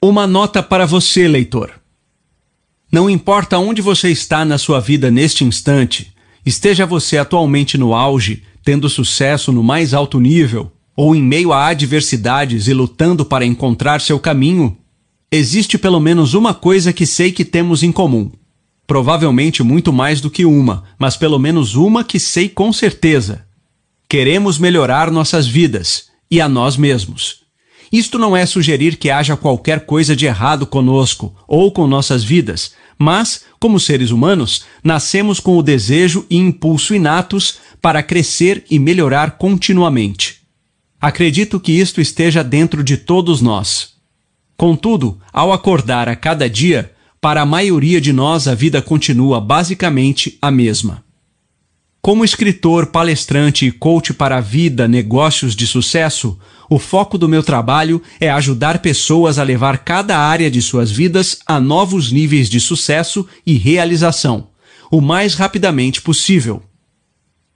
Uma nota para você, leitor. Não importa onde você está na sua vida neste instante, esteja você atualmente no auge, tendo sucesso no mais alto nível, ou em meio a adversidades e lutando para encontrar seu caminho, existe pelo menos uma coisa que sei que temos em comum. Provavelmente muito mais do que uma, mas pelo menos uma que sei com certeza. Queremos melhorar nossas vidas e a nós mesmos. Isto não é sugerir que haja qualquer coisa de errado conosco ou com nossas vidas, mas, como seres humanos, nascemos com o desejo e impulso inatos para crescer e melhorar continuamente. Acredito que isto esteja dentro de todos nós. Contudo, ao acordar a cada dia, para a maioria de nós a vida continua basicamente a mesma. Como escritor, palestrante e coach para a vida, negócios de sucesso, o foco do meu trabalho é ajudar pessoas a levar cada área de suas vidas a novos níveis de sucesso e realização, o mais rapidamente possível.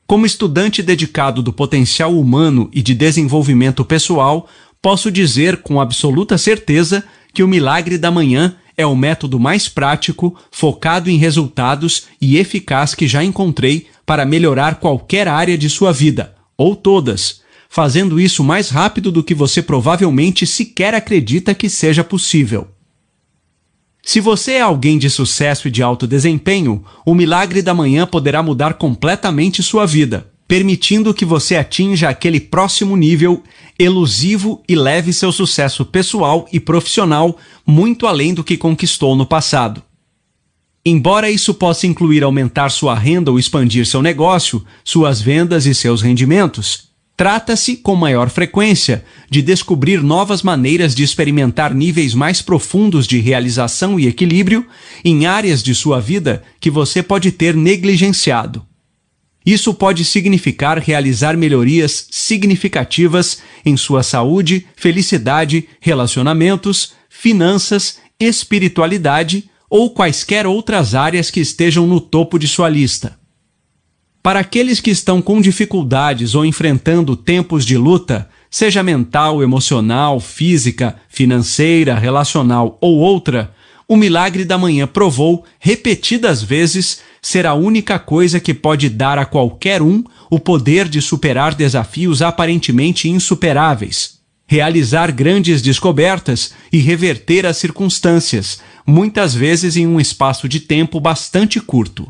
Como estudante dedicado do potencial humano e de desenvolvimento pessoal, posso dizer com absoluta certeza que o milagre da manhã é o método mais prático, focado em resultados e eficaz que já encontrei para melhorar qualquer área de sua vida, ou todas, fazendo isso mais rápido do que você provavelmente sequer acredita que seja possível. Se você é alguém de sucesso e de alto desempenho, o milagre da manhã poderá mudar completamente sua vida, permitindo que você atinja aquele próximo nível elusivo e leve seu sucesso pessoal e profissional muito além do que conquistou no passado. Embora isso possa incluir aumentar sua renda ou expandir seu negócio, suas vendas e seus rendimentos, trata-se, com maior frequência, de descobrir novas maneiras de experimentar níveis mais profundos de realização e equilíbrio em áreas de sua vida que você pode ter negligenciado. Isso pode significar realizar melhorias significativas em sua saúde, felicidade, relacionamentos, finanças, espiritualidade ou quaisquer outras áreas que estejam no topo de sua lista. Para aqueles que estão com dificuldades ou enfrentando tempos de luta, seja mental, emocional, física, financeira, relacional ou outra, o milagre da manhã provou, repetidas vezes, ser a única coisa que pode dar a qualquer um o poder de superar desafios aparentemente insuperáveis, realizar grandes descobertas e reverter as circunstâncias, muitas vezes em um espaço de tempo bastante curto.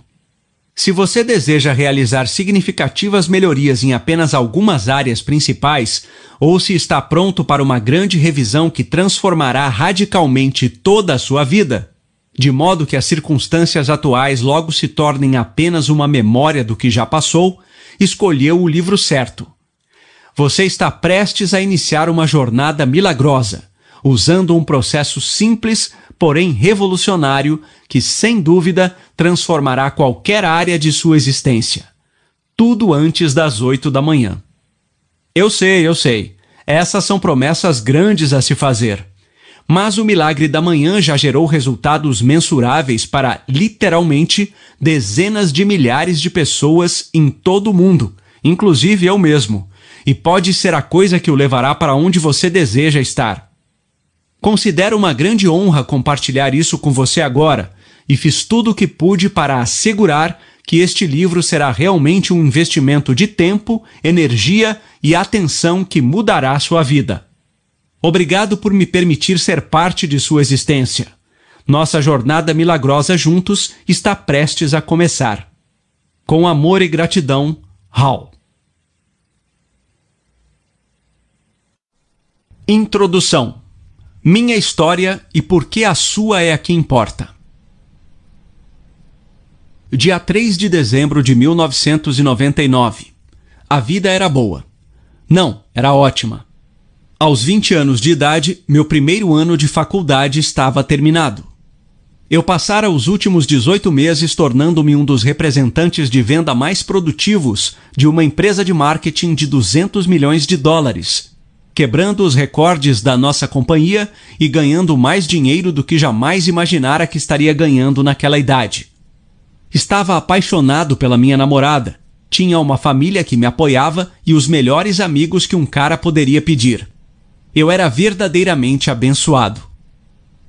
Se você deseja realizar significativas melhorias em apenas algumas áreas principais, ou se está pronto para uma grande revisão que transformará radicalmente toda a sua vida, de modo que as circunstâncias atuais logo se tornem apenas uma memória do que já passou, escolheu o livro certo. Você está prestes a iniciar uma jornada milagrosa, usando um processo simples porém revolucionário, que sem dúvida transformará qualquer área de sua existência. Tudo antes das oito da manhã. Eu sei, eu sei. Essas são promessas grandes a se fazer. Mas o milagre da manhã já gerou resultados mensuráveis para, literalmente, dezenas de milhares de pessoas em todo o mundo, inclusive eu mesmo. E pode ser a coisa que o levará para onde você deseja estar. Considero uma grande honra compartilhar isso com você agora e fiz tudo o que pude para assegurar que este livro será realmente um investimento de tempo, energia e atenção que mudará sua vida. Obrigado por me permitir ser parte de sua existência. Nossa jornada milagrosa juntos está prestes a começar. Com amor e gratidão, Hal. Introdução minha história e por que a sua é a que importa. Dia 3 de dezembro de 1999. A vida era boa. Não, era ótima. Aos 20 anos de idade, meu primeiro ano de faculdade estava terminado. Eu passara os últimos 18 meses tornando-me um dos representantes de venda mais produtivos de uma empresa de marketing de 200 milhões de dólares quebrando os recordes da nossa companhia e ganhando mais dinheiro do que jamais imaginara que estaria ganhando naquela idade. Estava apaixonado pela minha namorada, tinha uma família que me apoiava e os melhores amigos que um cara poderia pedir. Eu era verdadeiramente abençoado.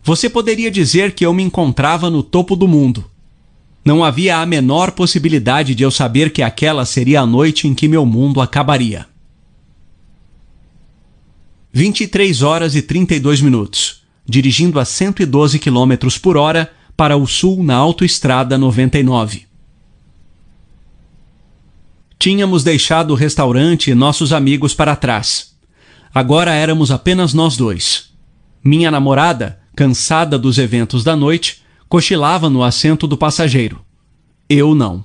Você poderia dizer que eu me encontrava no topo do mundo. Não havia a menor possibilidade de eu saber que aquela seria a noite em que meu mundo acabaria. 23 horas e 32 minutos, dirigindo a 112 km por hora para o sul na Autoestrada 99. Tínhamos deixado o restaurante e nossos amigos para trás. Agora éramos apenas nós dois. Minha namorada, cansada dos eventos da noite, cochilava no assento do passageiro. Eu não.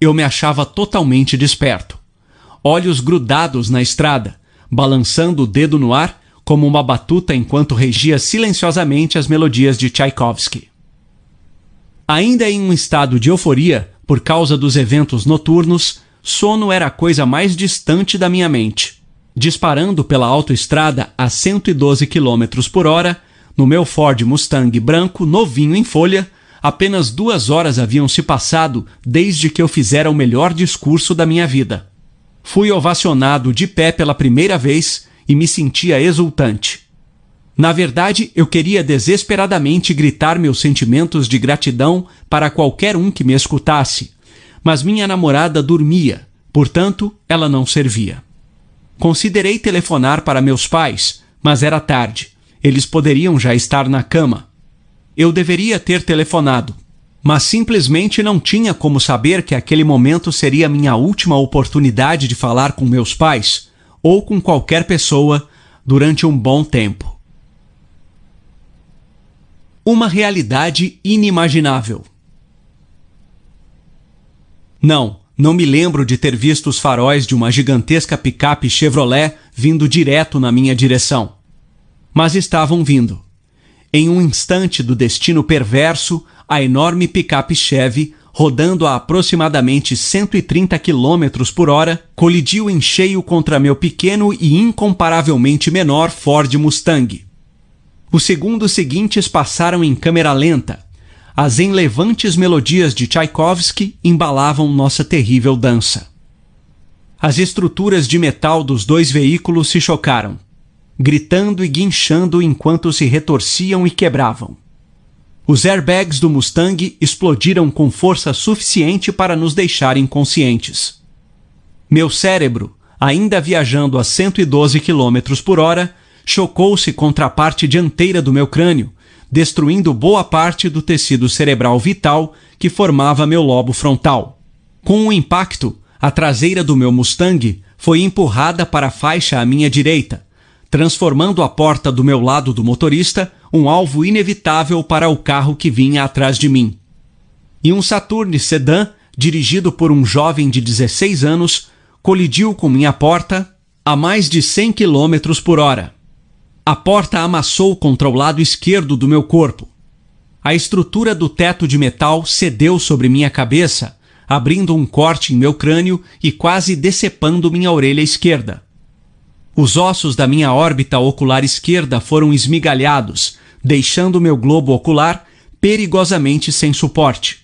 Eu me achava totalmente desperto. Olhos grudados na estrada, balançando o dedo no ar como uma batuta enquanto regia silenciosamente as melodias de Tchaikovsky. Ainda em um estado de euforia por causa dos eventos noturnos, sono era a coisa mais distante da minha mente. Disparando pela autoestrada a 112 km por hora, no meu Ford Mustang branco novinho em folha, apenas duas horas haviam se passado desde que eu fizera o melhor discurso da minha vida. Fui ovacionado de pé pela primeira vez e me sentia exultante. Na verdade, eu queria desesperadamente gritar meus sentimentos de gratidão para qualquer um que me escutasse, mas minha namorada dormia, portanto, ela não servia. Considerei telefonar para meus pais, mas era tarde. Eles poderiam já estar na cama. Eu deveria ter telefonado, mas simplesmente não tinha como saber que aquele momento seria minha última oportunidade de falar com meus pais ou com qualquer pessoa durante um bom tempo. Uma realidade inimaginável. Não, não me lembro de ter visto os faróis de uma gigantesca picape Chevrolet vindo direto na minha direção. Mas estavam vindo. Em um instante do destino perverso, a enorme picape Chevy, rodando a aproximadamente 130 km por hora, colidiu em cheio contra meu pequeno e incomparavelmente menor Ford Mustang. Os segundos seguintes passaram em câmera lenta, as enlevantes melodias de Tchaikovsky embalavam nossa terrível dança. As estruturas de metal dos dois veículos se chocaram, gritando e guinchando enquanto se retorciam e quebravam. Os airbags do Mustang explodiram com força suficiente para nos deixar inconscientes. Meu cérebro, ainda viajando a 112 km por hora, chocou-se contra a parte dianteira do meu crânio destruindo boa parte do tecido cerebral vital que formava meu lobo frontal. Com o impacto, a traseira do meu Mustang foi empurrada para a faixa à minha direita, transformando a porta do meu lado do motorista um alvo inevitável para o carro que vinha atrás de mim. E um Saturn sedã, dirigido por um jovem de 16 anos, colidiu com minha porta a mais de 100 km por hora. A porta amassou contra o lado esquerdo do meu corpo. A estrutura do teto de metal cedeu sobre minha cabeça, abrindo um corte em meu crânio e quase decepando minha orelha esquerda. Os ossos da minha órbita ocular esquerda foram esmigalhados, deixando meu globo ocular perigosamente sem suporte.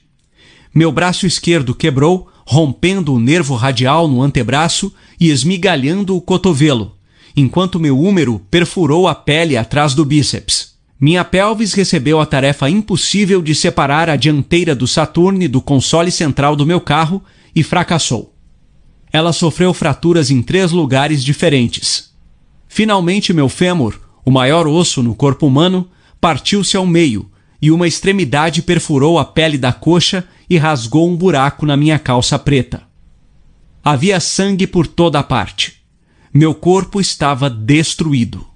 Meu braço esquerdo quebrou, rompendo o nervo radial no antebraço e esmigalhando o cotovelo enquanto meu húmero perfurou a pele atrás do bíceps. Minha pelvis recebeu a tarefa impossível de separar a dianteira do Saturn do console central do meu carro e fracassou. Ela sofreu fraturas em três lugares diferentes. Finalmente, meu fêmur, o maior osso no corpo humano, partiu-se ao meio e uma extremidade perfurou a pele da coxa e rasgou um buraco na minha calça preta. Havia sangue por toda a parte. Meu corpo estava destruído.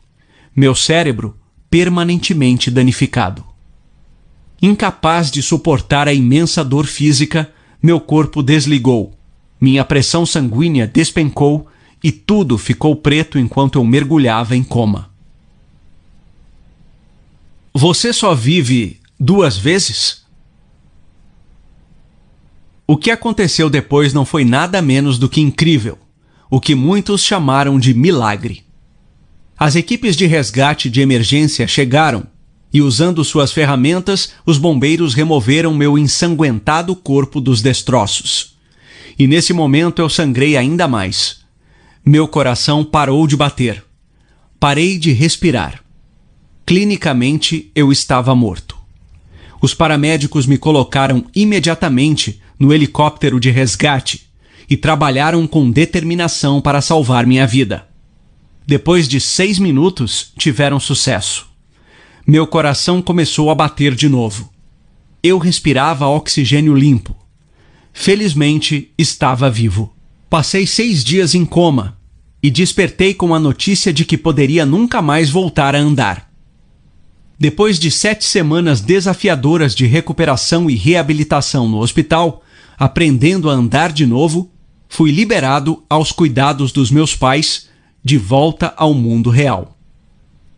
Meu cérebro permanentemente danificado. Incapaz de suportar a imensa dor física, meu corpo desligou. Minha pressão sanguínea despencou e tudo ficou preto enquanto eu mergulhava em coma. Você só vive duas vezes? O que aconteceu depois não foi nada menos do que incrível o que muitos chamaram de milagre. As equipes de resgate de emergência chegaram e, usando suas ferramentas, os bombeiros removeram meu ensanguentado corpo dos destroços. E nesse momento eu sangrei ainda mais. Meu coração parou de bater. Parei de respirar. Clinicamente, eu estava morto. Os paramédicos me colocaram imediatamente no helicóptero de resgate e trabalharam com determinação para salvar minha vida. Depois de seis minutos, tiveram sucesso. Meu coração começou a bater de novo. Eu respirava oxigênio limpo. Felizmente, estava vivo. Passei seis dias em coma e despertei com a notícia de que poderia nunca mais voltar a andar. Depois de sete semanas desafiadoras de recuperação e reabilitação no hospital, aprendendo a andar de novo, fui liberado aos cuidados dos meus pais, de volta ao mundo real.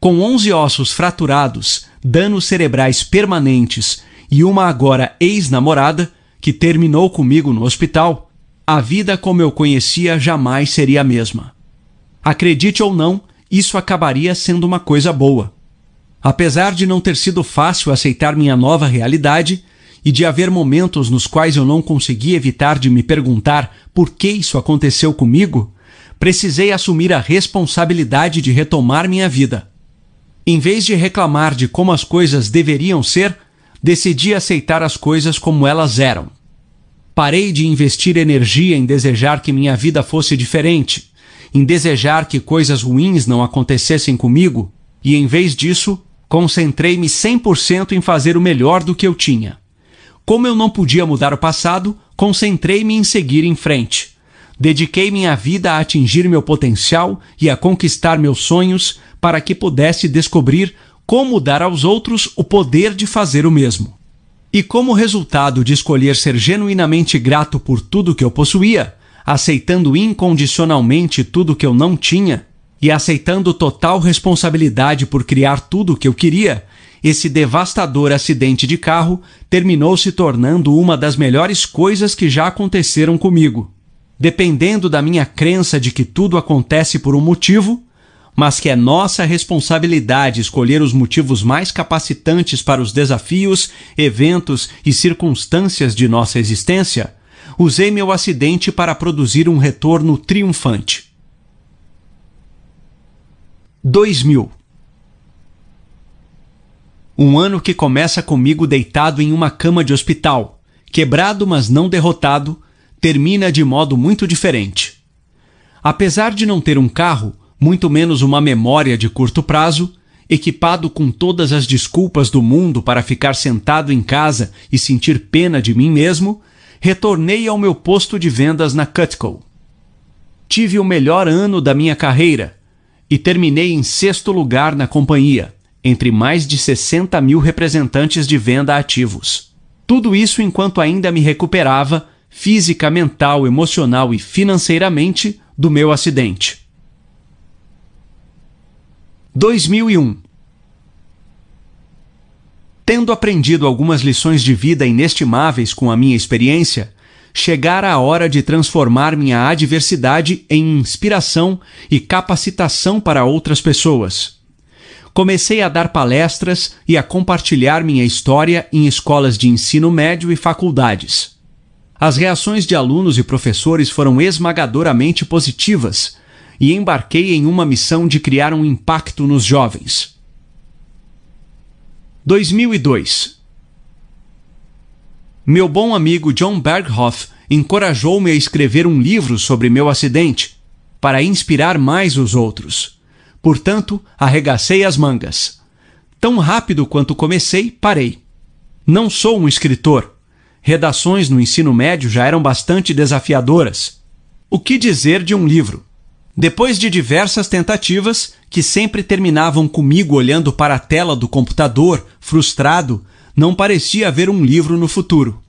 Com 11 ossos fraturados, danos cerebrais permanentes e uma agora ex-namorada, que terminou comigo no hospital, a vida como eu conhecia jamais seria a mesma. Acredite ou não, isso acabaria sendo uma coisa boa. Apesar de não ter sido fácil aceitar minha nova realidade, e de haver momentos nos quais eu não consegui evitar de me perguntar por que isso aconteceu comigo, precisei assumir a responsabilidade de retomar minha vida. Em vez de reclamar de como as coisas deveriam ser, decidi aceitar as coisas como elas eram. Parei de investir energia em desejar que minha vida fosse diferente, em desejar que coisas ruins não acontecessem comigo, e em vez disso, concentrei-me 100% em fazer o melhor do que eu tinha. Como eu não podia mudar o passado, concentrei-me em seguir em frente. Dediquei minha vida a atingir meu potencial e a conquistar meus sonhos para que pudesse descobrir como dar aos outros o poder de fazer o mesmo. E como resultado de escolher ser genuinamente grato por tudo que eu possuía, aceitando incondicionalmente tudo que eu não tinha e aceitando total responsabilidade por criar tudo o que eu queria, esse devastador acidente de carro terminou se tornando uma das melhores coisas que já aconteceram comigo. Dependendo da minha crença de que tudo acontece por um motivo, mas que é nossa responsabilidade escolher os motivos mais capacitantes para os desafios, eventos e circunstâncias de nossa existência, usei meu acidente para produzir um retorno triunfante. 2000 um ano que começa comigo deitado em uma cama de hospital, quebrado mas não derrotado, termina de modo muito diferente. Apesar de não ter um carro, muito menos uma memória de curto prazo, equipado com todas as desculpas do mundo para ficar sentado em casa e sentir pena de mim mesmo, retornei ao meu posto de vendas na Cutco. Tive o melhor ano da minha carreira e terminei em sexto lugar na companhia entre mais de 60 mil representantes de venda ativos. Tudo isso enquanto ainda me recuperava física, mental, emocional e financeiramente do meu acidente. 2001 Tendo aprendido algumas lições de vida inestimáveis com a minha experiência, chegara a hora de transformar minha adversidade em inspiração e capacitação para outras pessoas comecei a dar palestras e a compartilhar minha história em escolas de ensino médio e faculdades. As reações de alunos e professores foram esmagadoramente positivas e embarquei em uma missão de criar um impacto nos jovens. 2002 Meu bom amigo John Berghoff encorajou-me a escrever um livro sobre meu acidente, para inspirar mais os outros. Portanto, arregacei as mangas. Tão rápido quanto comecei, parei. Não sou um escritor. Redações no ensino médio já eram bastante desafiadoras. O que dizer de um livro? Depois de diversas tentativas, que sempre terminavam comigo olhando para a tela do computador, frustrado, não parecia haver um livro no futuro.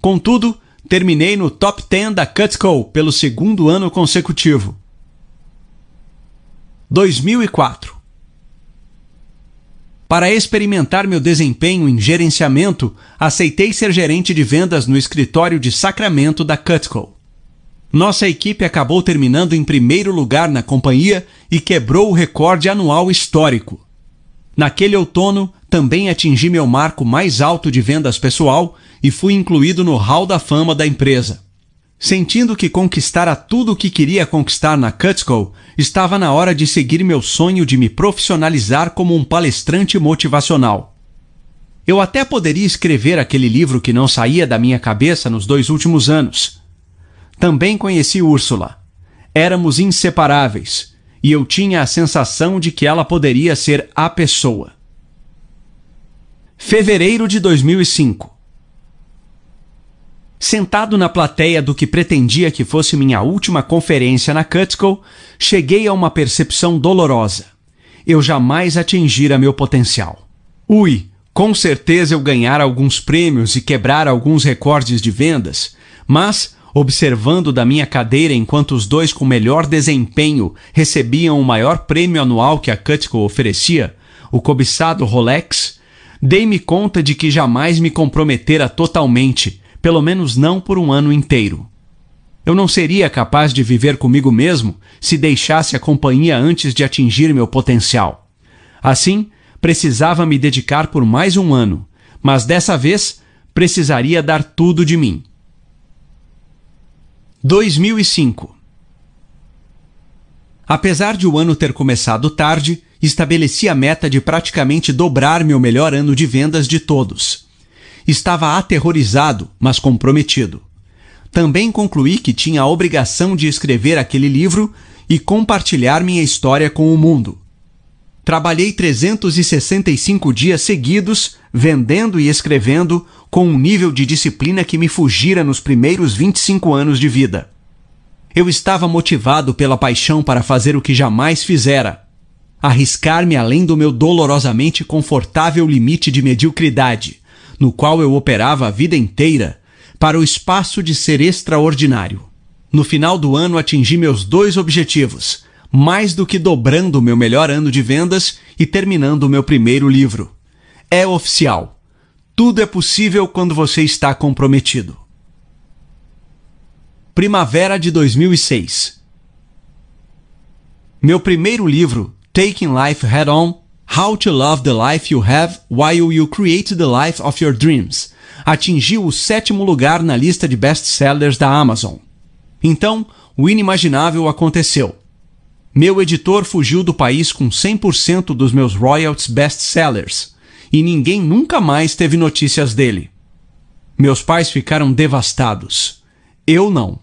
Contudo, terminei no top 10 da Cutco pelo segundo ano consecutivo. 2004 Para experimentar meu desempenho em gerenciamento, aceitei ser gerente de vendas no escritório de Sacramento da Cutco. Nossa equipe acabou terminando em primeiro lugar na companhia e quebrou o recorde anual histórico. Naquele outono, também atingi meu marco mais alto de vendas pessoal e fui incluído no Hall da Fama da empresa. Sentindo que conquistara tudo o que queria conquistar na Cutco, estava na hora de seguir meu sonho de me profissionalizar como um palestrante motivacional. Eu até poderia escrever aquele livro que não saía da minha cabeça nos dois últimos anos. Também conheci Úrsula. Éramos inseparáveis, e eu tinha a sensação de que ela poderia ser a pessoa. Fevereiro de 2005 Sentado na plateia do que pretendia que fosse minha última conferência na Cutco, cheguei a uma percepção dolorosa. Eu jamais atingira meu potencial. Ui, com certeza eu ganhara alguns prêmios e quebrara alguns recordes de vendas, mas, observando da minha cadeira enquanto os dois com melhor desempenho recebiam o maior prêmio anual que a Cutco oferecia, o cobiçado Rolex, dei-me conta de que jamais me comprometera totalmente pelo menos não por um ano inteiro. Eu não seria capaz de viver comigo mesmo se deixasse a companhia antes de atingir meu potencial. Assim, precisava me dedicar por mais um ano, mas dessa vez precisaria dar tudo de mim. 2005 Apesar de o ano ter começado tarde, estabeleci a meta de praticamente dobrar meu melhor ano de vendas de todos estava aterrorizado, mas comprometido. Também concluí que tinha a obrigação de escrever aquele livro e compartilhar minha história com o mundo. Trabalhei 365 dias seguidos, vendendo e escrevendo, com um nível de disciplina que me fugira nos primeiros 25 anos de vida. Eu estava motivado pela paixão para fazer o que jamais fizera. Arriscar-me além do meu dolorosamente confortável limite de mediocridade, no qual eu operava a vida inteira, para o espaço de ser extraordinário. No final do ano atingi meus dois objetivos, mais do que dobrando meu melhor ano de vendas e terminando o meu primeiro livro. É oficial. Tudo é possível quando você está comprometido. Primavera de 2006. Meu primeiro livro, Taking Life Head On, How to Love the Life You Have While You Create the Life of Your Dreams atingiu o sétimo lugar na lista de best-sellers da Amazon. Então, o inimaginável aconteceu. Meu editor fugiu do país com 100% dos meus royalties best-sellers e ninguém nunca mais teve notícias dele. Meus pais ficaram devastados. Eu não.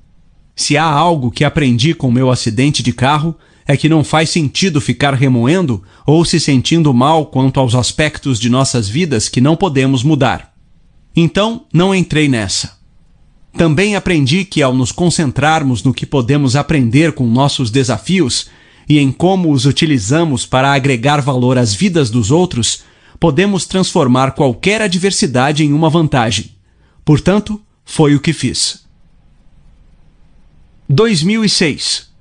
Se há algo que aprendi com meu acidente de carro, é que não faz sentido ficar remoendo ou se sentindo mal quanto aos aspectos de nossas vidas que não podemos mudar. Então, não entrei nessa. Também aprendi que ao nos concentrarmos no que podemos aprender com nossos desafios e em como os utilizamos para agregar valor às vidas dos outros, podemos transformar qualquer adversidade em uma vantagem. Portanto, foi o que fiz. 2006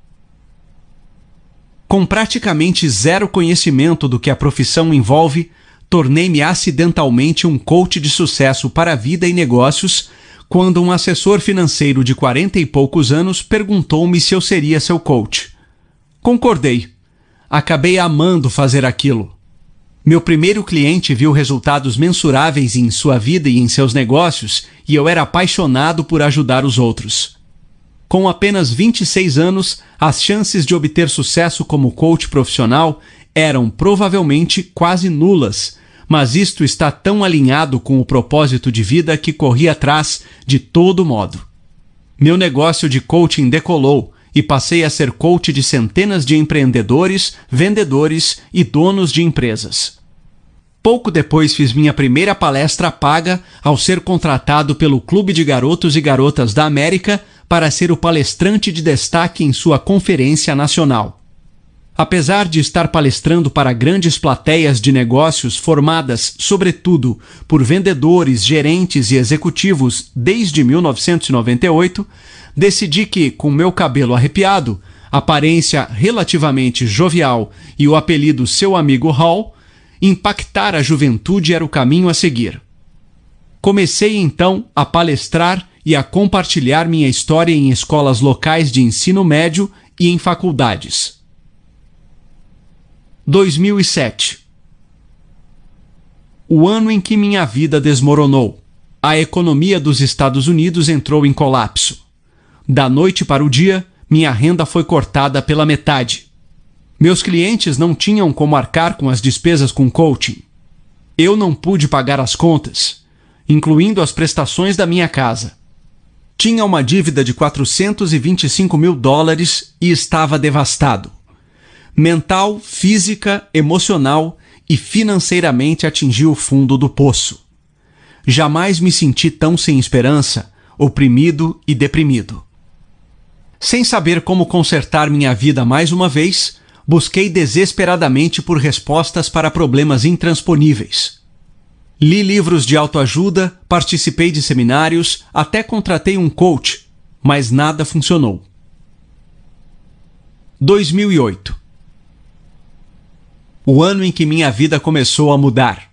com praticamente zero conhecimento do que a profissão envolve, tornei-me acidentalmente um coach de sucesso para a vida e negócios quando um assessor financeiro de quarenta e poucos anos perguntou-me se eu seria seu coach. Concordei. Acabei amando fazer aquilo. Meu primeiro cliente viu resultados mensuráveis em sua vida e em seus negócios e eu era apaixonado por ajudar os outros. Com apenas 26 anos, as chances de obter sucesso como coach profissional eram provavelmente quase nulas, mas isto está tão alinhado com o propósito de vida que corri atrás de todo modo. Meu negócio de coaching decolou e passei a ser coach de centenas de empreendedores, vendedores e donos de empresas. Pouco depois fiz minha primeira palestra paga ao ser contratado pelo Clube de Garotos e Garotas da América para ser o palestrante de destaque em sua conferência nacional. Apesar de estar palestrando para grandes plateias de negócios formadas, sobretudo, por vendedores, gerentes e executivos desde 1998, decidi que, com meu cabelo arrepiado, aparência relativamente jovial e o apelido Seu Amigo Hall, impactar a juventude era o caminho a seguir. Comecei então a palestrar e a compartilhar minha história em escolas locais de ensino médio e em faculdades. 2007 O ano em que minha vida desmoronou. A economia dos Estados Unidos entrou em colapso. Da noite para o dia, minha renda foi cortada pela metade. Meus clientes não tinham como arcar com as despesas com coaching. Eu não pude pagar as contas, incluindo as prestações da minha casa. Tinha uma dívida de 425 mil dólares e estava devastado. Mental, física, emocional e financeiramente atingi o fundo do poço. Jamais me senti tão sem esperança, oprimido e deprimido. Sem saber como consertar minha vida mais uma vez, busquei desesperadamente por respostas para problemas intransponíveis. Li livros de autoajuda, participei de seminários, até contratei um coach, mas nada funcionou. 2008 O ano em que minha vida começou a mudar.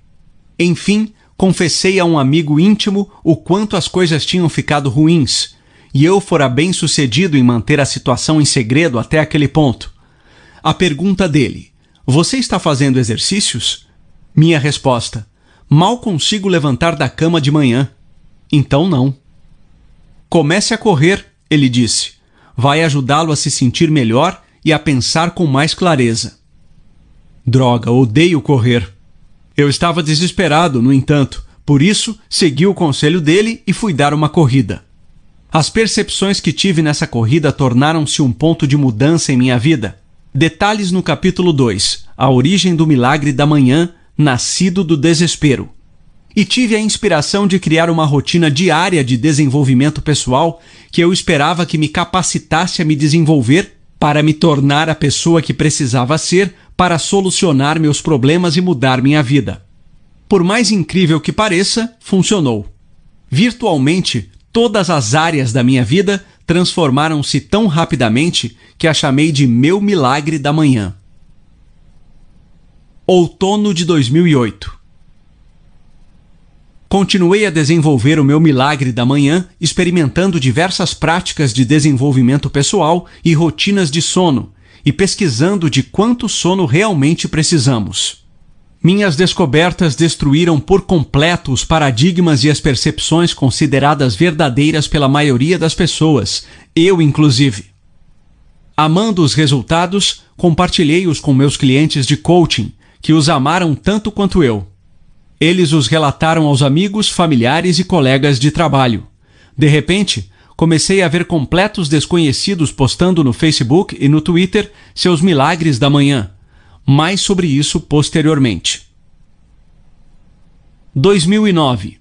Enfim, confessei a um amigo íntimo o quanto as coisas tinham ficado ruins, e eu fora bem sucedido em manter a situação em segredo até aquele ponto. A pergunta dele: Você está fazendo exercícios? Minha resposta: Mal consigo levantar da cama de manhã. Então não. Comece a correr, ele disse. Vai ajudá-lo a se sentir melhor e a pensar com mais clareza. Droga, odeio correr. Eu estava desesperado, no entanto, por isso segui o conselho dele e fui dar uma corrida. As percepções que tive nessa corrida tornaram-se um ponto de mudança em minha vida. Detalhes no capítulo 2: A origem do milagre da manhã, nascido do desespero. E tive a inspiração de criar uma rotina diária de desenvolvimento pessoal que eu esperava que me capacitasse a me desenvolver para me tornar a pessoa que precisava ser para solucionar meus problemas e mudar minha vida. Por mais incrível que pareça, funcionou. Virtualmente, todas as áreas da minha vida transformaram-se tão rapidamente que a chamei de meu milagre da manhã. Outono de 2008 Continuei a desenvolver o meu milagre da manhã, experimentando diversas práticas de desenvolvimento pessoal e rotinas de sono, e pesquisando de quanto sono realmente precisamos. Minhas descobertas destruíram por completo os paradigmas e as percepções consideradas verdadeiras pela maioria das pessoas, eu inclusive. Amando os resultados, compartilhei-os com meus clientes de coaching, que os amaram tanto quanto eu. Eles os relataram aos amigos, familiares e colegas de trabalho. De repente, comecei a ver completos desconhecidos postando no Facebook e no Twitter seus milagres da manhã mais sobre isso posteriormente. 2009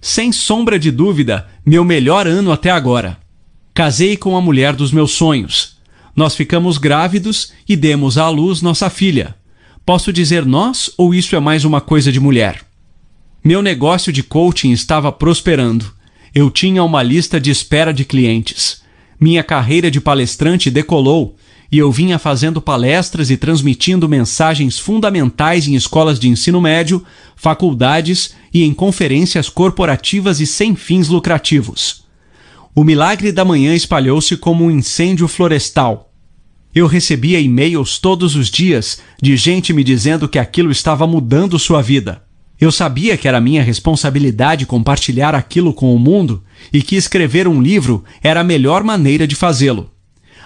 Sem sombra de dúvida, meu melhor ano até agora. Casei com a mulher dos meus sonhos. Nós ficamos grávidos e demos à luz nossa filha. Posso dizer nós ou isso é mais uma coisa de mulher? Meu negócio de coaching estava prosperando. Eu tinha uma lista de espera de clientes. Minha carreira de palestrante decolou e eu vinha fazendo palestras e transmitindo mensagens fundamentais em escolas de ensino médio, faculdades e em conferências corporativas e sem fins lucrativos. O milagre da manhã espalhou-se como um incêndio florestal. Eu recebia e-mails todos os dias de gente me dizendo que aquilo estava mudando sua vida. Eu sabia que era minha responsabilidade compartilhar aquilo com o mundo e que escrever um livro era a melhor maneira de fazê-lo.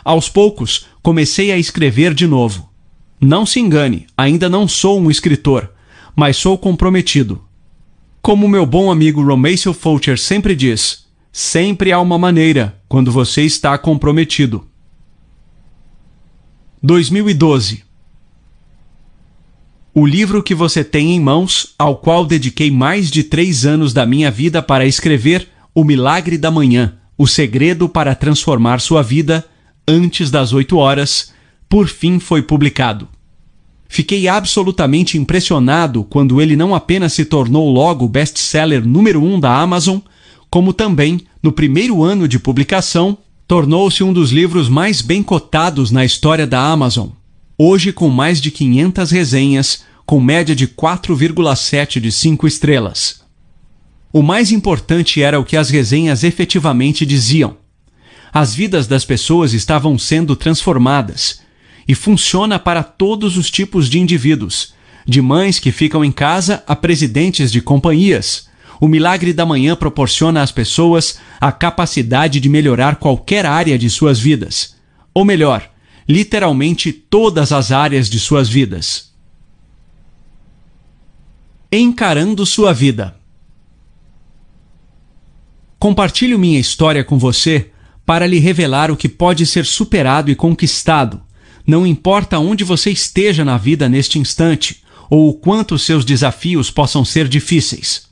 Aos poucos, comecei a escrever de novo. Não se engane, ainda não sou um escritor, mas sou comprometido. Como meu bom amigo Romacio Fulcher sempre diz, sempre há uma maneira quando você está comprometido. 2012 O livro que você tem em mãos, ao qual dediquei mais de três anos da minha vida para escrever O Milagre da Manhã, o segredo para transformar sua vida, antes das 8 horas, por fim foi publicado. Fiquei absolutamente impressionado quando ele não apenas se tornou logo best-seller número um da Amazon, como também, no primeiro ano de publicação, tornou-se um dos livros mais bem cotados na história da Amazon. Hoje, com mais de 500 resenhas, com média de 4,7 de 5 estrelas. O mais importante era o que as resenhas efetivamente diziam as vidas das pessoas estavam sendo transformadas e funciona para todos os tipos de indivíduos, de mães que ficam em casa a presidentes de companhias, O milagre da manhã proporciona às pessoas a capacidade de melhorar qualquer área de suas vidas. Ou melhor, literalmente todas as áreas de suas vidas. Encarando sua vida. Compartilho minha história com você para lhe revelar o que pode ser superado e conquistado, não importa onde você esteja na vida neste instante, ou o quanto seus desafios possam ser difíceis.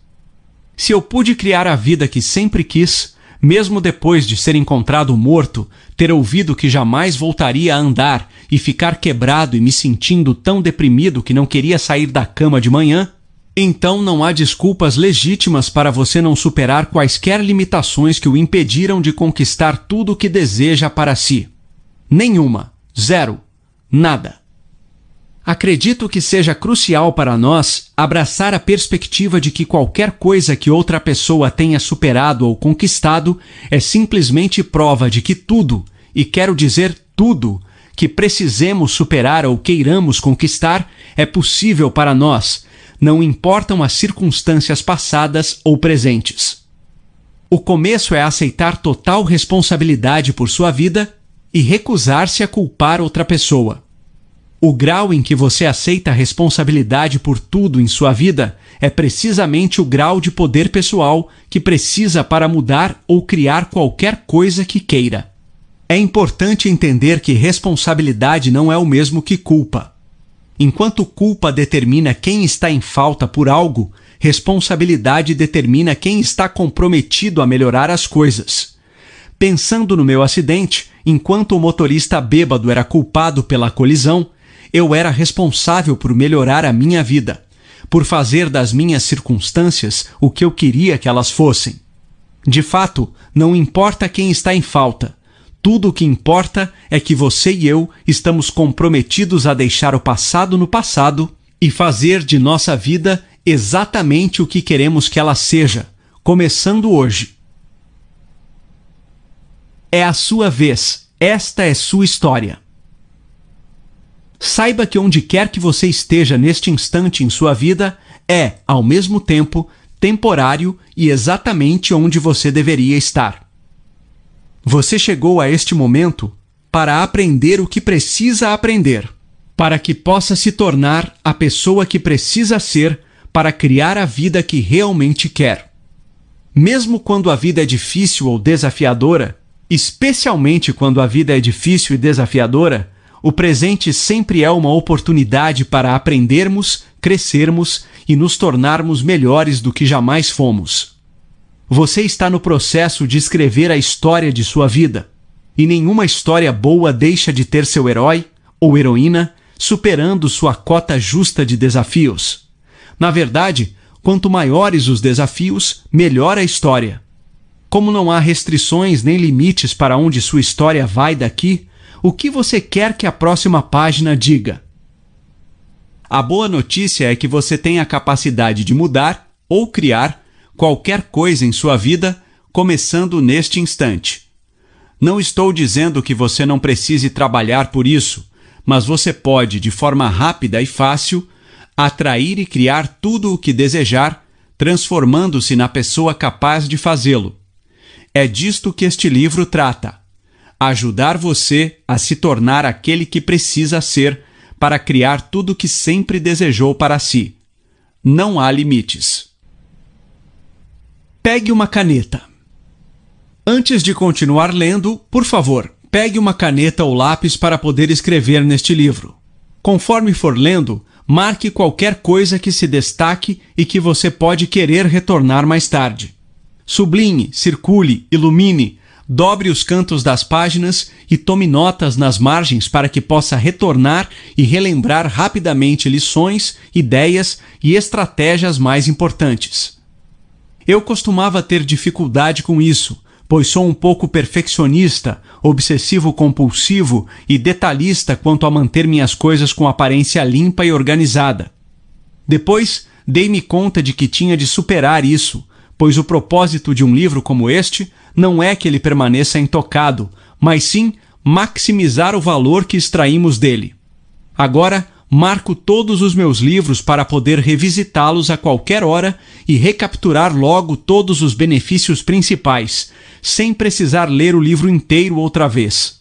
Se eu pude criar a vida que sempre quis, mesmo depois de ser encontrado morto, ter ouvido que jamais voltaria a andar e ficar quebrado e me sentindo tão deprimido que não queria sair da cama de manhã, então não há desculpas legítimas para você não superar quaisquer limitações que o impediram de conquistar tudo o que deseja para si. Nenhuma. Zero. Nada. Acredito que seja crucial para nós abraçar a perspectiva de que qualquer coisa que outra pessoa tenha superado ou conquistado é simplesmente prova de que tudo, e quero dizer tudo, que precisemos superar ou queiramos conquistar é possível para nós não importam as circunstâncias passadas ou presentes. O começo é aceitar total responsabilidade por sua vida e recusar-se a culpar outra pessoa. O grau em que você aceita a responsabilidade por tudo em sua vida é precisamente o grau de poder pessoal que precisa para mudar ou criar qualquer coisa que queira. É importante entender que responsabilidade não é o mesmo que culpa. Enquanto culpa determina quem está em falta por algo, responsabilidade determina quem está comprometido a melhorar as coisas. Pensando no meu acidente, enquanto o motorista bêbado era culpado pela colisão, eu era responsável por melhorar a minha vida, por fazer das minhas circunstâncias o que eu queria que elas fossem. De fato, não importa quem está em falta, tudo o que importa é que você e eu estamos comprometidos a deixar o passado no passado e fazer de nossa vida exatamente o que queremos que ela seja, começando hoje. É a sua vez, esta é sua história. Saiba que onde quer que você esteja neste instante em sua vida é, ao mesmo tempo, temporário e exatamente onde você deveria estar. Você chegou a este momento para aprender o que precisa aprender, para que possa se tornar a pessoa que precisa ser para criar a vida que realmente quer. Mesmo quando a vida é difícil ou desafiadora, especialmente quando a vida é difícil e desafiadora, o presente sempre é uma oportunidade para aprendermos, crescermos e nos tornarmos melhores do que jamais fomos. Você está no processo de escrever a história de sua vida. E nenhuma história boa deixa de ter seu herói ou heroína superando sua cota justa de desafios. Na verdade, quanto maiores os desafios, melhor a história. Como não há restrições nem limites para onde sua história vai daqui, o que você quer que a próxima página diga? A boa notícia é que você tem a capacidade de mudar ou criar qualquer coisa em sua vida, começando neste instante. Não estou dizendo que você não precise trabalhar por isso, mas você pode, de forma rápida e fácil, atrair e criar tudo o que desejar, transformando-se na pessoa capaz de fazê-lo. É disto que este livro trata: ajudar você a se tornar aquele que precisa ser para criar tudo o que sempre desejou para si. Não há limites. Pegue uma caneta. Antes de continuar lendo, por favor, pegue uma caneta ou lápis para poder escrever neste livro. Conforme for lendo, marque qualquer coisa que se destaque e que você pode querer retornar mais tarde. Sublinhe, circule, ilumine, dobre os cantos das páginas e tome notas nas margens para que possa retornar e relembrar rapidamente lições, ideias e estratégias mais importantes. Eu costumava ter dificuldade com isso, pois sou um pouco perfeccionista, obsessivo-compulsivo e detalhista quanto a manter minhas coisas com aparência limpa e organizada. Depois, dei-me conta de que tinha de superar isso, pois o propósito de um livro como este não é que ele permaneça intocado, mas sim maximizar o valor que extraímos dele. Agora, Marco todos os meus livros para poder revisitá-los a qualquer hora e recapturar logo todos os benefícios principais, sem precisar ler o livro inteiro outra vez.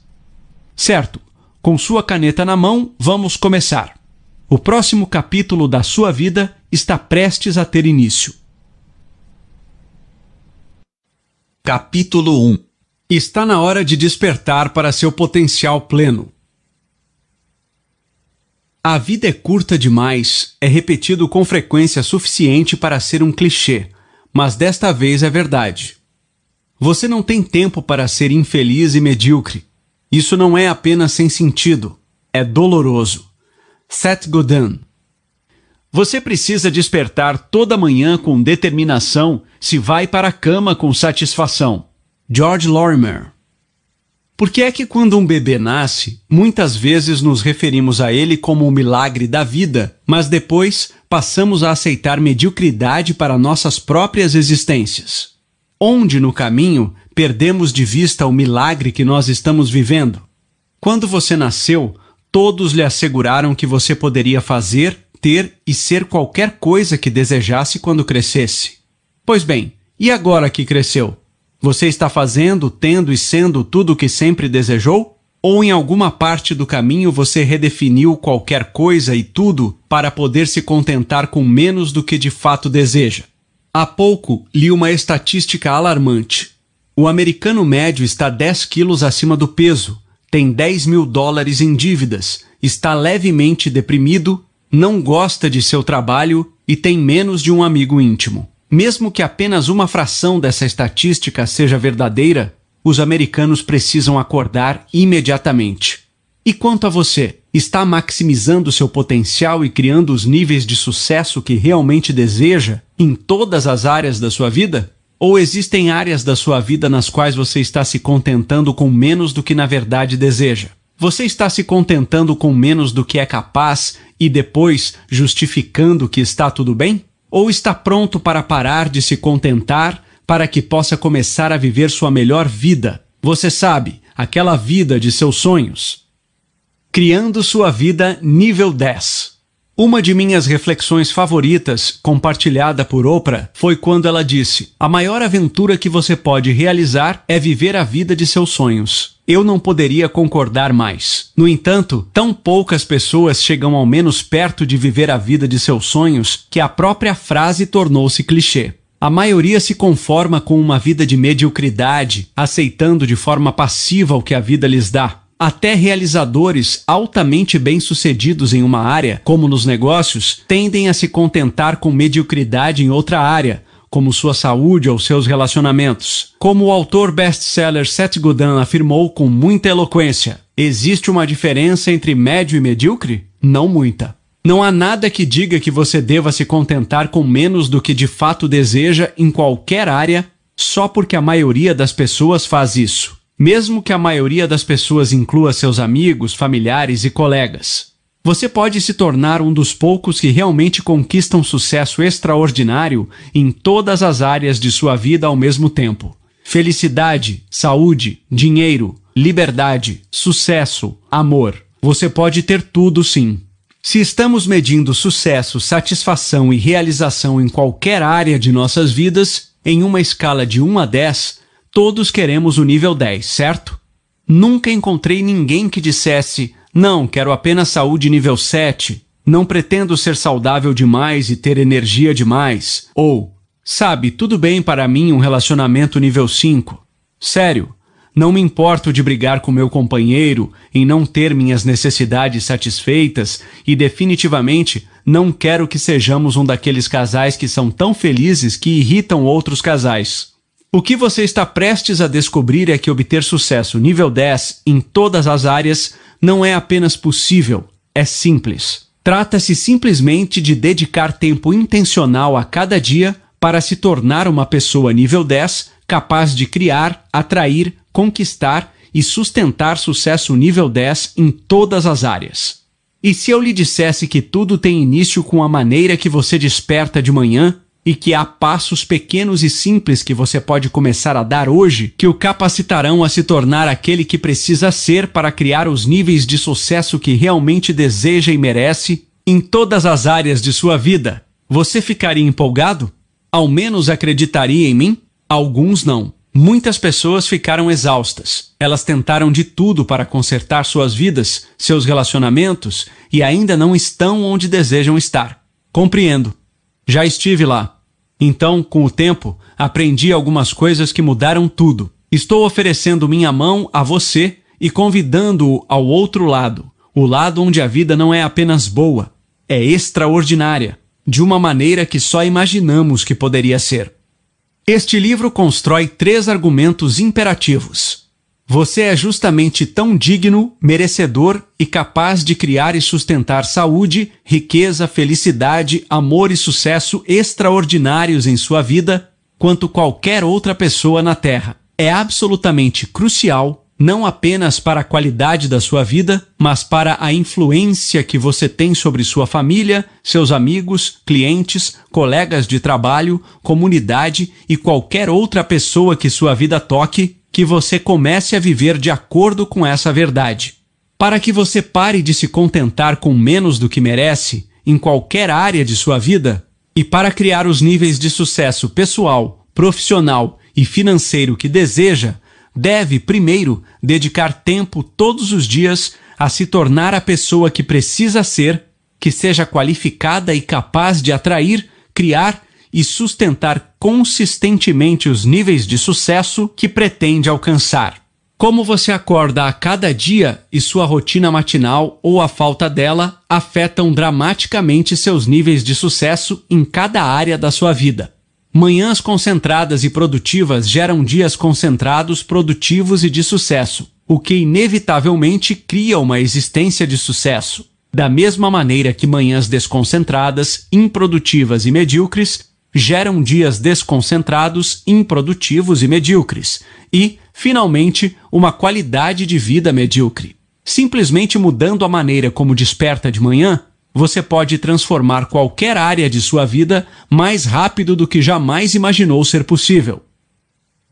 Certo, com sua caneta na mão, vamos começar. O próximo capítulo da sua vida está prestes a ter início. Capítulo 1 Está na hora de despertar para seu potencial pleno. A vida é curta demais é repetido com frequência suficiente para ser um clichê, mas desta vez é verdade. Você não tem tempo para ser infeliz e medíocre. Isso não é apenas sem sentido, é doloroso. Seth Godin. Você precisa despertar toda manhã com determinação se vai para a cama com satisfação. George Lorimer. Por que é que quando um bebê nasce, muitas vezes nos referimos a ele como o milagre da vida, mas depois passamos a aceitar mediocridade para nossas próprias existências? Onde no caminho perdemos de vista o milagre que nós estamos vivendo? Quando você nasceu, todos lhe asseguraram que você poderia fazer, ter e ser qualquer coisa que desejasse quando crescesse. Pois bem, e agora que cresceu? Você está fazendo, tendo e sendo tudo o que sempre desejou? Ou em alguma parte do caminho você redefiniu qualquer coisa e tudo para poder se contentar com menos do que de fato deseja? Há pouco li uma estatística alarmante. O americano médio está 10 quilos acima do peso, tem 10 mil dólares em dívidas, está levemente deprimido, não gosta de seu trabalho e tem menos de um amigo íntimo. Mesmo que apenas uma fração dessa estatística seja verdadeira, os americanos precisam acordar imediatamente. E quanto a você, está maximizando seu potencial e criando os níveis de sucesso que realmente deseja em todas as áreas da sua vida? Ou existem áreas da sua vida nas quais você está se contentando com menos do que na verdade deseja? Você está se contentando com menos do que é capaz e depois justificando que está tudo bem? Ou está pronto para parar de se contentar para que possa começar a viver sua melhor vida? Você sabe, aquela vida de seus sonhos. Criando sua vida nível 10. Uma de minhas reflexões favoritas, compartilhada por Oprah, foi quando ela disse: A maior aventura que você pode realizar é viver a vida de seus sonhos. Eu não poderia concordar mais. No entanto, tão poucas pessoas chegam ao menos perto de viver a vida de seus sonhos que a própria frase tornou-se clichê. A maioria se conforma com uma vida de mediocridade, aceitando de forma passiva o que a vida lhes dá. Até realizadores altamente bem-sucedidos em uma área, como nos negócios, tendem a se contentar com mediocridade em outra área, como sua saúde ou seus relacionamentos. Como o autor best-seller Seth Godin afirmou com muita eloquência, existe uma diferença entre médio e medíocre? Não muita. Não há nada que diga que você deva se contentar com menos do que de fato deseja em qualquer área, só porque a maioria das pessoas faz isso mesmo que a maioria das pessoas inclua seus amigos, familiares e colegas. Você pode se tornar um dos poucos que realmente conquistam sucesso extraordinário em todas as áreas de sua vida ao mesmo tempo. Felicidade, saúde, dinheiro, liberdade, sucesso, amor. Você pode ter tudo sim. Se estamos medindo sucesso, satisfação e realização em qualquer área de nossas vidas, em uma escala de 1 a 10, Todos queremos o nível 10, certo? Nunca encontrei ninguém que dissesse: não, quero apenas saúde nível 7, não pretendo ser saudável demais e ter energia demais, ou, sabe, tudo bem para mim um relacionamento nível 5. Sério, não me importo de brigar com meu companheiro em não ter minhas necessidades satisfeitas e definitivamente não quero que sejamos um daqueles casais que são tão felizes que irritam outros casais. O que você está prestes a descobrir é que obter sucesso nível 10 em todas as áreas não é apenas possível, é simples. Trata-se simplesmente de dedicar tempo intencional a cada dia para se tornar uma pessoa nível 10 capaz de criar, atrair, conquistar e sustentar sucesso nível 10 em todas as áreas. E se eu lhe dissesse que tudo tem início com a maneira que você desperta de manhã, e que há passos pequenos e simples que você pode começar a dar hoje que o capacitarão a se tornar aquele que precisa ser para criar os níveis de sucesso que realmente deseja e merece em todas as áreas de sua vida. Você ficaria empolgado? Ao menos acreditaria em mim? Alguns não. Muitas pessoas ficaram exaustas. Elas tentaram de tudo para consertar suas vidas, seus relacionamentos e ainda não estão onde desejam estar. Compreendo. Já estive lá. Então, com o tempo, aprendi algumas coisas que mudaram tudo. Estou oferecendo minha mão a você e convidando-o ao outro lado, o lado onde a vida não é apenas boa, é extraordinária, de uma maneira que só imaginamos que poderia ser. Este livro constrói três argumentos imperativos. Você é justamente tão digno, merecedor e capaz de criar e sustentar saúde, riqueza, felicidade, amor e sucesso extraordinários em sua vida quanto qualquer outra pessoa na Terra. É absolutamente crucial não apenas para a qualidade da sua vida, mas para a influência que você tem sobre sua família, seus amigos, clientes, colegas de trabalho, comunidade e qualquer outra pessoa que sua vida toque que você comece a viver de acordo com essa verdade. Para que você pare de se contentar com menos do que merece em qualquer área de sua vida e para criar os níveis de sucesso pessoal, profissional e financeiro que deseja, deve, primeiro, dedicar tempo todos os dias a se tornar a pessoa que precisa ser, que seja qualificada e capaz de atrair, criar e sustentar consistentemente os níveis de sucesso que pretende alcançar. Como você acorda a cada dia e sua rotina matinal ou a falta dela afetam dramaticamente seus níveis de sucesso em cada área da sua vida. Manhãs concentradas e produtivas geram dias concentrados, produtivos e de sucesso, o que inevitavelmente cria uma existência de sucesso. Da mesma maneira que manhãs desconcentradas, improdutivas e medíocres geram dias desconcentrados, improdutivos e medíocres, e, finalmente, uma qualidade de vida medíocre. Simplesmente mudando a maneira como desperta de manhã, você pode transformar qualquer área de sua vida mais rápido do que jamais imaginou ser possível.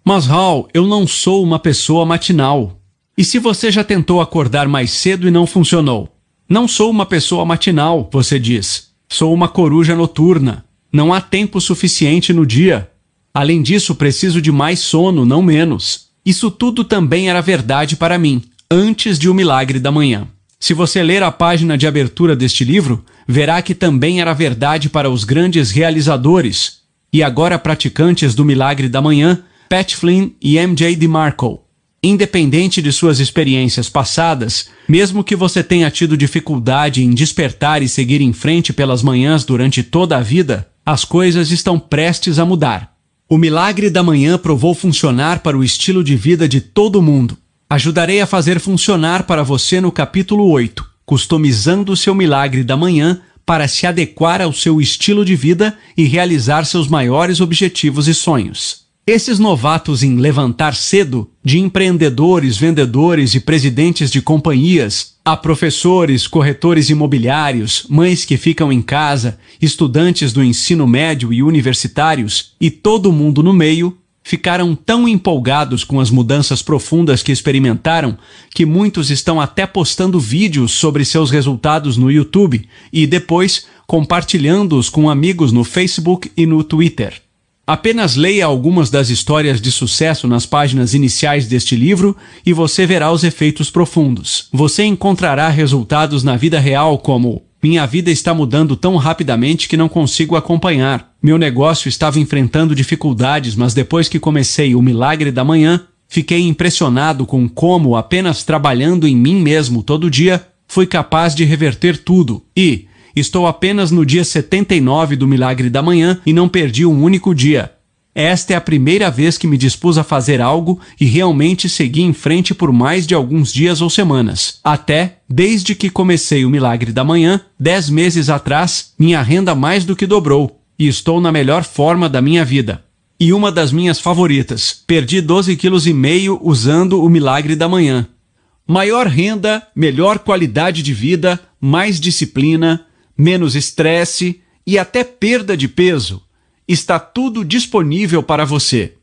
Mas, Hal, eu não sou uma pessoa matinal. E se você já tentou acordar mais cedo e não funcionou? Não sou uma pessoa matinal, você diz. Sou uma coruja noturna. Não há tempo suficiente no dia. Além disso, preciso de mais sono, não menos. Isso tudo também era verdade para mim, antes de O Milagre da Manhã. Se você ler a página de abertura deste livro, verá que também era verdade para os grandes realizadores e agora praticantes do Milagre da Manhã, Pat Flynn e MJ DeMarco. Independente de suas experiências passadas, mesmo que você tenha tido dificuldade em despertar e seguir em frente pelas manhãs durante toda a vida, as coisas estão prestes a mudar. O milagre da manhã provou funcionar para o estilo de vida de todo mundo. Ajudarei a fazer funcionar para você no capítulo 8, customizando o seu milagre da manhã para se adequar ao seu estilo de vida e realizar seus maiores objetivos e sonhos. Esses novatos em levantar cedo, de empreendedores, vendedores e presidentes de companhias, a professores, corretores imobiliários, mães que ficam em casa, estudantes do ensino médio e universitários e todo mundo no meio, ficaram tão empolgados com as mudanças profundas que experimentaram que muitos estão até postando vídeos sobre seus resultados no YouTube e depois compartilhando-os com amigos no Facebook e no Twitter. Apenas leia algumas das histórias de sucesso nas páginas iniciais deste livro e você verá os efeitos profundos. Você encontrará resultados na vida real como minha vida está mudando tão rapidamente que não consigo acompanhar. Meu negócio estava enfrentando dificuldades, mas depois que comecei o milagre da manhã, fiquei impressionado com como, apenas trabalhando em mim mesmo todo dia, fui capaz de reverter tudo. E, Estou apenas no dia 79 do milagre da manhã e não perdi um único dia. Esta é a primeira vez que me dispus a fazer algo e realmente segui em frente por mais de alguns dias ou semanas. Até, desde que comecei o milagre da manhã, dez meses atrás, minha renda mais do que dobrou e estou na melhor forma da minha vida. E uma das minhas favoritas, perdi 12 quilos e meio usando o milagre da manhã. Maior renda, melhor qualidade de vida, mais disciplina, menos estresse e até perda de peso. Está tudo disponível para você.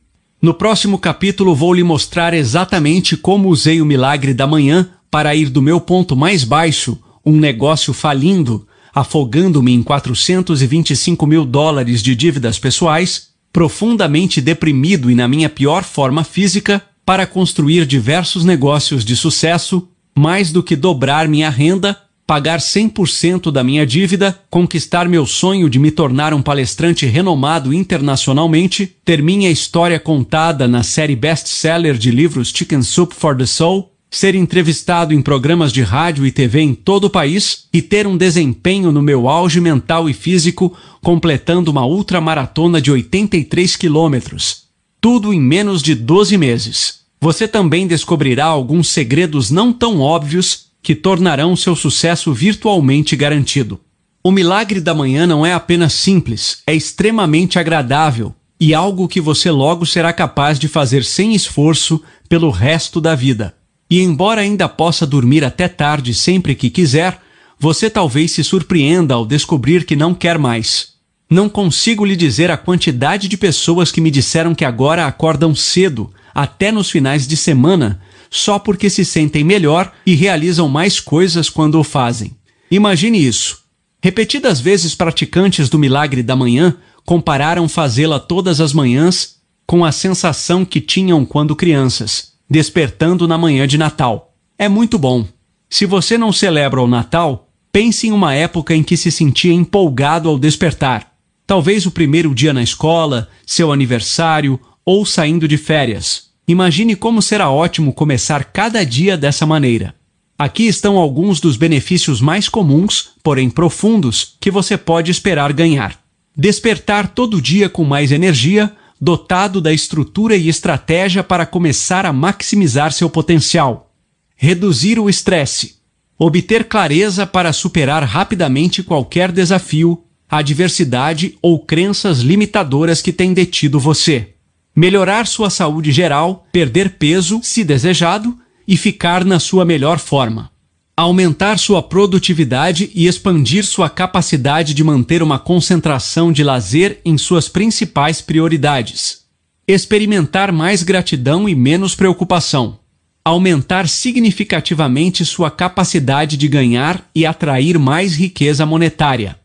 No próximo capítulo vou lhe mostrar exatamente como usei o milagre da manhã para ir do meu ponto mais baixo, um negócio falindo, afogando-me em 425 mil dólares de dívidas pessoais, profundamente deprimido e na minha pior forma física, para construir diversos negócios de sucesso, mais do que dobrar minha renda pagar 100% da minha dívida, conquistar meu sonho de me tornar um palestrante renomado internacionalmente, ter minha história contada na série best-seller de livros Chicken Soup for the Soul, ser entrevistado em programas de rádio e TV em todo o país e ter um desempenho no meu auge mental e físico, completando uma ultramaratona de 83 quilômetros. Tudo em menos de 12 meses. Você também descobrirá alguns segredos não tão óbvios que tornarão seu sucesso virtualmente garantido. O milagre da manhã não é apenas simples, é extremamente agradável e algo que você logo será capaz de fazer sem esforço pelo resto da vida. E embora ainda possa dormir até tarde sempre que quiser, você talvez se surpreenda ao descobrir que não quer mais. Não consigo lhe dizer a quantidade de pessoas que me disseram que agora acordam cedo, até nos finais de semana, só porque se sentem melhor e realizam mais coisas quando o fazem. Imagine isso. Repetidas vezes praticantes do milagre da manhã compararam fazê-la todas as manhãs com a sensação que tinham quando crianças, despertando na manhã de Natal. É muito bom. Se você não celebra o Natal, pense em uma época em que se sentia empolgado ao despertar. Talvez o primeiro dia na escola, seu aniversário ou saindo de férias. Imagine como será ótimo começar cada dia dessa maneira. Aqui estão alguns dos benefícios mais comuns, porém profundos, que você pode esperar ganhar. Despertar todo dia com mais energia, dotado da estrutura e estratégia para começar a maximizar seu potencial. Reduzir o estresse. Obter clareza para superar rapidamente qualquer desafio, adversidade ou crenças limitadoras que têm detido você melhorar sua saúde geral, perder peso, se desejado, e ficar na sua melhor forma. Aumentar sua produtividade e expandir sua capacidade de manter uma concentração de lazer em suas principais prioridades. Experimentar mais gratidão e menos preocupação. Aumentar significativamente sua capacidade de ganhar e atrair mais riqueza monetária.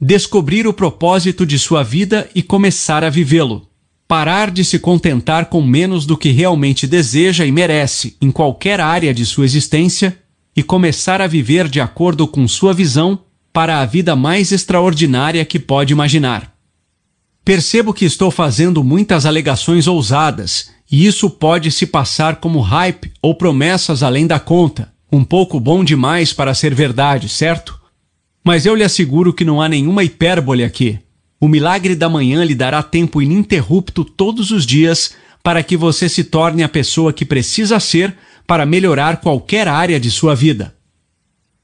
Descobrir o propósito de sua vida e começar a vivê-lo parar de se contentar com menos do que realmente deseja e merece em qualquer área de sua existência e começar a viver de acordo com sua visão para a vida mais extraordinária que pode imaginar. Percebo que estou fazendo muitas alegações ousadas, e isso pode se passar como hype ou promessas além da conta, um pouco bom demais para ser verdade, certo? Mas eu lhe asseguro que não há nenhuma hipérbole aqui. O milagre da manhã lhe dará tempo ininterrupto todos os dias para que você se torne a pessoa que precisa ser para melhorar qualquer área de sua vida.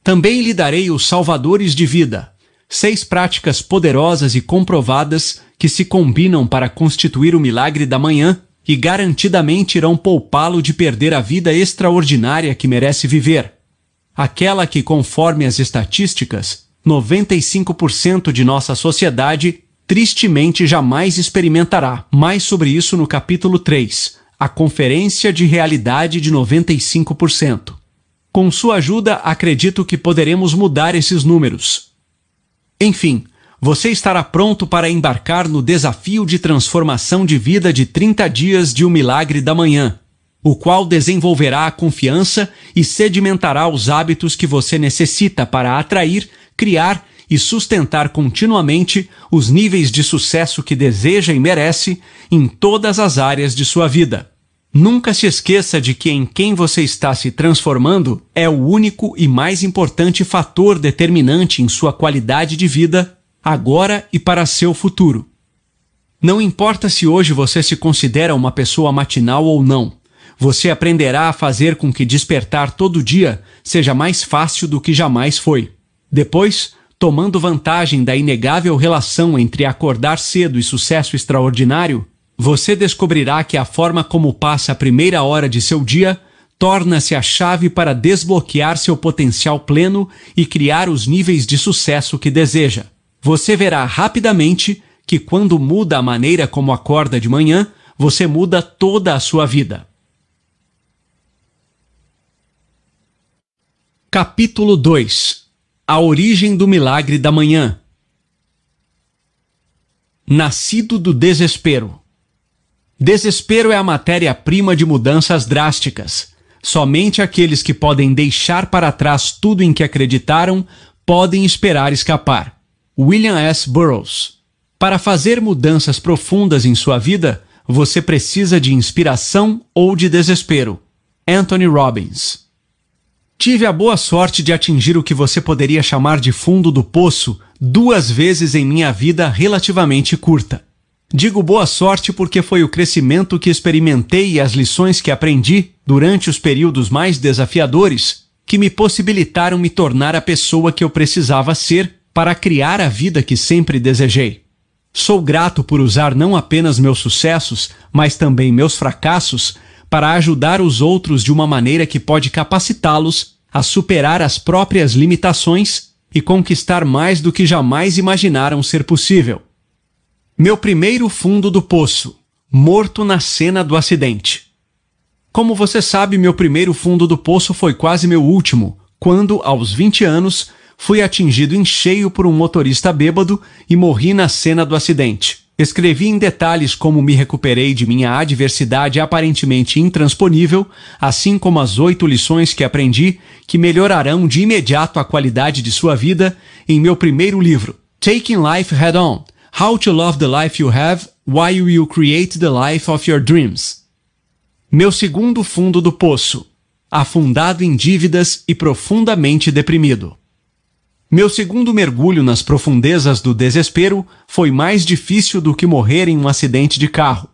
Também lhe darei os salvadores de vida, seis práticas poderosas e comprovadas que se combinam para constituir o milagre da manhã e garantidamente irão poupá-lo de perder a vida extraordinária que merece viver. Aquela que, conforme as estatísticas, 95% de nossa sociedade tristemente jamais experimentará. Mais sobre isso no capítulo 3, a Conferência de Realidade de 95%. Com sua ajuda, acredito que poderemos mudar esses números. Enfim, você estará pronto para embarcar no desafio de transformação de vida de 30 dias de um milagre da manhã, o qual desenvolverá a confiança e sedimentará os hábitos que você necessita para atrair, criar e sustentar continuamente os níveis de sucesso que deseja e merece em todas as áreas de sua vida. Nunca se esqueça de que em quem você está se transformando é o único e mais importante fator determinante em sua qualidade de vida, agora e para seu futuro. Não importa se hoje você se considera uma pessoa matinal ou não, você aprenderá a fazer com que despertar todo dia seja mais fácil do que jamais foi. Depois, tomando vantagem da inegável relação entre acordar cedo e sucesso extraordinário, você descobrirá que a forma como passa a primeira hora de seu dia torna-se a chave para desbloquear seu potencial pleno e criar os níveis de sucesso que deseja. Você verá rapidamente que quando muda a maneira como acorda de manhã, você muda toda a sua vida. Capítulo 2 A origem do milagre da manhã. Nascido do desespero. Desespero é a matéria-prima de mudanças drásticas. Somente aqueles que podem deixar para trás tudo em que acreditaram podem esperar escapar. William S. Burroughs. Para fazer mudanças profundas em sua vida, você precisa de inspiração ou de desespero. Anthony Robbins. Tive a boa sorte de atingir o que você poderia chamar de fundo do poço duas vezes em minha vida relativamente curta. Digo boa sorte porque foi o crescimento que experimentei e as lições que aprendi durante os períodos mais desafiadores que me possibilitaram me tornar a pessoa que eu precisava ser para criar a vida que sempre desejei. Sou grato por usar não apenas meus sucessos, mas também meus fracassos para ajudar os outros de uma maneira que pode capacitá-los a superar as próprias limitações e conquistar mais do que jamais imaginaram ser possível. Meu primeiro fundo do poço, morto na cena do acidente. Como você sabe, meu primeiro fundo do poço foi quase meu último, quando, aos 20 anos, fui atingido em cheio por um motorista bêbado e morri na cena do acidente. Escrevi em detalhes como me recuperei de minha adversidade aparentemente intransponível, assim como as oito lições que aprendi que melhorarão de imediato a qualidade de sua vida em meu primeiro livro, Taking Life Head On: How to Love the Life You Have While You Create the Life of Your Dreams. Meu segundo fundo do poço, afundado em dívidas e profundamente deprimido. Meu segundo mergulho nas profundezas do desespero foi mais difícil do que morrer em um acidente de carro.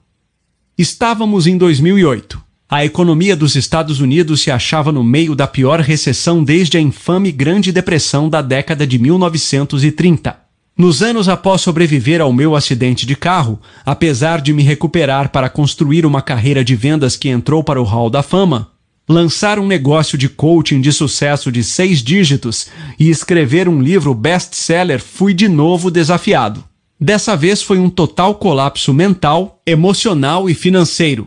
Estávamos em 2008. A economia dos Estados Unidos se achava no meio da pior recessão desde a infame Grande Depressão da década de 1930. Nos anos após sobreviver ao meu acidente de carro, apesar de me recuperar para construir uma carreira de vendas que entrou para o Hall da Fama, lançar um negócio de coaching de sucesso de seis dígitos e escrever um livro best-seller, fui de novo desafiado. Dessa vez foi um total colapso mental, emocional e financeiro.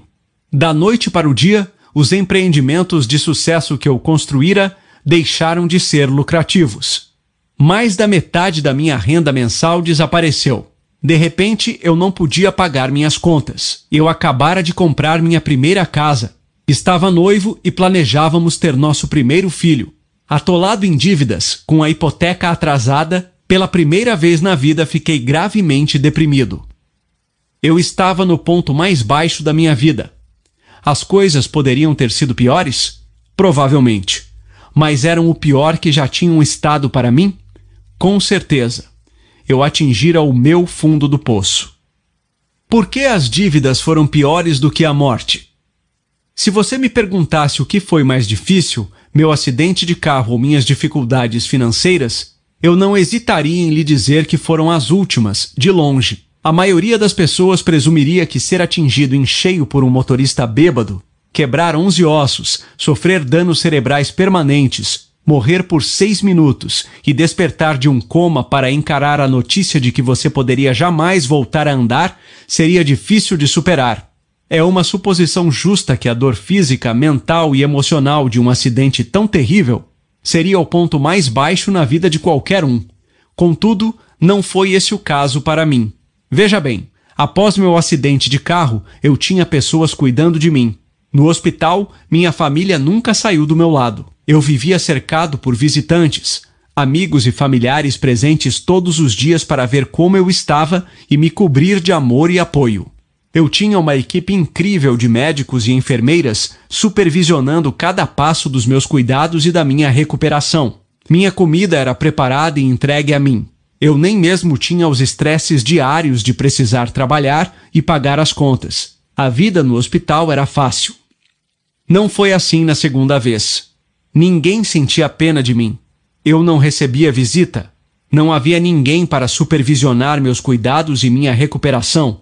Da noite para o dia, os empreendimentos de sucesso que eu construíra deixaram de ser lucrativos. Mais da metade da minha renda mensal desapareceu. De repente, eu não podia pagar minhas contas. Eu acabara de comprar minha primeira casa Estava noivo e planejávamos ter nosso primeiro filho. Atolado em dívidas, com a hipoteca atrasada, pela primeira vez na vida fiquei gravemente deprimido. Eu estava no ponto mais baixo da minha vida. As coisas poderiam ter sido piores? Provavelmente. Mas eram o pior que já tinham estado para mim? Com certeza. Eu atingira o meu fundo do poço. Por que as dívidas foram piores do que a morte? Se você me perguntasse o que foi mais difícil, meu acidente de carro ou minhas dificuldades financeiras, eu não hesitaria em lhe dizer que foram as últimas, de longe. A maioria das pessoas presumiria que ser atingido em cheio por um motorista bêbado, quebrar 11 ossos, sofrer danos cerebrais permanentes, morrer por seis minutos e despertar de um coma para encarar a notícia de que você poderia jamais voltar a andar seria difícil de superar. É uma suposição justa que a dor física, mental e emocional de um acidente tão terrível seria o ponto mais baixo na vida de qualquer um. Contudo, não foi esse o caso para mim. Veja bem, após meu acidente de carro, eu tinha pessoas cuidando de mim. No hospital, minha família nunca saiu do meu lado. Eu vivia cercado por visitantes, amigos e familiares presentes todos os dias para ver como eu estava e me cobrir de amor e apoio. Eu tinha uma equipe incrível de médicos e enfermeiras supervisionando cada passo dos meus cuidados e da minha recuperação. Minha comida era preparada e entregue a mim. Eu nem mesmo tinha os estresses diários de precisar trabalhar e pagar as contas. A vida no hospital era fácil. Não foi assim na segunda vez. Ninguém sentia pena de mim. Eu não recebia visita. Não havia ninguém para supervisionar meus cuidados e minha recuperação.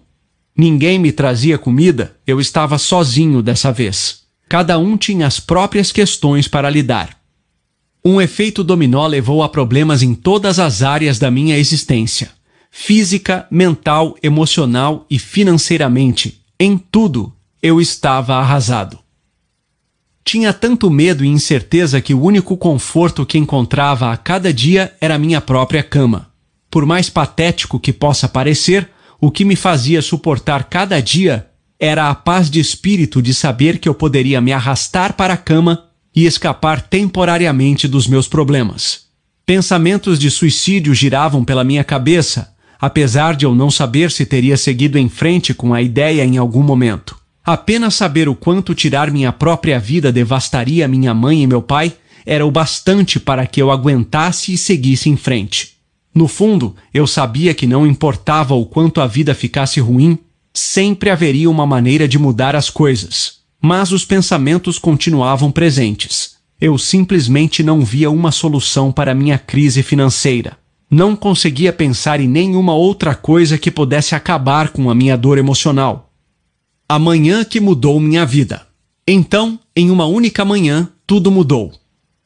Ninguém me trazia comida, eu estava sozinho dessa vez. Cada um tinha as próprias questões para lidar. Um efeito dominó levou a problemas em todas as áreas da minha existência. Física, mental, emocional e financeiramente, em tudo, eu estava arrasado. Tinha tanto medo e incerteza que o único conforto que encontrava a cada dia era minha própria cama. Por mais patético que possa parecer, o que me fazia suportar cada dia era a paz de espírito de saber que eu poderia me arrastar para a cama e escapar temporariamente dos meus problemas. Pensamentos de suicídio giravam pela minha cabeça, apesar de eu não saber se teria seguido em frente com a ideia em algum momento. Apenas saber o quanto tirar minha própria vida devastaria minha mãe e meu pai era o bastante para que eu aguentasse e seguisse em frente. No fundo, eu sabia que não importava o quanto a vida ficasse ruim, sempre haveria uma maneira de mudar as coisas. Mas os pensamentos continuavam presentes. Eu simplesmente não via uma solução para minha crise financeira. Não conseguia pensar em nenhuma outra coisa que pudesse acabar com a minha dor emocional. A manhã que mudou minha vida. Então, em uma única manhã, tudo mudou.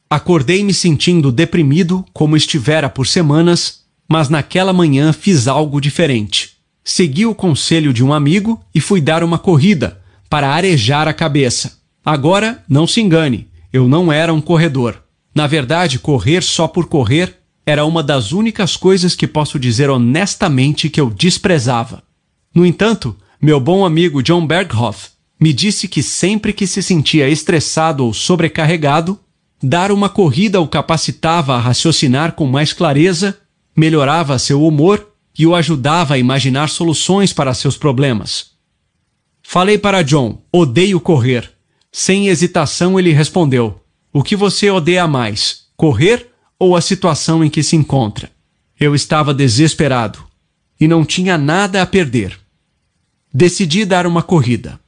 Acordei me sentindo deprimido, como estivera por semanas, mas naquela manhã fiz algo diferente. Segui o conselho de um amigo e fui dar uma corrida, para arejar a cabeça. Agora, não se engane, eu não era um corredor. Na verdade, correr só por correr era uma das únicas coisas que posso dizer honestamente que eu desprezava. No entanto, meu bom amigo John Berghoff me disse que sempre que se sentia estressado ou sobrecarregado, dar uma corrida o capacitava a raciocinar com mais clareza, melhorava seu humor e o ajudava a imaginar soluções para seus problemas. Falei para John: odeio correr. Sem hesitação, ele respondeu: O que você odeia mais, correr ou a situação em que se encontra? Eu estava desesperado e não tinha nada a perder decidi dar uma corrida.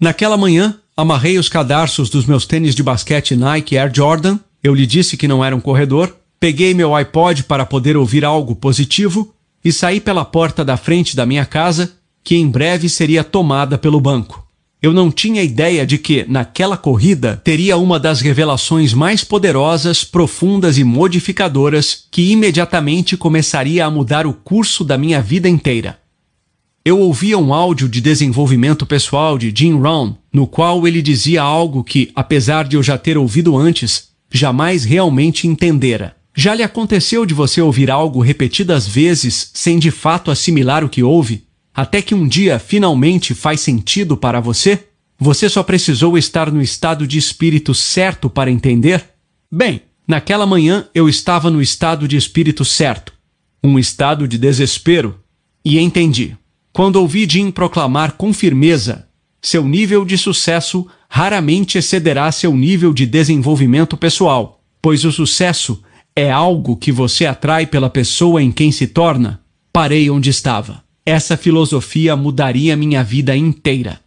Naquela manhã, amarrei os cadarços dos meus tênis de basquete Nike Air Jordan. Eu lhe disse que não era um corredor. Peguei meu iPod para poder ouvir algo positivo e saí pela porta da frente da minha casa, que em breve seria tomada pelo banco. Eu não tinha ideia de que, naquela corrida, teria uma das revelações mais poderosas, profundas e modificadoras que imediatamente começaria a mudar o curso da minha vida inteira. Eu ouvia um áudio de desenvolvimento pessoal de Jim Rohn, no qual ele dizia algo que, apesar de eu já ter ouvido antes, jamais realmente entendera. Já lhe aconteceu de você ouvir algo repetidas vezes sem de fato assimilar o que ouve, até que um dia finalmente faz sentido para você? Você só precisou estar no estado de espírito certo para entender? Bem, naquela manhã eu estava no estado de espírito certo, um estado de desespero, e entendi. Quando ouvi Jim proclamar com firmeza: seu nível de sucesso raramente excederá seu nível de desenvolvimento pessoal, pois o sucesso é algo que você atrai pela pessoa em quem se torna, parei onde estava. Essa filosofia mudaria minha vida inteira.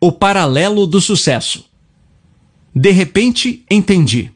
O paralelo do sucesso. De repente, entendi.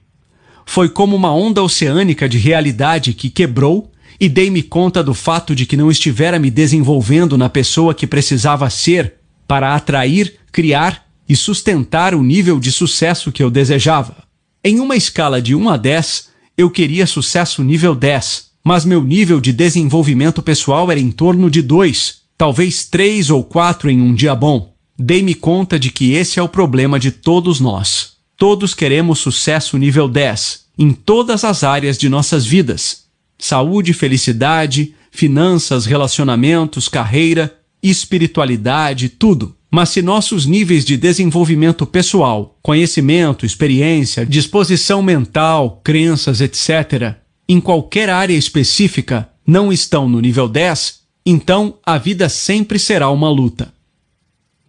Foi como uma onda oceânica de realidade que quebrou e dei-me conta do fato de que não estivera me desenvolvendo na pessoa que precisava ser para atrair, criar e sustentar o nível de sucesso que eu desejava. Em uma escala de 1 a 10, eu queria sucesso nível 10, mas meu nível de desenvolvimento pessoal era em torno de 2, talvez 3 ou 4 em um dia bom. Dei-me conta de que esse é o problema de todos nós. Todos queremos sucesso nível 10 em todas as áreas de nossas vidas saúde, felicidade, finanças, relacionamentos, carreira, espiritualidade, tudo. Mas se nossos níveis de desenvolvimento pessoal, conhecimento, experiência, disposição mental, crenças, etc., em qualquer área específica, não estão no nível 10, então a vida sempre será uma luta.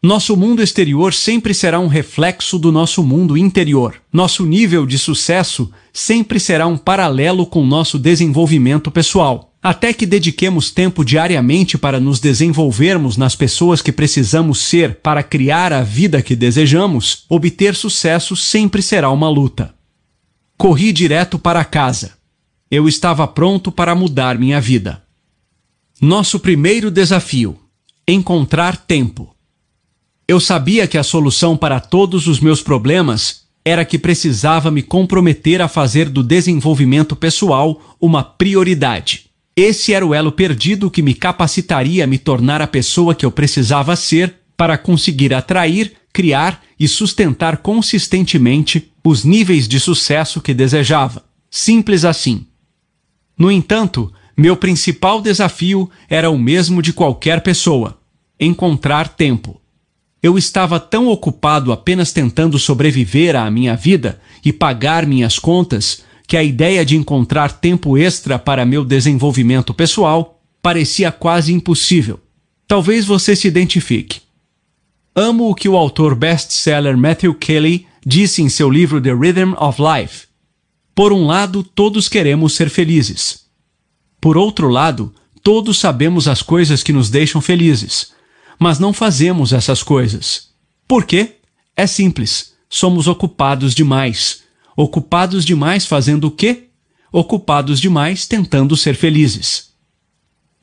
Nosso mundo exterior sempre será um reflexo do nosso mundo interior. Nosso nível de sucesso sempre será um paralelo com nosso desenvolvimento pessoal. Até que dediquemos tempo diariamente para nos desenvolvermos nas pessoas que precisamos ser para criar a vida que desejamos, obter sucesso sempre será uma luta. Corri direto para casa. Eu estava pronto para mudar minha vida. Nosso primeiro desafio: encontrar tempo. Eu sabia que a solução para todos os meus problemas era que precisava me comprometer a fazer do desenvolvimento pessoal uma prioridade. Esse era o elo perdido que me capacitaria a me tornar a pessoa que eu precisava ser para conseguir atrair, criar e sustentar consistentemente os níveis de sucesso que desejava. Simples assim. No entanto, meu principal desafio era o mesmo de qualquer pessoa: encontrar tempo. Eu estava tão ocupado apenas tentando sobreviver à minha vida e pagar minhas contas que a ideia de encontrar tempo extra para meu desenvolvimento pessoal parecia quase impossível. Talvez você se identifique. Amo o que o autor best-seller Matthew Kelly disse em seu livro The Rhythm of Life. Por um lado, todos queremos ser felizes. Por outro lado, todos sabemos as coisas que nos deixam felizes, mas não fazemos essas coisas. Por quê? É simples. Somos ocupados demais. Ocupados demais fazendo o quê? Ocupados demais tentando ser felizes.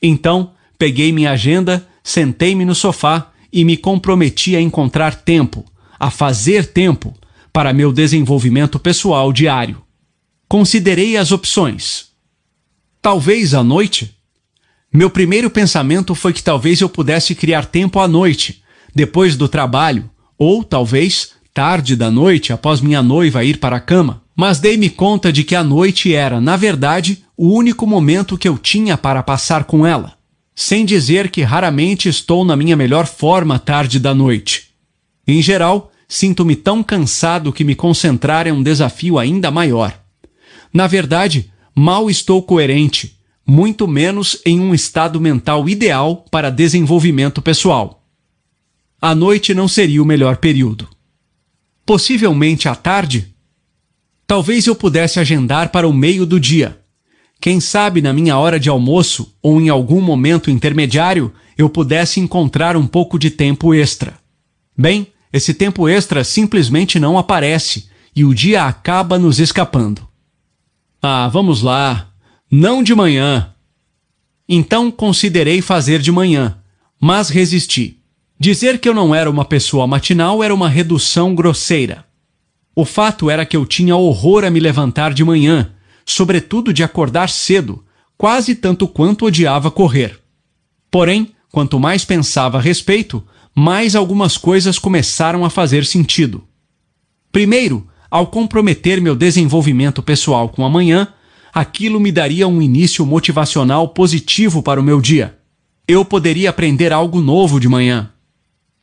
Então, peguei minha agenda, sentei-me no sofá e me comprometi a encontrar tempo, a fazer tempo, para meu desenvolvimento pessoal diário. Considerei as opções. Talvez à noite? Meu primeiro pensamento foi que talvez eu pudesse criar tempo à noite, depois do trabalho, ou talvez tarde da noite após minha noiva ir para a cama. Mas dei-me conta de que a noite era, na verdade, o único momento que eu tinha para passar com ela sem dizer que raramente estou na minha melhor forma tarde da noite. Em geral, sinto-me tão cansado que me concentrar é um desafio ainda maior. Na verdade, mal estou coerente, muito menos em um estado mental ideal para desenvolvimento pessoal. A noite não seria o melhor período. Possivelmente à tarde? Talvez eu pudesse agendar para o meio do dia quem sabe na minha hora de almoço ou em algum momento intermediário eu pudesse encontrar um pouco de tempo extra. Bem, esse tempo extra simplesmente não aparece e o dia acaba nos escapando. Ah, vamos lá. Não de manhã. Então considerei fazer de manhã, mas resisti. Dizer que eu não era uma pessoa matinal era uma redução grosseira. O fato era que eu tinha horror a me levantar de manhã sobretudo de acordar cedo, quase tanto quanto odiava correr. Porém, quanto mais pensava a respeito, mais algumas coisas começaram a fazer sentido. Primeiro, ao comprometer meu desenvolvimento pessoal com a manhã, aquilo me daria um início motivacional positivo para o meu dia. Eu poderia aprender algo novo de manhã.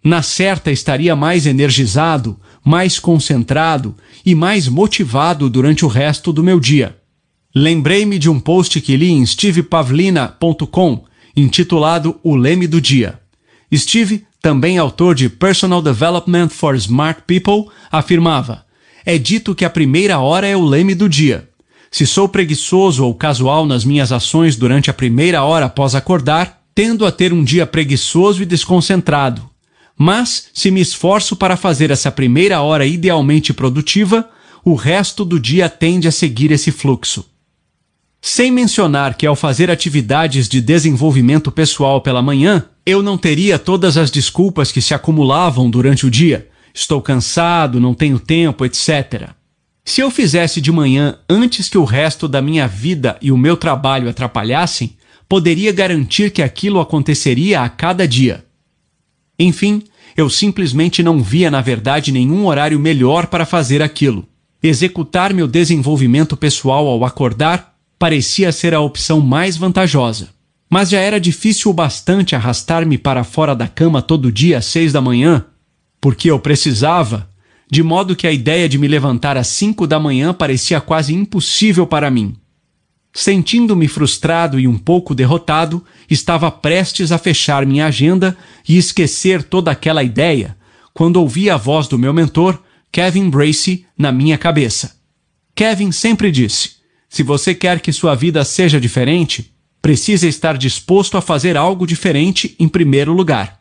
Na certa, estaria mais energizado, mais concentrado e mais motivado durante o resto do meu dia. Lembrei-me de um post que li em stevepavlina.com, intitulado O Leme do Dia. Steve, também autor de Personal Development for Smart People, afirmava: É dito que a primeira hora é o leme do dia. Se sou preguiçoso ou casual nas minhas ações durante a primeira hora após acordar, tendo a ter um dia preguiçoso e desconcentrado. Mas, se me esforço para fazer essa primeira hora idealmente produtiva, o resto do dia tende a seguir esse fluxo. Sem mencionar que ao fazer atividades de desenvolvimento pessoal pela manhã, eu não teria todas as desculpas que se acumulavam durante o dia. Estou cansado, não tenho tempo, etc. Se eu fizesse de manhã antes que o resto da minha vida e o meu trabalho atrapalhassem, poderia garantir que aquilo aconteceria a cada dia. Enfim, eu simplesmente não via na verdade nenhum horário melhor para fazer aquilo. Executar meu desenvolvimento pessoal ao acordar parecia ser a opção mais vantajosa. Mas já era difícil o bastante arrastar-me para fora da cama todo dia às seis da manhã, porque eu precisava, de modo que a ideia de me levantar às cinco da manhã parecia quase impossível para mim. Sentindo-me frustrado e um pouco derrotado, estava prestes a fechar minha agenda e esquecer toda aquela ideia, quando ouvi a voz do meu mentor, Kevin Bracey, na minha cabeça. Kevin sempre disse: se você quer que sua vida seja diferente, precisa estar disposto a fazer algo diferente em primeiro lugar.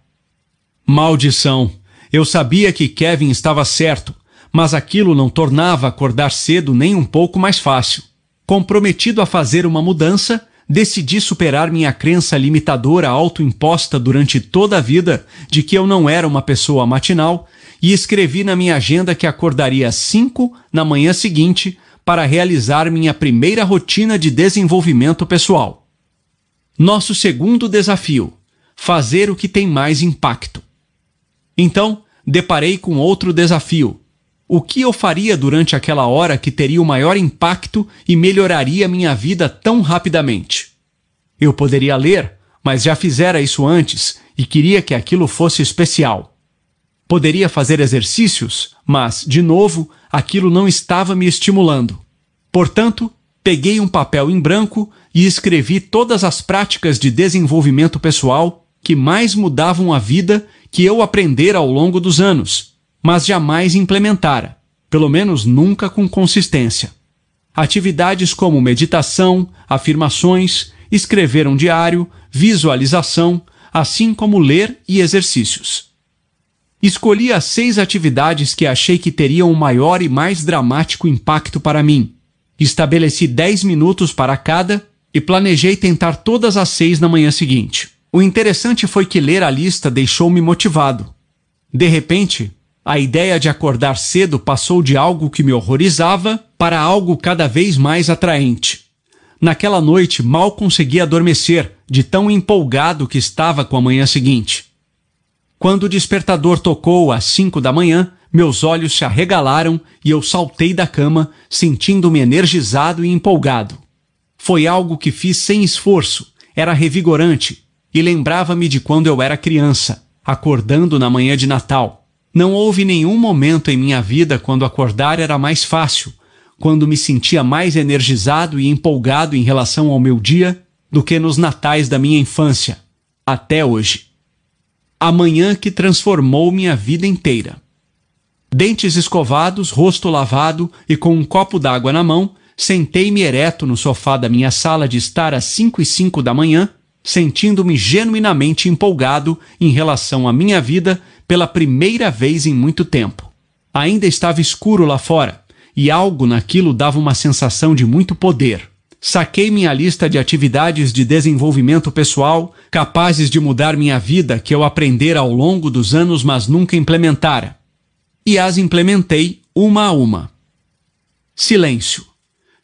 Maldição! Eu sabia que Kevin estava certo, mas aquilo não tornava acordar cedo nem um pouco mais fácil. Comprometido a fazer uma mudança, decidi superar minha crença limitadora autoimposta durante toda a vida de que eu não era uma pessoa matinal e escrevi na minha agenda que acordaria às 5 na manhã seguinte para realizar minha primeira rotina de desenvolvimento pessoal. Nosso segundo desafio: fazer o que tem mais impacto. Então, deparei com outro desafio. O que eu faria durante aquela hora que teria o maior impacto e melhoraria minha vida tão rapidamente? Eu poderia ler, mas já fizera isso antes e queria que aquilo fosse especial. Poderia fazer exercícios, mas, de novo, aquilo não estava me estimulando. Portanto, peguei um papel em branco e escrevi todas as práticas de desenvolvimento pessoal que mais mudavam a vida que eu aprendera ao longo dos anos, mas jamais implementara, pelo menos nunca com consistência. Atividades como meditação, afirmações, escrever um diário, visualização, assim como ler e exercícios. Escolhi as seis atividades que achei que teriam o maior e mais dramático impacto para mim. Estabeleci 10 minutos para cada e planejei tentar todas as seis na manhã seguinte. O interessante foi que ler a lista deixou-me motivado. De repente, a ideia de acordar cedo passou de algo que me horrorizava para algo cada vez mais atraente. Naquela noite mal consegui adormecer, de tão empolgado que estava com a manhã seguinte. Quando o despertador tocou às cinco da manhã, meus olhos se arregalaram e eu saltei da cama, sentindo-me energizado e empolgado. Foi algo que fiz sem esforço, era revigorante e lembrava-me de quando eu era criança, acordando na manhã de Natal. Não houve nenhum momento em minha vida quando acordar era mais fácil, quando me sentia mais energizado e empolgado em relação ao meu dia do que nos natais da minha infância, até hoje. A manhã que transformou minha vida inteira. Dentes escovados, rosto lavado e com um copo d'água na mão, sentei-me ereto no sofá da minha sala de estar às cinco e cinco da manhã, sentindo-me genuinamente empolgado em relação à minha vida pela primeira vez em muito tempo. Ainda estava escuro lá fora, e algo naquilo dava uma sensação de muito poder. Saquei minha lista de atividades de desenvolvimento pessoal capazes de mudar minha vida que eu aprendera ao longo dos anos, mas nunca implementara. E as implementei uma a uma. Silêncio.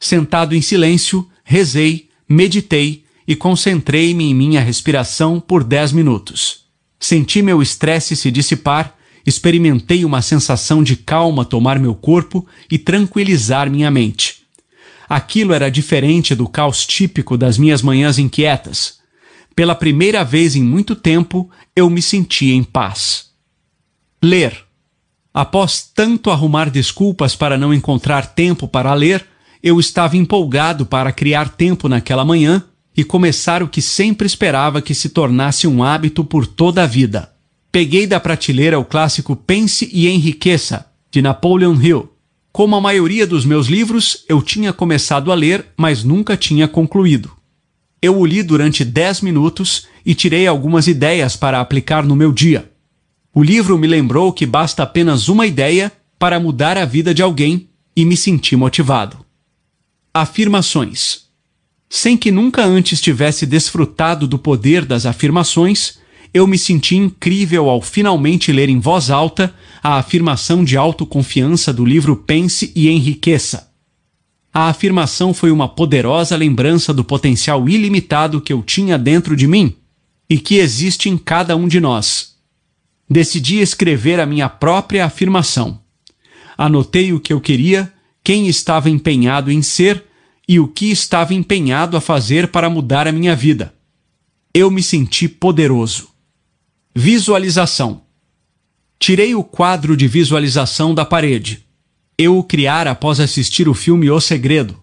Sentado em silêncio, rezei, meditei e concentrei-me em minha respiração por dez minutos. Senti meu estresse se dissipar experimentei uma sensação de calma tomar meu corpo e tranquilizar minha mente. Aquilo era diferente do caos típico das minhas manhãs inquietas. Pela primeira vez em muito tempo, eu me sentia em paz. Ler. Após tanto arrumar desculpas para não encontrar tempo para ler, eu estava empolgado para criar tempo naquela manhã e começar o que sempre esperava que se tornasse um hábito por toda a vida. Peguei da prateleira o clássico Pense e Enriqueça, de Napoleon Hill. Como a maioria dos meus livros, eu tinha começado a ler, mas nunca tinha concluído. Eu o li durante dez minutos e tirei algumas ideias para aplicar no meu dia. O livro me lembrou que basta apenas uma ideia para mudar a vida de alguém e me senti motivado. Afirmações. Sem que nunca antes tivesse desfrutado do poder das afirmações, eu me senti incrível ao finalmente ler em voz alta a afirmação de autoconfiança do livro Pense e Enriqueça. A afirmação foi uma poderosa lembrança do potencial ilimitado que eu tinha dentro de mim e que existe em cada um de nós. Decidi escrever a minha própria afirmação. Anotei o que eu queria, quem estava empenhado em ser e o que estava empenhado a fazer para mudar a minha vida. Eu me senti poderoso. Visualização. Tirei o quadro de visualização da parede. Eu o criara após assistir o filme O Segredo.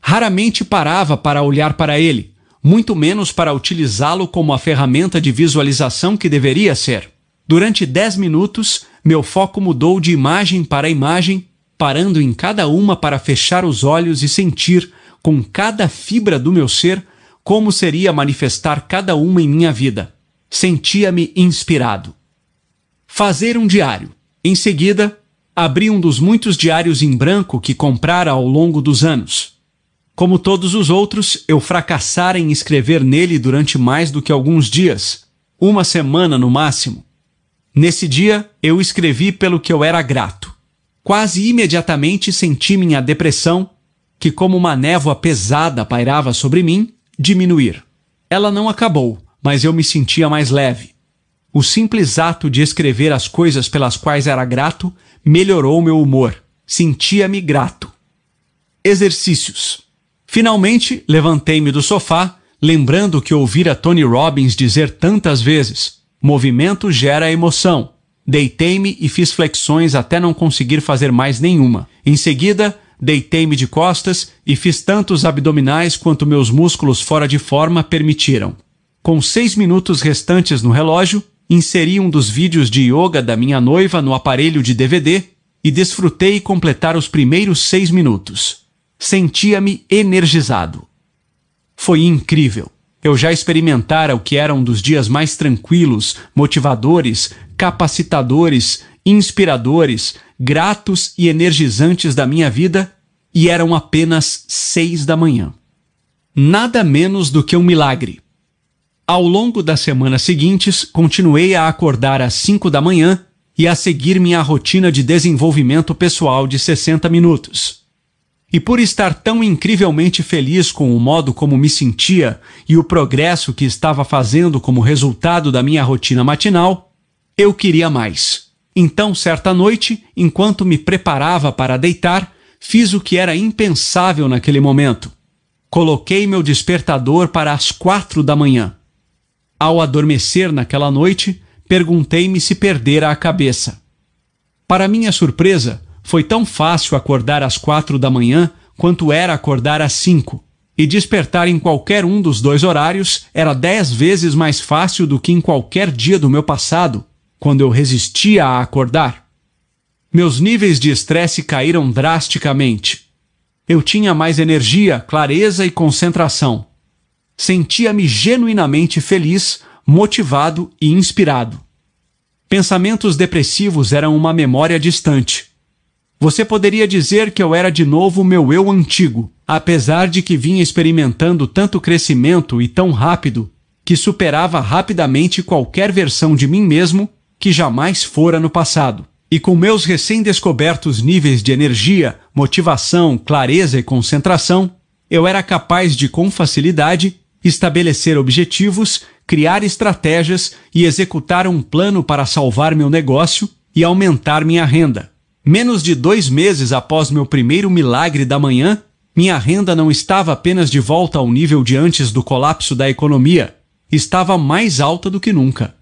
Raramente parava para olhar para ele, muito menos para utilizá-lo como a ferramenta de visualização que deveria ser. Durante dez minutos, meu foco mudou de imagem para imagem, parando em cada uma para fechar os olhos e sentir, com cada fibra do meu ser, como seria manifestar cada uma em minha vida sentia-me inspirado. Fazer um diário. Em seguida, abri um dos muitos diários em branco que comprara ao longo dos anos. Como todos os outros, eu fracassara em escrever nele durante mais do que alguns dias, uma semana no máximo. Nesse dia, eu escrevi pelo que eu era grato. Quase imediatamente senti minha depressão, que como uma névoa pesada pairava sobre mim, diminuir. Ela não acabou, mas eu me sentia mais leve. O simples ato de escrever as coisas pelas quais era grato melhorou meu humor. Sentia-me grato. Exercícios. Finalmente, levantei-me do sofá, lembrando que ouvira Tony Robbins dizer tantas vezes: movimento gera emoção. Deitei-me e fiz flexões até não conseguir fazer mais nenhuma. Em seguida, deitei-me de costas e fiz tantos abdominais quanto meus músculos fora de forma permitiram. Com seis minutos restantes no relógio, inseri um dos vídeos de yoga da minha noiva no aparelho de DVD e desfrutei completar os primeiros seis minutos. Sentia-me energizado. Foi incrível. Eu já experimentara o que era um dos dias mais tranquilos, motivadores, capacitadores, inspiradores, gratos e energizantes da minha vida e eram apenas seis da manhã. Nada menos do que um milagre. Ao longo das semanas seguintes, continuei a acordar às 5 da manhã e a seguir minha rotina de desenvolvimento pessoal de 60 minutos. E por estar tão incrivelmente feliz com o modo como me sentia e o progresso que estava fazendo como resultado da minha rotina matinal, eu queria mais. Então, certa noite, enquanto me preparava para deitar, fiz o que era impensável naquele momento. Coloquei meu despertador para as quatro da manhã. Ao adormecer naquela noite, perguntei-me se perdera a cabeça. Para minha surpresa, foi tão fácil acordar às quatro da manhã quanto era acordar às cinco, e despertar em qualquer um dos dois horários era dez vezes mais fácil do que em qualquer dia do meu passado, quando eu resistia a acordar. Meus níveis de estresse caíram drasticamente. Eu tinha mais energia, clareza e concentração sentia-me genuinamente feliz, motivado e inspirado. Pensamentos depressivos eram uma memória distante. Você poderia dizer que eu era de novo meu eu antigo, apesar de que vinha experimentando tanto crescimento e tão rápido que superava rapidamente qualquer versão de mim mesmo que jamais fora no passado. E com meus recém-descobertos níveis de energia, motivação, clareza e concentração, eu era capaz de, com facilidade, estabelecer objetivos, criar estratégias e executar um plano para salvar meu negócio e aumentar minha renda. Menos de dois meses após meu primeiro milagre da manhã, minha renda não estava apenas de volta ao nível de antes do colapso da economia, estava mais alta do que nunca.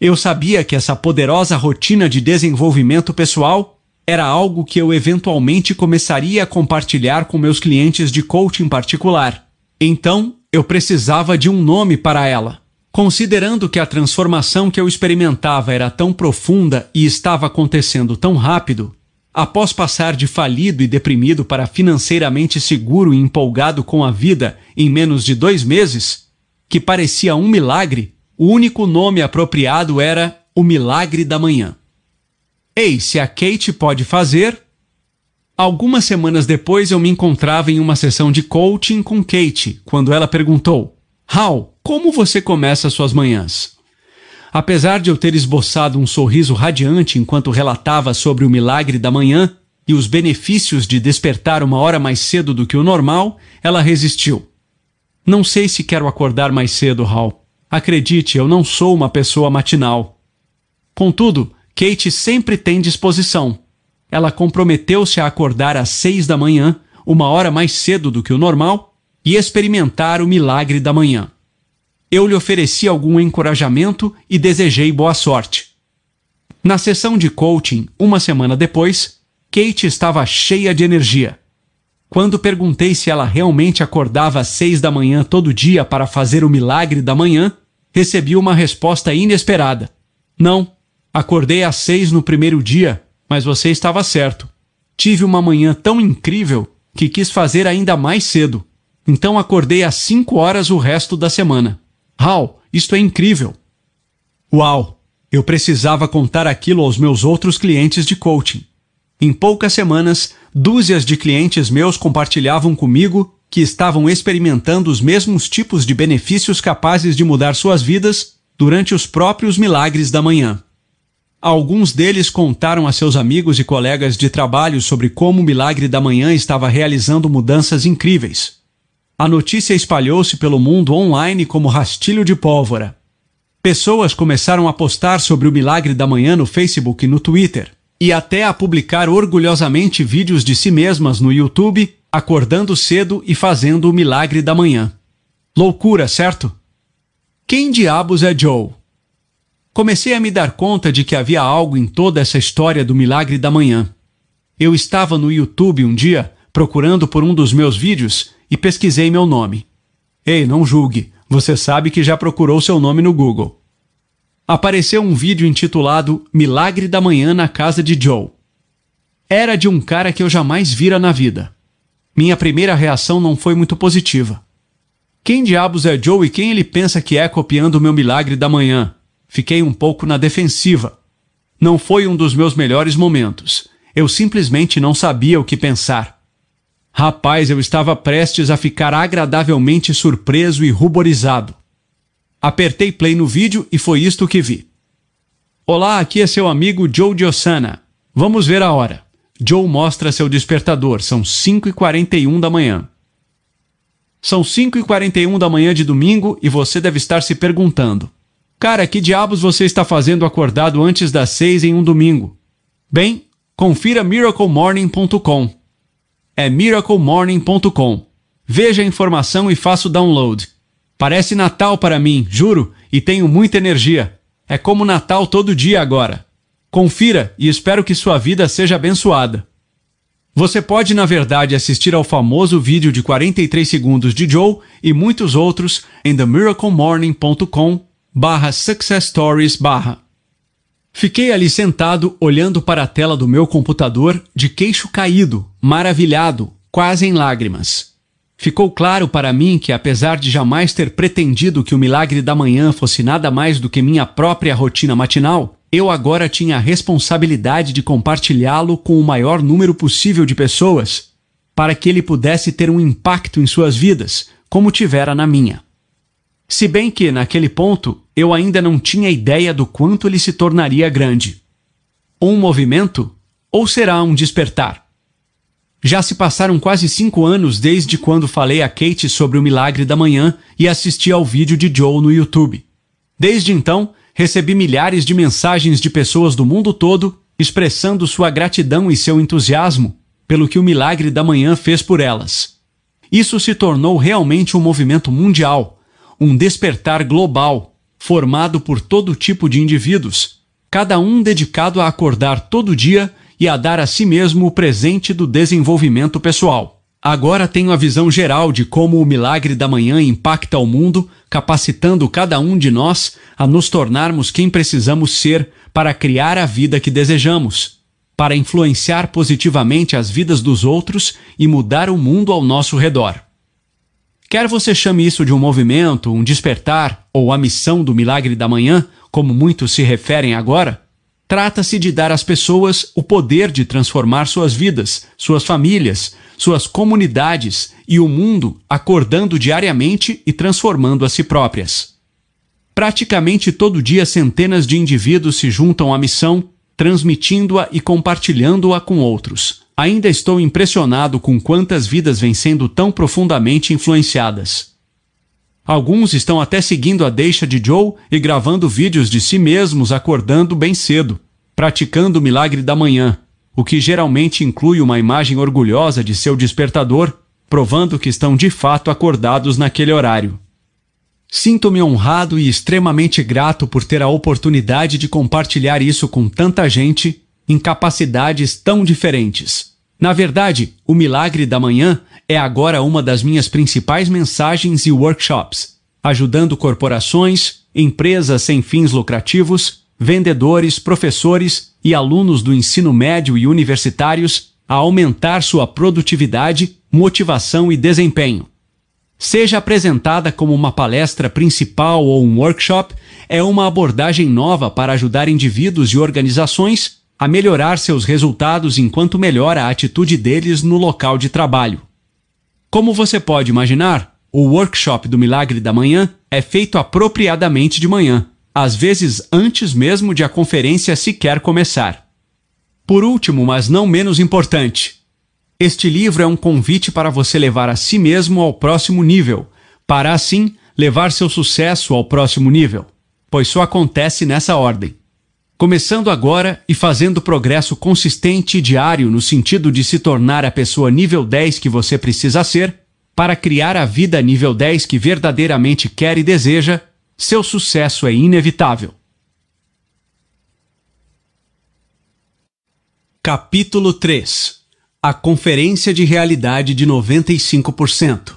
Eu sabia que essa poderosa rotina de desenvolvimento pessoal era algo que eu eventualmente começaria a compartilhar com meus clientes de coaching particular. Então, eu precisava de um nome para ela. Considerando que a transformação que eu experimentava era tão profunda e estava acontecendo tão rápido, após passar de falido e deprimido para financeiramente seguro e empolgado com a vida em menos de dois meses, que parecia um milagre, o único nome apropriado era O Milagre da Manhã. Ei, se a Kate pode fazer, Algumas semanas depois eu me encontrava em uma sessão de coaching com Kate, quando ela perguntou: Hal, como você começa suas manhãs? Apesar de eu ter esboçado um sorriso radiante enquanto relatava sobre o milagre da manhã e os benefícios de despertar uma hora mais cedo do que o normal, ela resistiu. Não sei se quero acordar mais cedo, Hal. Acredite, eu não sou uma pessoa matinal. Contudo, Kate sempre tem disposição ela comprometeu-se a acordar às seis da manhã, uma hora mais cedo do que o normal, e experimentar o milagre da manhã. Eu lhe ofereci algum encorajamento e desejei boa sorte. Na sessão de coaching, uma semana depois, Kate estava cheia de energia. Quando perguntei se ela realmente acordava às seis da manhã todo dia para fazer o milagre da manhã, recebi uma resposta inesperada. Não, acordei às seis no primeiro dia mas você estava certo. Tive uma manhã tão incrível que quis fazer ainda mais cedo. Então acordei às 5 horas o resto da semana. Hal, isto é incrível. Uau! Eu precisava contar aquilo aos meus outros clientes de coaching. Em poucas semanas, dúzias de clientes meus compartilhavam comigo que estavam experimentando os mesmos tipos de benefícios capazes de mudar suas vidas durante os próprios milagres da manhã. Alguns deles contaram a seus amigos e colegas de trabalho sobre como o milagre da manhã estava realizando mudanças incríveis. A notícia espalhou-se pelo mundo online como rastilho de pólvora. Pessoas começaram a postar sobre o milagre da manhã no Facebook e no Twitter, e até a publicar orgulhosamente vídeos de si mesmas no YouTube, acordando cedo e fazendo o milagre da manhã. Loucura, certo? Quem diabos é Joe? Comecei a me dar conta de que havia algo em toda essa história do milagre da manhã. Eu estava no YouTube um dia, procurando por um dos meus vídeos, e pesquisei meu nome. Ei, não julgue, você sabe que já procurou seu nome no Google. Apareceu um vídeo intitulado Milagre da Manhã na Casa de Joe. Era de um cara que eu jamais vira na vida. Minha primeira reação não foi muito positiva. Quem diabos é Joe e quem ele pensa que é copiando o meu milagre da manhã? Fiquei um pouco na defensiva. Não foi um dos meus melhores momentos. Eu simplesmente não sabia o que pensar. Rapaz, eu estava prestes a ficar agradavelmente surpreso e ruborizado. Apertei play no vídeo e foi isto que vi. Olá, aqui é seu amigo Joe Diosana. Vamos ver a hora. Joe mostra seu despertador, são 5h41 da manhã. São 5h41 da manhã de domingo e você deve estar se perguntando: Cara, que diabos você está fazendo acordado antes das 6 em um domingo? Bem, confira miraclemorning.com é miraclemorning.com. Veja a informação e faça o download. Parece Natal para mim, juro, e tenho muita energia. É como Natal todo dia agora. Confira e espero que sua vida seja abençoada. Você pode, na verdade, assistir ao famoso vídeo de 43 segundos de Joe e muitos outros em themiraclemorning.com barra success stories barra. Fiquei ali sentado, olhando para a tela do meu computador, de queixo caído, maravilhado, quase em lágrimas. Ficou claro para mim que, apesar de jamais ter pretendido que o milagre da manhã fosse nada mais do que minha própria rotina matinal, eu agora tinha a responsabilidade de compartilhá-lo com o maior número possível de pessoas, para que ele pudesse ter um impacto em suas vidas, como tivera na minha. Se bem que, naquele ponto, eu ainda não tinha ideia do quanto ele se tornaria grande. Um movimento ou será um despertar? Já se passaram quase cinco anos desde quando falei a Kate sobre o milagre da manhã e assisti ao vídeo de Joe no YouTube. Desde então, recebi milhares de mensagens de pessoas do mundo todo expressando sua gratidão e seu entusiasmo pelo que o milagre da manhã fez por elas. Isso se tornou realmente um movimento mundial um despertar global, formado por todo tipo de indivíduos, cada um dedicado a acordar todo dia e a dar a si mesmo o presente do desenvolvimento pessoal. Agora tenho a visão geral de como o milagre da manhã impacta o mundo, capacitando cada um de nós a nos tornarmos quem precisamos ser para criar a vida que desejamos, para influenciar positivamente as vidas dos outros e mudar o mundo ao nosso redor. Quer você chame isso de um movimento, um despertar ou a missão do milagre da manhã, como muitos se referem agora, trata-se de dar às pessoas o poder de transformar suas vidas, suas famílias, suas comunidades e o mundo acordando diariamente e transformando a si próprias. Praticamente todo dia centenas de indivíduos se juntam à missão, transmitindo-a e compartilhando-a com outros. Ainda estou impressionado com quantas vidas vêm sendo tão profundamente influenciadas. Alguns estão até seguindo a deixa de Joe e gravando vídeos de si mesmos acordando bem cedo, praticando o milagre da manhã, o que geralmente inclui uma imagem orgulhosa de seu despertador, provando que estão de fato acordados naquele horário. Sinto-me honrado e extremamente grato por ter a oportunidade de compartilhar isso com tanta gente em capacidades tão diferentes. Na verdade, o Milagre da Manhã é agora uma das minhas principais mensagens e workshops, ajudando corporações, empresas sem fins lucrativos, vendedores, professores e alunos do ensino médio e universitários a aumentar sua produtividade, motivação e desempenho. Seja apresentada como uma palestra principal ou um workshop, é uma abordagem nova para ajudar indivíduos e organizações a melhorar seus resultados enquanto melhora a atitude deles no local de trabalho. Como você pode imaginar, o workshop do Milagre da Manhã é feito apropriadamente de manhã, às vezes antes mesmo de a conferência sequer começar. Por último, mas não menos importante, Este livro é um convite para você levar a si mesmo ao próximo nível, para assim levar seu sucesso ao próximo nível, pois só acontece nessa ordem. Começando agora e fazendo progresso consistente e diário no sentido de se tornar a pessoa nível 10 que você precisa ser, para criar a vida nível 10 que verdadeiramente quer e deseja, seu sucesso é inevitável. Capítulo 3 a Conferência de Realidade de 95%.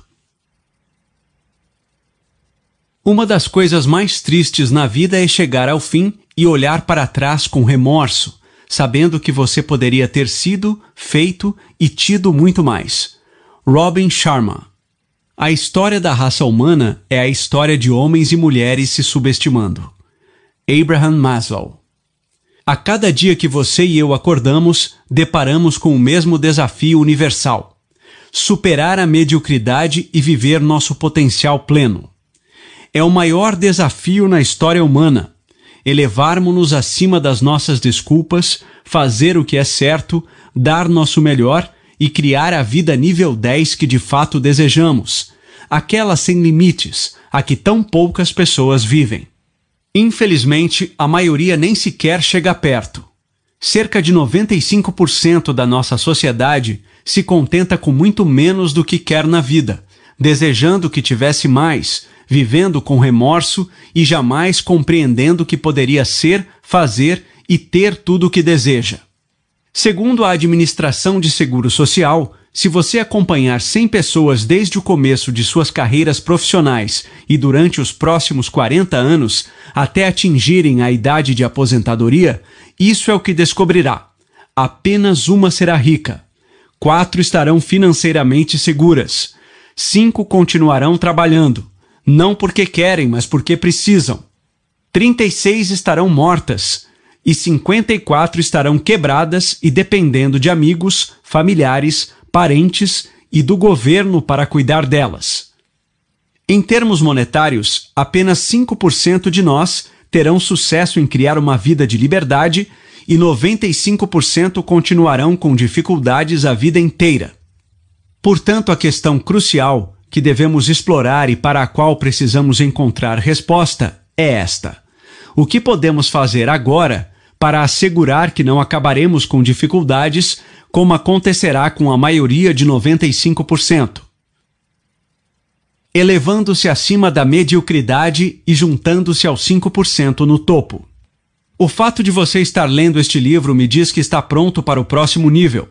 Uma das coisas mais tristes na vida é chegar ao fim e olhar para trás com remorso, sabendo que você poderia ter sido, feito e tido muito mais. Robin Sharma. A história da raça humana é a história de homens e mulheres se subestimando. Abraham Maslow. A cada dia que você e eu acordamos, deparamos com o mesmo desafio universal: superar a mediocridade e viver nosso potencial pleno. É o maior desafio na história humana. Elevarmos-nos acima das nossas desculpas, fazer o que é certo, dar nosso melhor e criar a vida nível 10 que de fato desejamos, aquela sem limites, a que tão poucas pessoas vivem. Infelizmente, a maioria nem sequer chega perto. Cerca de 95% da nossa sociedade se contenta com muito menos do que quer na vida, desejando que tivesse mais, vivendo com remorso e jamais compreendendo que poderia ser, fazer e ter tudo o que deseja. Segundo a Administração de Seguro Social, se você acompanhar 100 pessoas desde o começo de suas carreiras profissionais e durante os próximos 40 anos, até atingirem a idade de aposentadoria, isso é o que descobrirá. Apenas uma será rica. Quatro estarão financeiramente seguras. Cinco continuarão trabalhando, não porque querem, mas porque precisam. 36 estarão mortas e 54 estarão quebradas e dependendo de amigos, familiares, parentes e do governo para cuidar delas. Em termos monetários, apenas 5% de nós terão sucesso em criar uma vida de liberdade e 95% continuarão com dificuldades a vida inteira. Portanto, a questão crucial que devemos explorar e para a qual precisamos encontrar resposta é esta: o que podemos fazer agora para assegurar que não acabaremos com dificuldades como acontecerá com a maioria de 95%. Elevando-se acima da mediocridade e juntando-se aos 5% no topo. O fato de você estar lendo este livro me diz que está pronto para o próximo nível.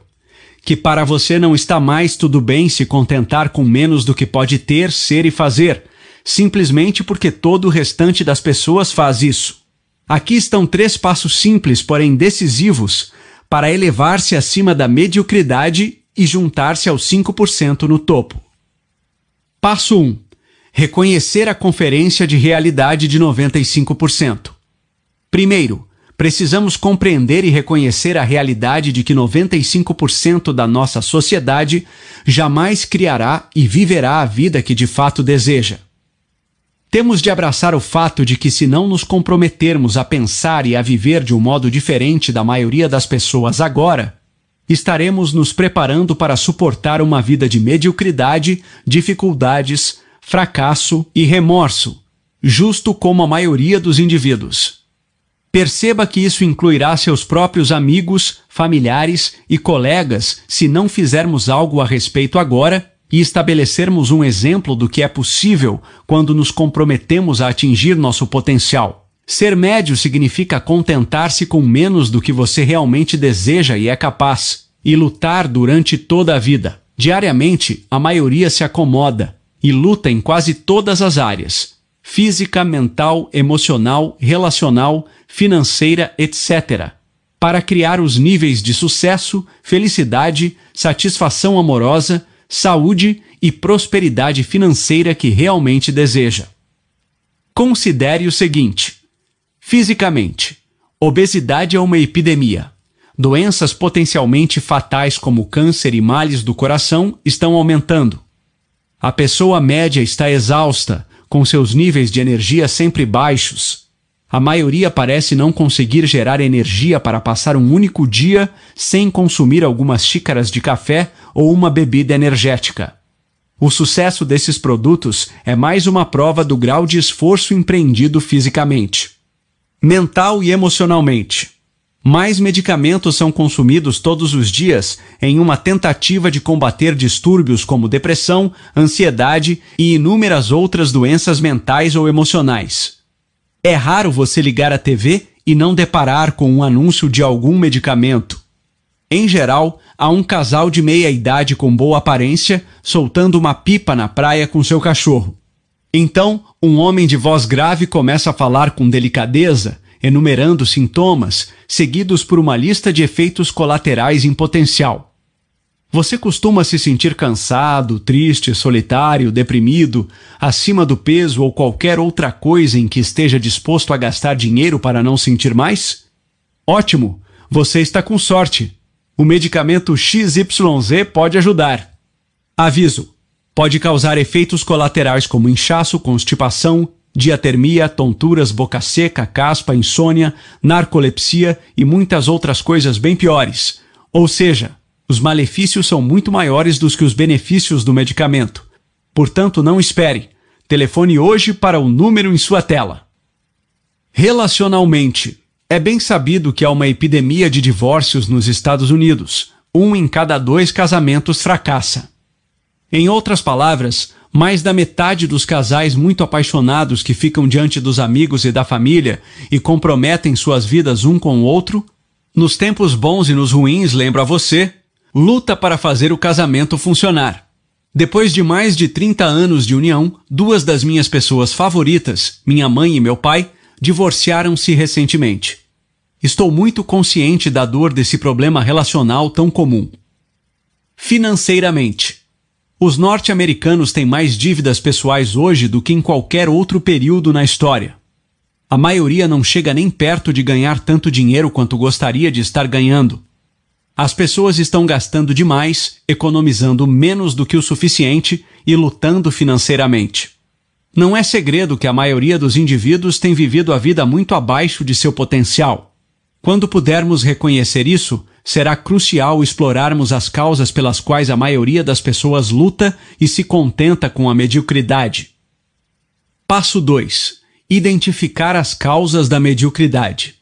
Que para você não está mais tudo bem se contentar com menos do que pode ter, ser e fazer, simplesmente porque todo o restante das pessoas faz isso. Aqui estão três passos simples, porém decisivos, para elevar-se acima da mediocridade e juntar-se aos 5% no topo. Passo 1. Reconhecer a conferência de realidade de 95%. Primeiro, precisamos compreender e reconhecer a realidade de que 95% da nossa sociedade jamais criará e viverá a vida que de fato deseja. Temos de abraçar o fato de que, se não nos comprometermos a pensar e a viver de um modo diferente da maioria das pessoas agora, estaremos nos preparando para suportar uma vida de mediocridade, dificuldades, fracasso e remorso, justo como a maioria dos indivíduos. Perceba que isso incluirá seus próprios amigos, familiares e colegas se não fizermos algo a respeito agora e estabelecermos um exemplo do que é possível quando nos comprometemos a atingir nosso potencial. Ser médio significa contentar-se com menos do que você realmente deseja e é capaz, e lutar durante toda a vida. Diariamente, a maioria se acomoda e luta em quase todas as áreas: física, mental, emocional, relacional, financeira, etc. Para criar os níveis de sucesso, felicidade, satisfação amorosa, saúde e prosperidade financeira que realmente deseja. Considere o seguinte: fisicamente, obesidade é uma epidemia. Doenças potencialmente fatais como câncer e males do coração estão aumentando. A pessoa média está exausta, com seus níveis de energia sempre baixos. A maioria parece não conseguir gerar energia para passar um único dia sem consumir algumas xícaras de café ou uma bebida energética. O sucesso desses produtos é mais uma prova do grau de esforço empreendido fisicamente, mental e emocionalmente. Mais medicamentos são consumidos todos os dias em uma tentativa de combater distúrbios como depressão, ansiedade e inúmeras outras doenças mentais ou emocionais. É raro você ligar a TV e não deparar com um anúncio de algum medicamento. Em geral, há um casal de meia idade com boa aparência soltando uma pipa na praia com seu cachorro. Então, um homem de voz grave começa a falar com delicadeza, enumerando sintomas, seguidos por uma lista de efeitos colaterais em potencial. Você costuma se sentir cansado, triste, solitário, deprimido, acima do peso ou qualquer outra coisa em que esteja disposto a gastar dinheiro para não sentir mais? Ótimo! Você está com sorte. O medicamento XYZ pode ajudar. Aviso: pode causar efeitos colaterais como inchaço, constipação, diatermia, tonturas, boca seca, caspa, insônia, narcolepsia e muitas outras coisas bem piores. Ou seja, os malefícios são muito maiores do que os benefícios do medicamento. Portanto, não espere. Telefone hoje para o número em sua tela. Relacionalmente, é bem sabido que há uma epidemia de divórcios nos Estados Unidos. Um em cada dois casamentos fracassa. Em outras palavras, mais da metade dos casais muito apaixonados que ficam diante dos amigos e da família e comprometem suas vidas um com o outro, nos tempos bons e nos ruins, lembro a você, luta para fazer o casamento funcionar. Depois de mais de 30 anos de união, duas das minhas pessoas favoritas, minha mãe e meu pai, divorciaram-se recentemente. Estou muito consciente da dor desse problema relacional tão comum. Financeiramente. Os norte-americanos têm mais dívidas pessoais hoje do que em qualquer outro período na história. A maioria não chega nem perto de ganhar tanto dinheiro quanto gostaria de estar ganhando. As pessoas estão gastando demais, economizando menos do que o suficiente e lutando financeiramente. Não é segredo que a maioria dos indivíduos tem vivido a vida muito abaixo de seu potencial. Quando pudermos reconhecer isso, será crucial explorarmos as causas pelas quais a maioria das pessoas luta e se contenta com a mediocridade. Passo 2. Identificar as causas da mediocridade.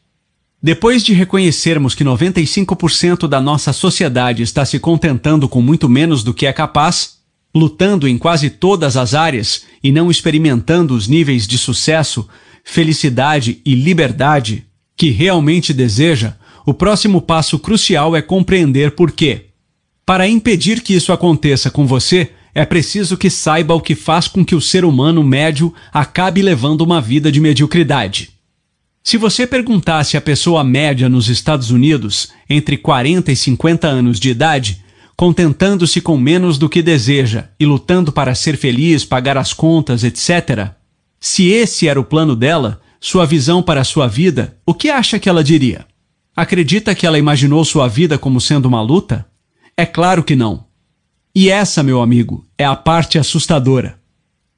Depois de reconhecermos que 95% da nossa sociedade está se contentando com muito menos do que é capaz, lutando em quase todas as áreas e não experimentando os níveis de sucesso, felicidade e liberdade que realmente deseja, o próximo passo crucial é compreender por quê. Para impedir que isso aconteça com você, é preciso que saiba o que faz com que o ser humano médio acabe levando uma vida de mediocridade. Se você perguntasse à pessoa média nos Estados Unidos, entre 40 e 50 anos de idade, contentando-se com menos do que deseja e lutando para ser feliz, pagar as contas, etc., se esse era o plano dela, sua visão para a sua vida, o que acha que ela diria? Acredita que ela imaginou sua vida como sendo uma luta? É claro que não. E essa, meu amigo, é a parte assustadora.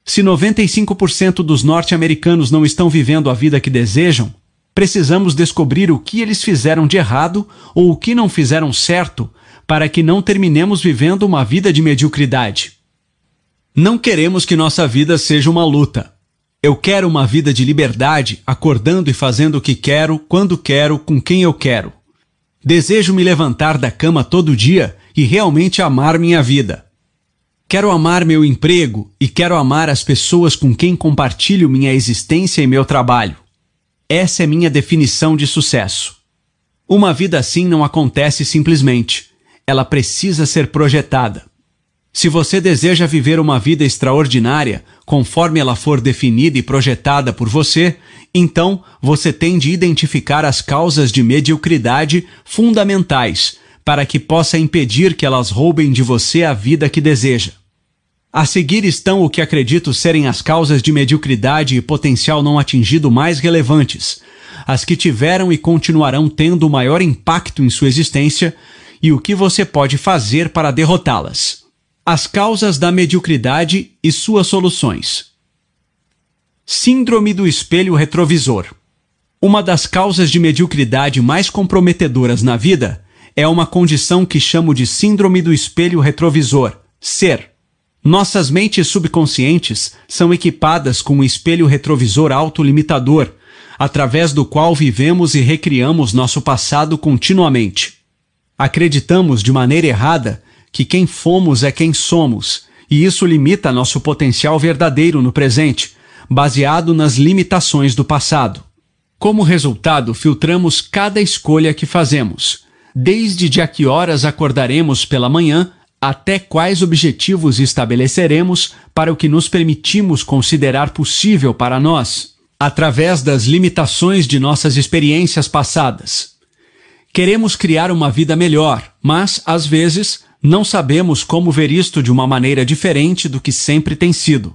Se 95% dos norte-americanos não estão vivendo a vida que desejam, precisamos descobrir o que eles fizeram de errado ou o que não fizeram certo para que não terminemos vivendo uma vida de mediocridade. Não queremos que nossa vida seja uma luta. Eu quero uma vida de liberdade, acordando e fazendo o que quero, quando quero, com quem eu quero. Desejo me levantar da cama todo dia e realmente amar minha vida. Quero amar meu emprego e quero amar as pessoas com quem compartilho minha existência e meu trabalho. Essa é minha definição de sucesso. Uma vida assim não acontece simplesmente. Ela precisa ser projetada. Se você deseja viver uma vida extraordinária, conforme ela for definida e projetada por você, então você tem de identificar as causas de mediocridade fundamentais para que possa impedir que elas roubem de você a vida que deseja. A seguir estão o que acredito serem as causas de mediocridade e potencial não atingido mais relevantes, as que tiveram e continuarão tendo o maior impacto em sua existência e o que você pode fazer para derrotá-las. As causas da mediocridade e suas soluções. Síndrome do espelho retrovisor. Uma das causas de mediocridade mais comprometedoras na vida é uma condição que chamo de Síndrome do Espelho Retrovisor, SER. Nossas mentes subconscientes são equipadas com um espelho retrovisor autolimitador, através do qual vivemos e recriamos nosso passado continuamente. Acreditamos de maneira errada que quem fomos é quem somos, e isso limita nosso potencial verdadeiro no presente, baseado nas limitações do passado. Como resultado, filtramos cada escolha que fazemos desde de a que horas acordaremos pela manhã até quais objetivos estabeleceremos para o que nos permitimos considerar possível para nós, através das limitações de nossas experiências passadas. Queremos criar uma vida melhor, mas, às vezes, não sabemos como ver isto de uma maneira diferente do que sempre tem sido.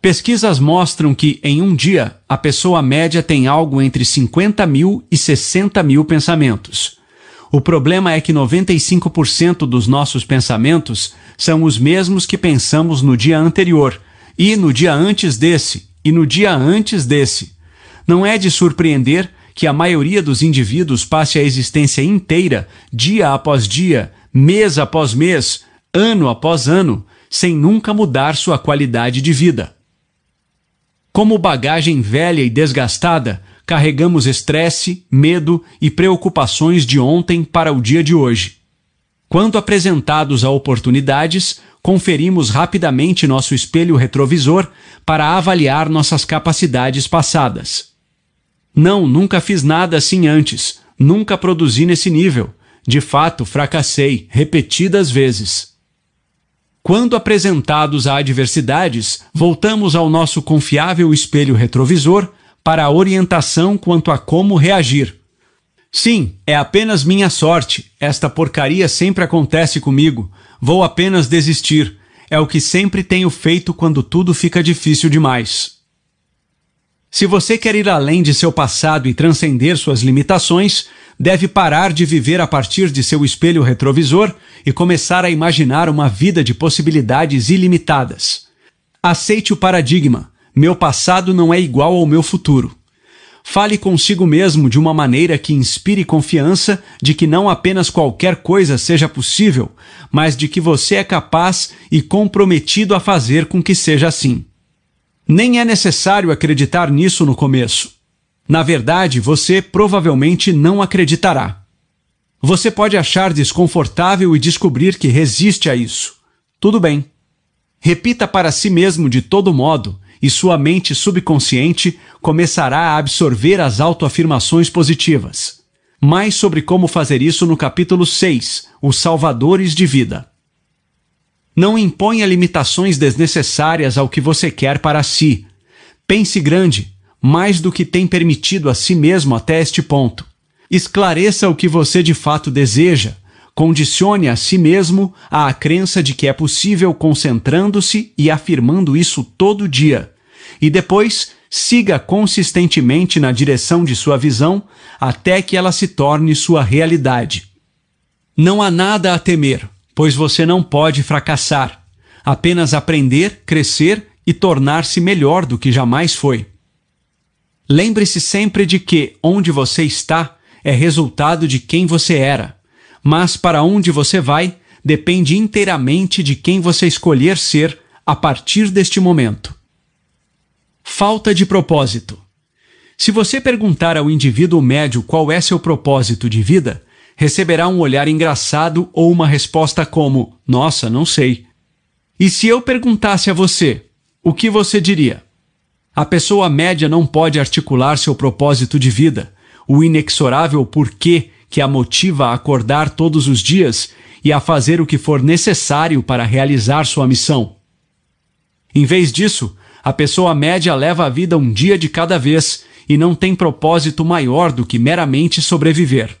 Pesquisas mostram que, em um dia, a pessoa média tem algo entre 50 mil e 60 mil pensamentos. O problema é que 95% dos nossos pensamentos são os mesmos que pensamos no dia anterior, e no dia antes desse, e no dia antes desse. Não é de surpreender que a maioria dos indivíduos passe a existência inteira, dia após dia, mês após mês, ano após ano, sem nunca mudar sua qualidade de vida. Como bagagem velha e desgastada, carregamos estresse, medo e preocupações de ontem para o dia de hoje. Quando apresentados a oportunidades, conferimos rapidamente nosso espelho retrovisor para avaliar nossas capacidades passadas. Não, nunca fiz nada assim antes, nunca produzi nesse nível. De fato, fracassei repetidas vezes. Quando apresentados a adversidades, voltamos ao nosso confiável espelho retrovisor para orientação quanto a como reagir. Sim, é apenas minha sorte. Esta porcaria sempre acontece comigo. Vou apenas desistir. É o que sempre tenho feito quando tudo fica difícil demais. Se você quer ir além de seu passado e transcender suas limitações, deve parar de viver a partir de seu espelho retrovisor e começar a imaginar uma vida de possibilidades ilimitadas. Aceite o paradigma. Meu passado não é igual ao meu futuro. Fale consigo mesmo de uma maneira que inspire confiança de que não apenas qualquer coisa seja possível, mas de que você é capaz e comprometido a fazer com que seja assim. Nem é necessário acreditar nisso no começo. Na verdade, você provavelmente não acreditará. Você pode achar desconfortável e descobrir que resiste a isso. Tudo bem. Repita para si mesmo de todo modo e sua mente subconsciente começará a absorver as autoafirmações positivas. Mais sobre como fazer isso no capítulo 6, Os Salvadores de Vida. Não imponha limitações desnecessárias ao que você quer para si. Pense grande, mais do que tem permitido a si mesmo até este ponto. Esclareça o que você de fato deseja. Condicione a si mesmo à crença de que é possível concentrando-se e afirmando isso todo dia. E depois, siga consistentemente na direção de sua visão até que ela se torne sua realidade. Não há nada a temer, pois você não pode fracassar. Apenas aprender, crescer e tornar-se melhor do que jamais foi. Lembre-se sempre de que onde você está é resultado de quem você era, mas para onde você vai depende inteiramente de quem você escolher ser a partir deste momento. Falta de propósito. Se você perguntar ao indivíduo médio qual é seu propósito de vida, receberá um olhar engraçado ou uma resposta como: Nossa, não sei. E se eu perguntasse a você, o que você diria? A pessoa média não pode articular seu propósito de vida, o inexorável porquê que a motiva a acordar todos os dias e a fazer o que for necessário para realizar sua missão. Em vez disso, a pessoa média leva a vida um dia de cada vez e não tem propósito maior do que meramente sobreviver.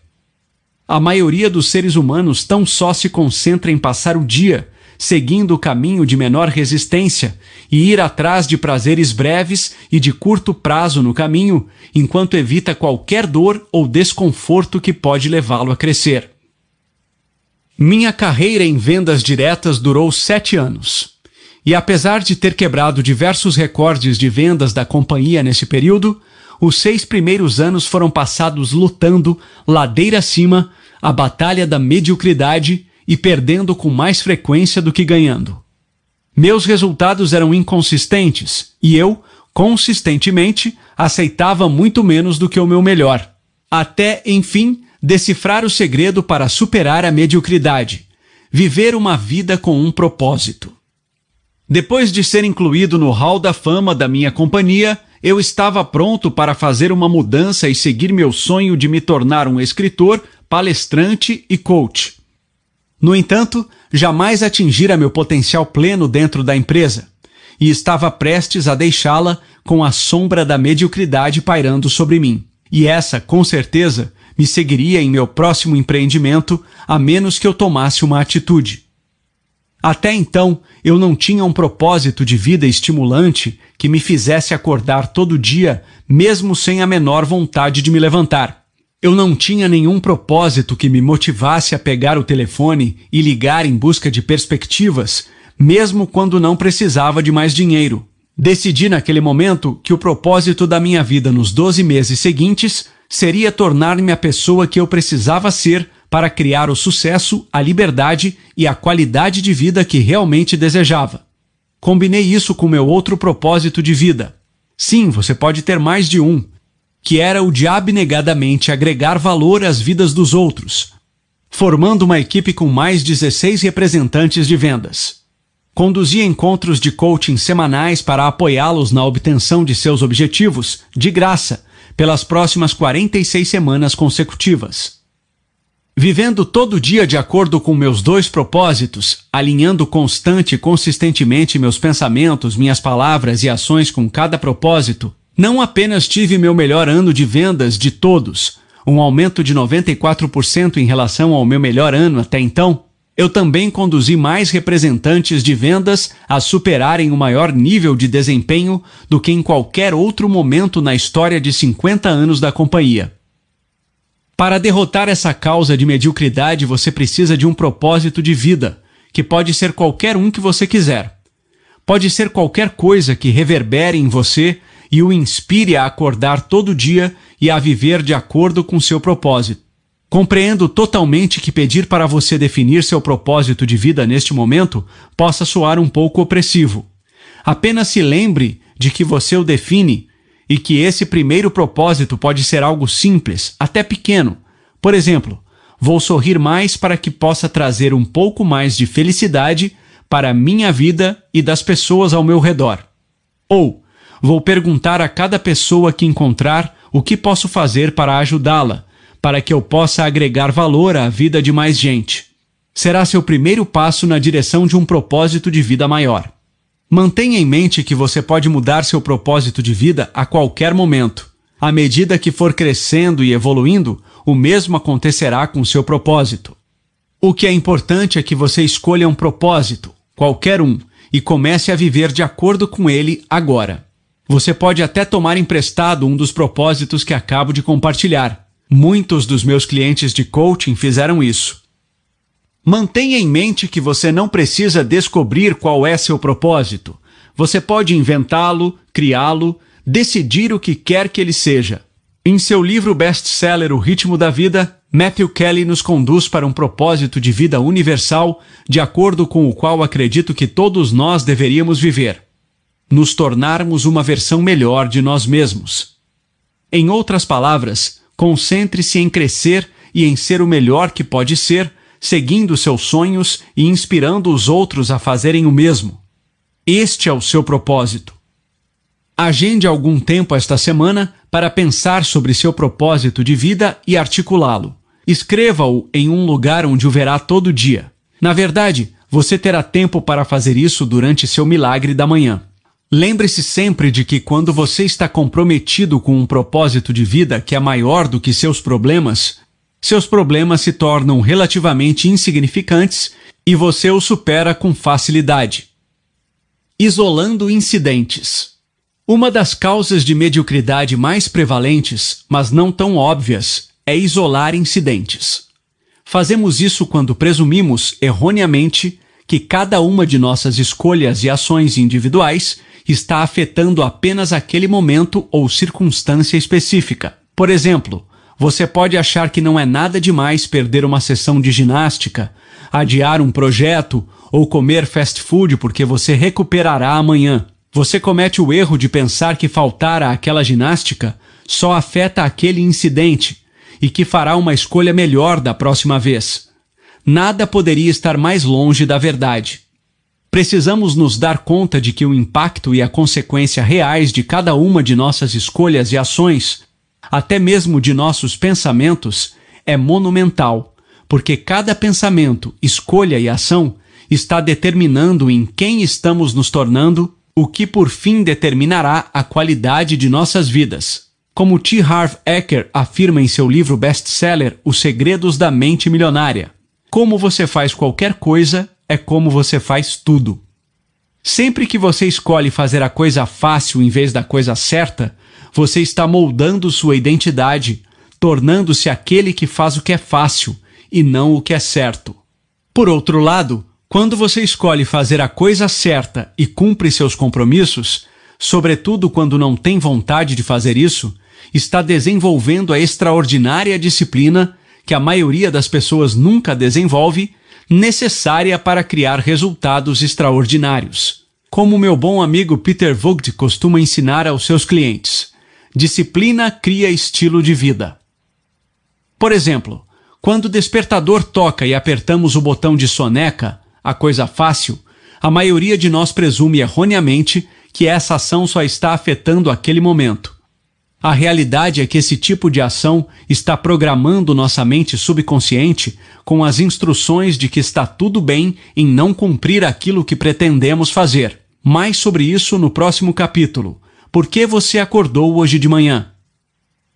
A maioria dos seres humanos tão só se concentra em passar o dia seguindo o caminho de menor resistência e ir atrás de prazeres breves e de curto prazo no caminho, enquanto evita qualquer dor ou desconforto que pode levá-lo a crescer. Minha carreira em vendas diretas durou sete anos. E apesar de ter quebrado diversos recordes de vendas da companhia nesse período, os seis primeiros anos foram passados lutando, ladeira acima, a batalha da mediocridade e perdendo com mais frequência do que ganhando. Meus resultados eram inconsistentes e eu, consistentemente, aceitava muito menos do que o meu melhor. Até, enfim, decifrar o segredo para superar a mediocridade. Viver uma vida com um propósito. Depois de ser incluído no hall da fama da minha companhia, eu estava pronto para fazer uma mudança e seguir meu sonho de me tornar um escritor, palestrante e coach. No entanto, jamais atingira meu potencial pleno dentro da empresa, e estava prestes a deixá-la com a sombra da mediocridade pairando sobre mim. E essa, com certeza, me seguiria em meu próximo empreendimento, a menos que eu tomasse uma atitude. Até então, eu não tinha um propósito de vida estimulante que me fizesse acordar todo dia, mesmo sem a menor vontade de me levantar. Eu não tinha nenhum propósito que me motivasse a pegar o telefone e ligar em busca de perspectivas, mesmo quando não precisava de mais dinheiro. Decidi naquele momento que o propósito da minha vida nos 12 meses seguintes seria tornar-me a pessoa que eu precisava ser para criar o sucesso, a liberdade e a qualidade de vida que realmente desejava. Combinei isso com meu outro propósito de vida. Sim, você pode ter mais de um, que era o de abnegadamente agregar valor às vidas dos outros, formando uma equipe com mais 16 representantes de vendas. Conduzia encontros de coaching semanais para apoiá-los na obtenção de seus objetivos, de graça, pelas próximas 46 semanas consecutivas. Vivendo todo dia de acordo com meus dois propósitos, alinhando constante e consistentemente meus pensamentos, minhas palavras e ações com cada propósito, não apenas tive meu melhor ano de vendas de todos, um aumento de 94% em relação ao meu melhor ano até então, eu também conduzi mais representantes de vendas a superarem o maior nível de desempenho do que em qualquer outro momento na história de 50 anos da companhia. Para derrotar essa causa de mediocridade, você precisa de um propósito de vida, que pode ser qualquer um que você quiser. Pode ser qualquer coisa que reverbere em você e o inspire a acordar todo dia e a viver de acordo com seu propósito. Compreendo totalmente que pedir para você definir seu propósito de vida neste momento possa soar um pouco opressivo. Apenas se lembre de que você o define e que esse primeiro propósito pode ser algo simples, até pequeno. Por exemplo, vou sorrir mais para que possa trazer um pouco mais de felicidade para minha vida e das pessoas ao meu redor. Ou, vou perguntar a cada pessoa que encontrar o que posso fazer para ajudá-la, para que eu possa agregar valor à vida de mais gente. Será seu primeiro passo na direção de um propósito de vida maior. Mantenha em mente que você pode mudar seu propósito de vida a qualquer momento. À medida que for crescendo e evoluindo, o mesmo acontecerá com seu propósito. O que é importante é que você escolha um propósito, qualquer um, e comece a viver de acordo com ele agora. Você pode até tomar emprestado um dos propósitos que acabo de compartilhar. Muitos dos meus clientes de coaching fizeram isso. Mantenha em mente que você não precisa descobrir qual é seu propósito. Você pode inventá-lo, criá-lo, decidir o que quer que ele seja. Em seu livro best-seller O Ritmo da Vida, Matthew Kelly nos conduz para um propósito de vida universal, de acordo com o qual acredito que todos nós deveríamos viver. Nos tornarmos uma versão melhor de nós mesmos. Em outras palavras, concentre-se em crescer e em ser o melhor que pode ser seguindo seus sonhos e inspirando os outros a fazerem o mesmo. Este é o seu propósito. Agende algum tempo esta semana para pensar sobre seu propósito de vida e articulá-lo. Escreva-o em um lugar onde o verá todo dia. Na verdade, você terá tempo para fazer isso durante seu milagre da manhã. Lembre-se sempre de que quando você está comprometido com um propósito de vida que é maior do que seus problemas, seus problemas se tornam relativamente insignificantes e você os supera com facilidade. Isolando incidentes. Uma das causas de mediocridade mais prevalentes, mas não tão óbvias, é isolar incidentes. Fazemos isso quando presumimos, erroneamente, que cada uma de nossas escolhas e ações individuais está afetando apenas aquele momento ou circunstância específica. Por exemplo, você pode achar que não é nada demais perder uma sessão de ginástica, adiar um projeto ou comer fast food porque você recuperará amanhã. Você comete o erro de pensar que faltar àquela ginástica só afeta aquele incidente e que fará uma escolha melhor da próxima vez. Nada poderia estar mais longe da verdade. Precisamos nos dar conta de que o impacto e a consequência reais de cada uma de nossas escolhas e ações, até mesmo de nossos pensamentos, é monumental, porque cada pensamento, escolha e ação está determinando em quem estamos nos tornando, o que por fim determinará a qualidade de nossas vidas. Como T. Harv Eker afirma em seu livro best-seller Os Segredos da Mente Milionária, como você faz qualquer coisa é como você faz tudo. Sempre que você escolhe fazer a coisa fácil em vez da coisa certa, você está moldando sua identidade, tornando-se aquele que faz o que é fácil e não o que é certo. Por outro lado, quando você escolhe fazer a coisa certa e cumpre seus compromissos, sobretudo quando não tem vontade de fazer isso, está desenvolvendo a extraordinária disciplina que a maioria das pessoas nunca desenvolve, necessária para criar resultados extraordinários. Como meu bom amigo Peter Vogt costuma ensinar aos seus clientes, disciplina cria estilo de vida. Por exemplo, quando o despertador toca e apertamos o botão de soneca, a coisa fácil, a maioria de nós presume erroneamente que essa ação só está afetando aquele momento. A realidade é que esse tipo de ação está programando nossa mente subconsciente com as instruções de que está tudo bem em não cumprir aquilo que pretendemos fazer. Mais sobre isso no próximo capítulo. Por que você acordou hoje de manhã?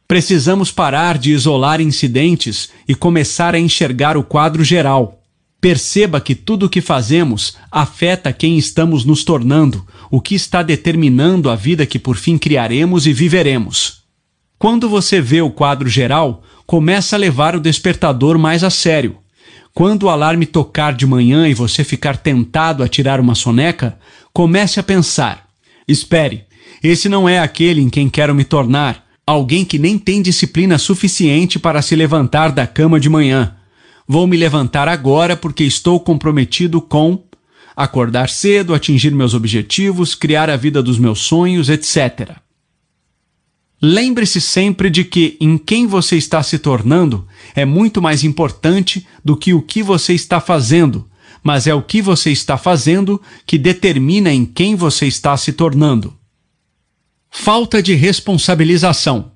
Precisamos parar de isolar incidentes e começar a enxergar o quadro geral. Perceba que tudo o que fazemos afeta quem estamos nos tornando, o que está determinando a vida que por fim criaremos e viveremos. Quando você vê o quadro geral, começa a levar o despertador mais a sério. Quando o alarme tocar de manhã e você ficar tentado a tirar uma soneca, comece a pensar: espere, esse não é aquele em quem quero me tornar, alguém que nem tem disciplina suficiente para se levantar da cama de manhã Vou me levantar agora porque estou comprometido com acordar cedo, atingir meus objetivos, criar a vida dos meus sonhos, etc. Lembre-se sempre de que em quem você está se tornando é muito mais importante do que o que você está fazendo, mas é o que você está fazendo que determina em quem você está se tornando. Falta de responsabilização.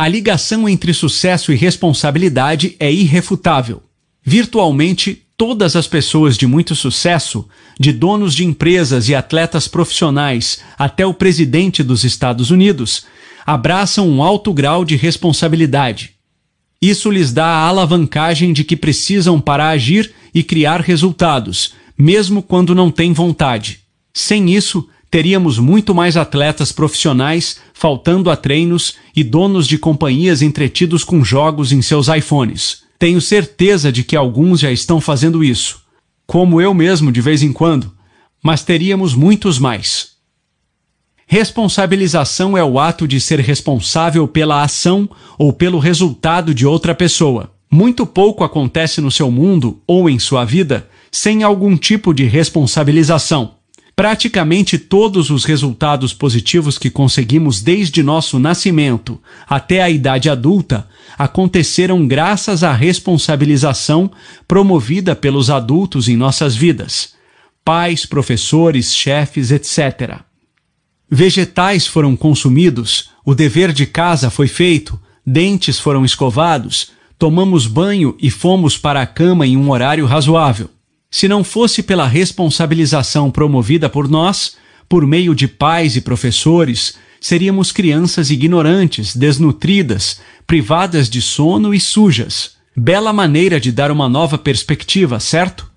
A ligação entre sucesso e responsabilidade é irrefutável. Virtualmente todas as pessoas de muito sucesso, de donos de empresas e atletas profissionais até o presidente dos Estados Unidos, abraçam um alto grau de responsabilidade. Isso lhes dá a alavancagem de que precisam para agir e criar resultados, mesmo quando não têm vontade. Sem isso, teríamos muito mais atletas profissionais faltando a treinos e donos de companhias entretidos com jogos em seus iPhones. Tenho certeza de que alguns já estão fazendo isso, como eu mesmo de vez em quando, mas teríamos muitos mais. Responsabilização é o ato de ser responsável pela ação ou pelo resultado de outra pessoa. Muito pouco acontece no seu mundo ou em sua vida sem algum tipo de responsabilização. Praticamente todos os resultados positivos que conseguimos desde nosso nascimento até a idade adulta aconteceram graças à responsabilização promovida pelos adultos em nossas vidas pais, professores, chefes, etc. Vegetais foram consumidos, o dever de casa foi feito, dentes foram escovados, tomamos banho e fomos para a cama em um horário razoável. Se não fosse pela responsabilização promovida por nós, por meio de pais e professores, seríamos crianças ignorantes, desnutridas, privadas de sono e sujas. Bela maneira de dar uma nova perspectiva, certo?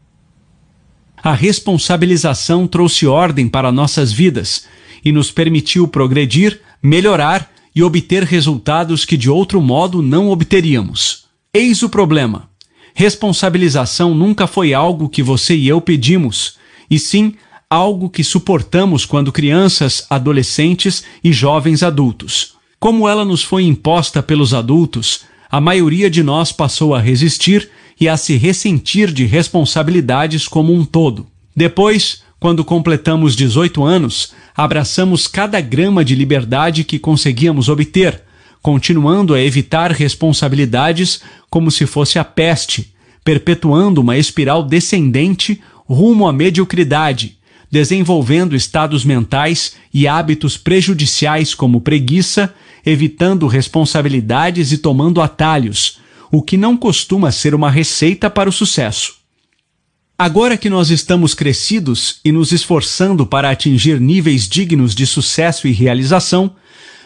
A responsabilização trouxe ordem para nossas vidas e nos permitiu progredir, melhorar e obter resultados que de outro modo não obteríamos. Eis o problema. Responsabilização nunca foi algo que você e eu pedimos, e sim algo que suportamos quando crianças, adolescentes e jovens adultos. Como ela nos foi imposta pelos adultos, a maioria de nós passou a resistir e a se ressentir de responsabilidades como um todo. Depois, quando completamos 18 anos, abraçamos cada grama de liberdade que conseguíamos obter, continuando a evitar responsabilidades como se fosse a peste, perpetuando uma espiral descendente rumo à mediocridade, desenvolvendo estados mentais e hábitos prejudiciais como preguiça, evitando responsabilidades e tomando atalhos, o que não costuma ser uma receita para o sucesso. Agora que nós estamos crescidos e nos esforçando para atingir níveis dignos de sucesso e realização,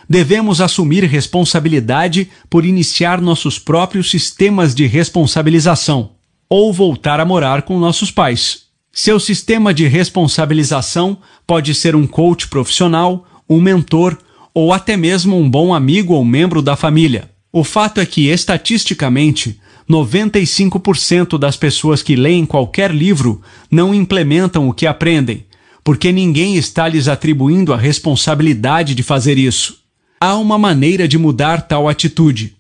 devemos assumir responsabilidade por iniciar nossos próprios sistemas de responsabilização ou voltar a morar com nossos pais. Seu sistema de responsabilização pode ser um coach profissional, um mentor ou até mesmo um bom amigo ou membro da família. O fato é que, estatisticamente, 95% das pessoas que leem qualquer livro não implementam o que aprendem, porque ninguém está lhes atribuindo a responsabilidade de fazer isso. Há uma maneira de mudar tal atitude.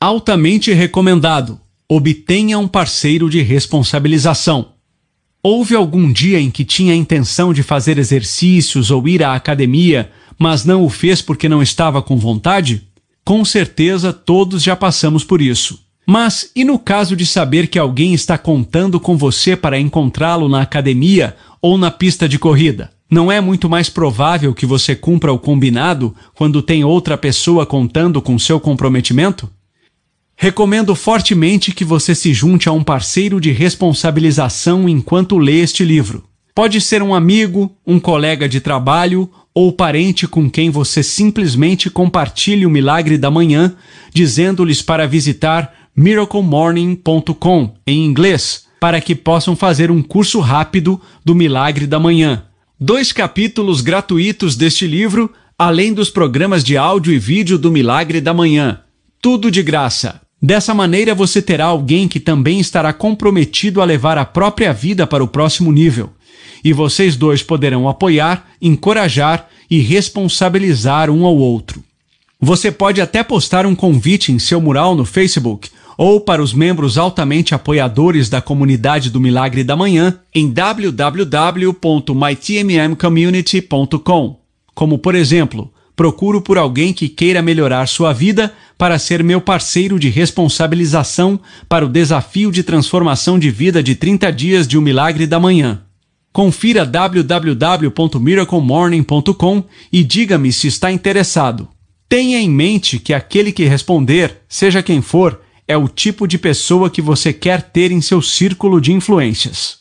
Altamente recomendado: obtenha um parceiro de responsabilização. Houve algum dia em que tinha a intenção de fazer exercícios ou ir à academia, mas não o fez porque não estava com vontade? Com certeza todos já passamos por isso. Mas e no caso de saber que alguém está contando com você para encontrá-lo na academia ou na pista de corrida? Não é muito mais provável que você cumpra o combinado quando tem outra pessoa contando com seu comprometimento? Recomendo fortemente que você se junte a um parceiro de responsabilização enquanto lê este livro. Pode ser um amigo, um colega de trabalho ou parente com quem você simplesmente compartilhe o milagre da manhã, dizendo-lhes para visitar miraclemorning.com em inglês, para que possam fazer um curso rápido do milagre da manhã. Dois capítulos gratuitos deste livro, além dos programas de áudio e vídeo do milagre da manhã. Tudo de graça. Dessa maneira, você terá alguém que também estará comprometido a levar a própria vida para o próximo nível. E vocês dois poderão apoiar, encorajar e responsabilizar um ao outro. Você pode até postar um convite em seu mural no Facebook ou para os membros altamente apoiadores da comunidade do Milagre da Manhã em www.mytmmcommunity.com. Como, por exemplo, procuro por alguém que queira melhorar sua vida para ser meu parceiro de responsabilização para o desafio de transformação de vida de 30 dias de um milagre da manhã. Confira www.miraclemorning.com e diga-me se está interessado. Tenha em mente que aquele que responder, seja quem for, é o tipo de pessoa que você quer ter em seu círculo de influências.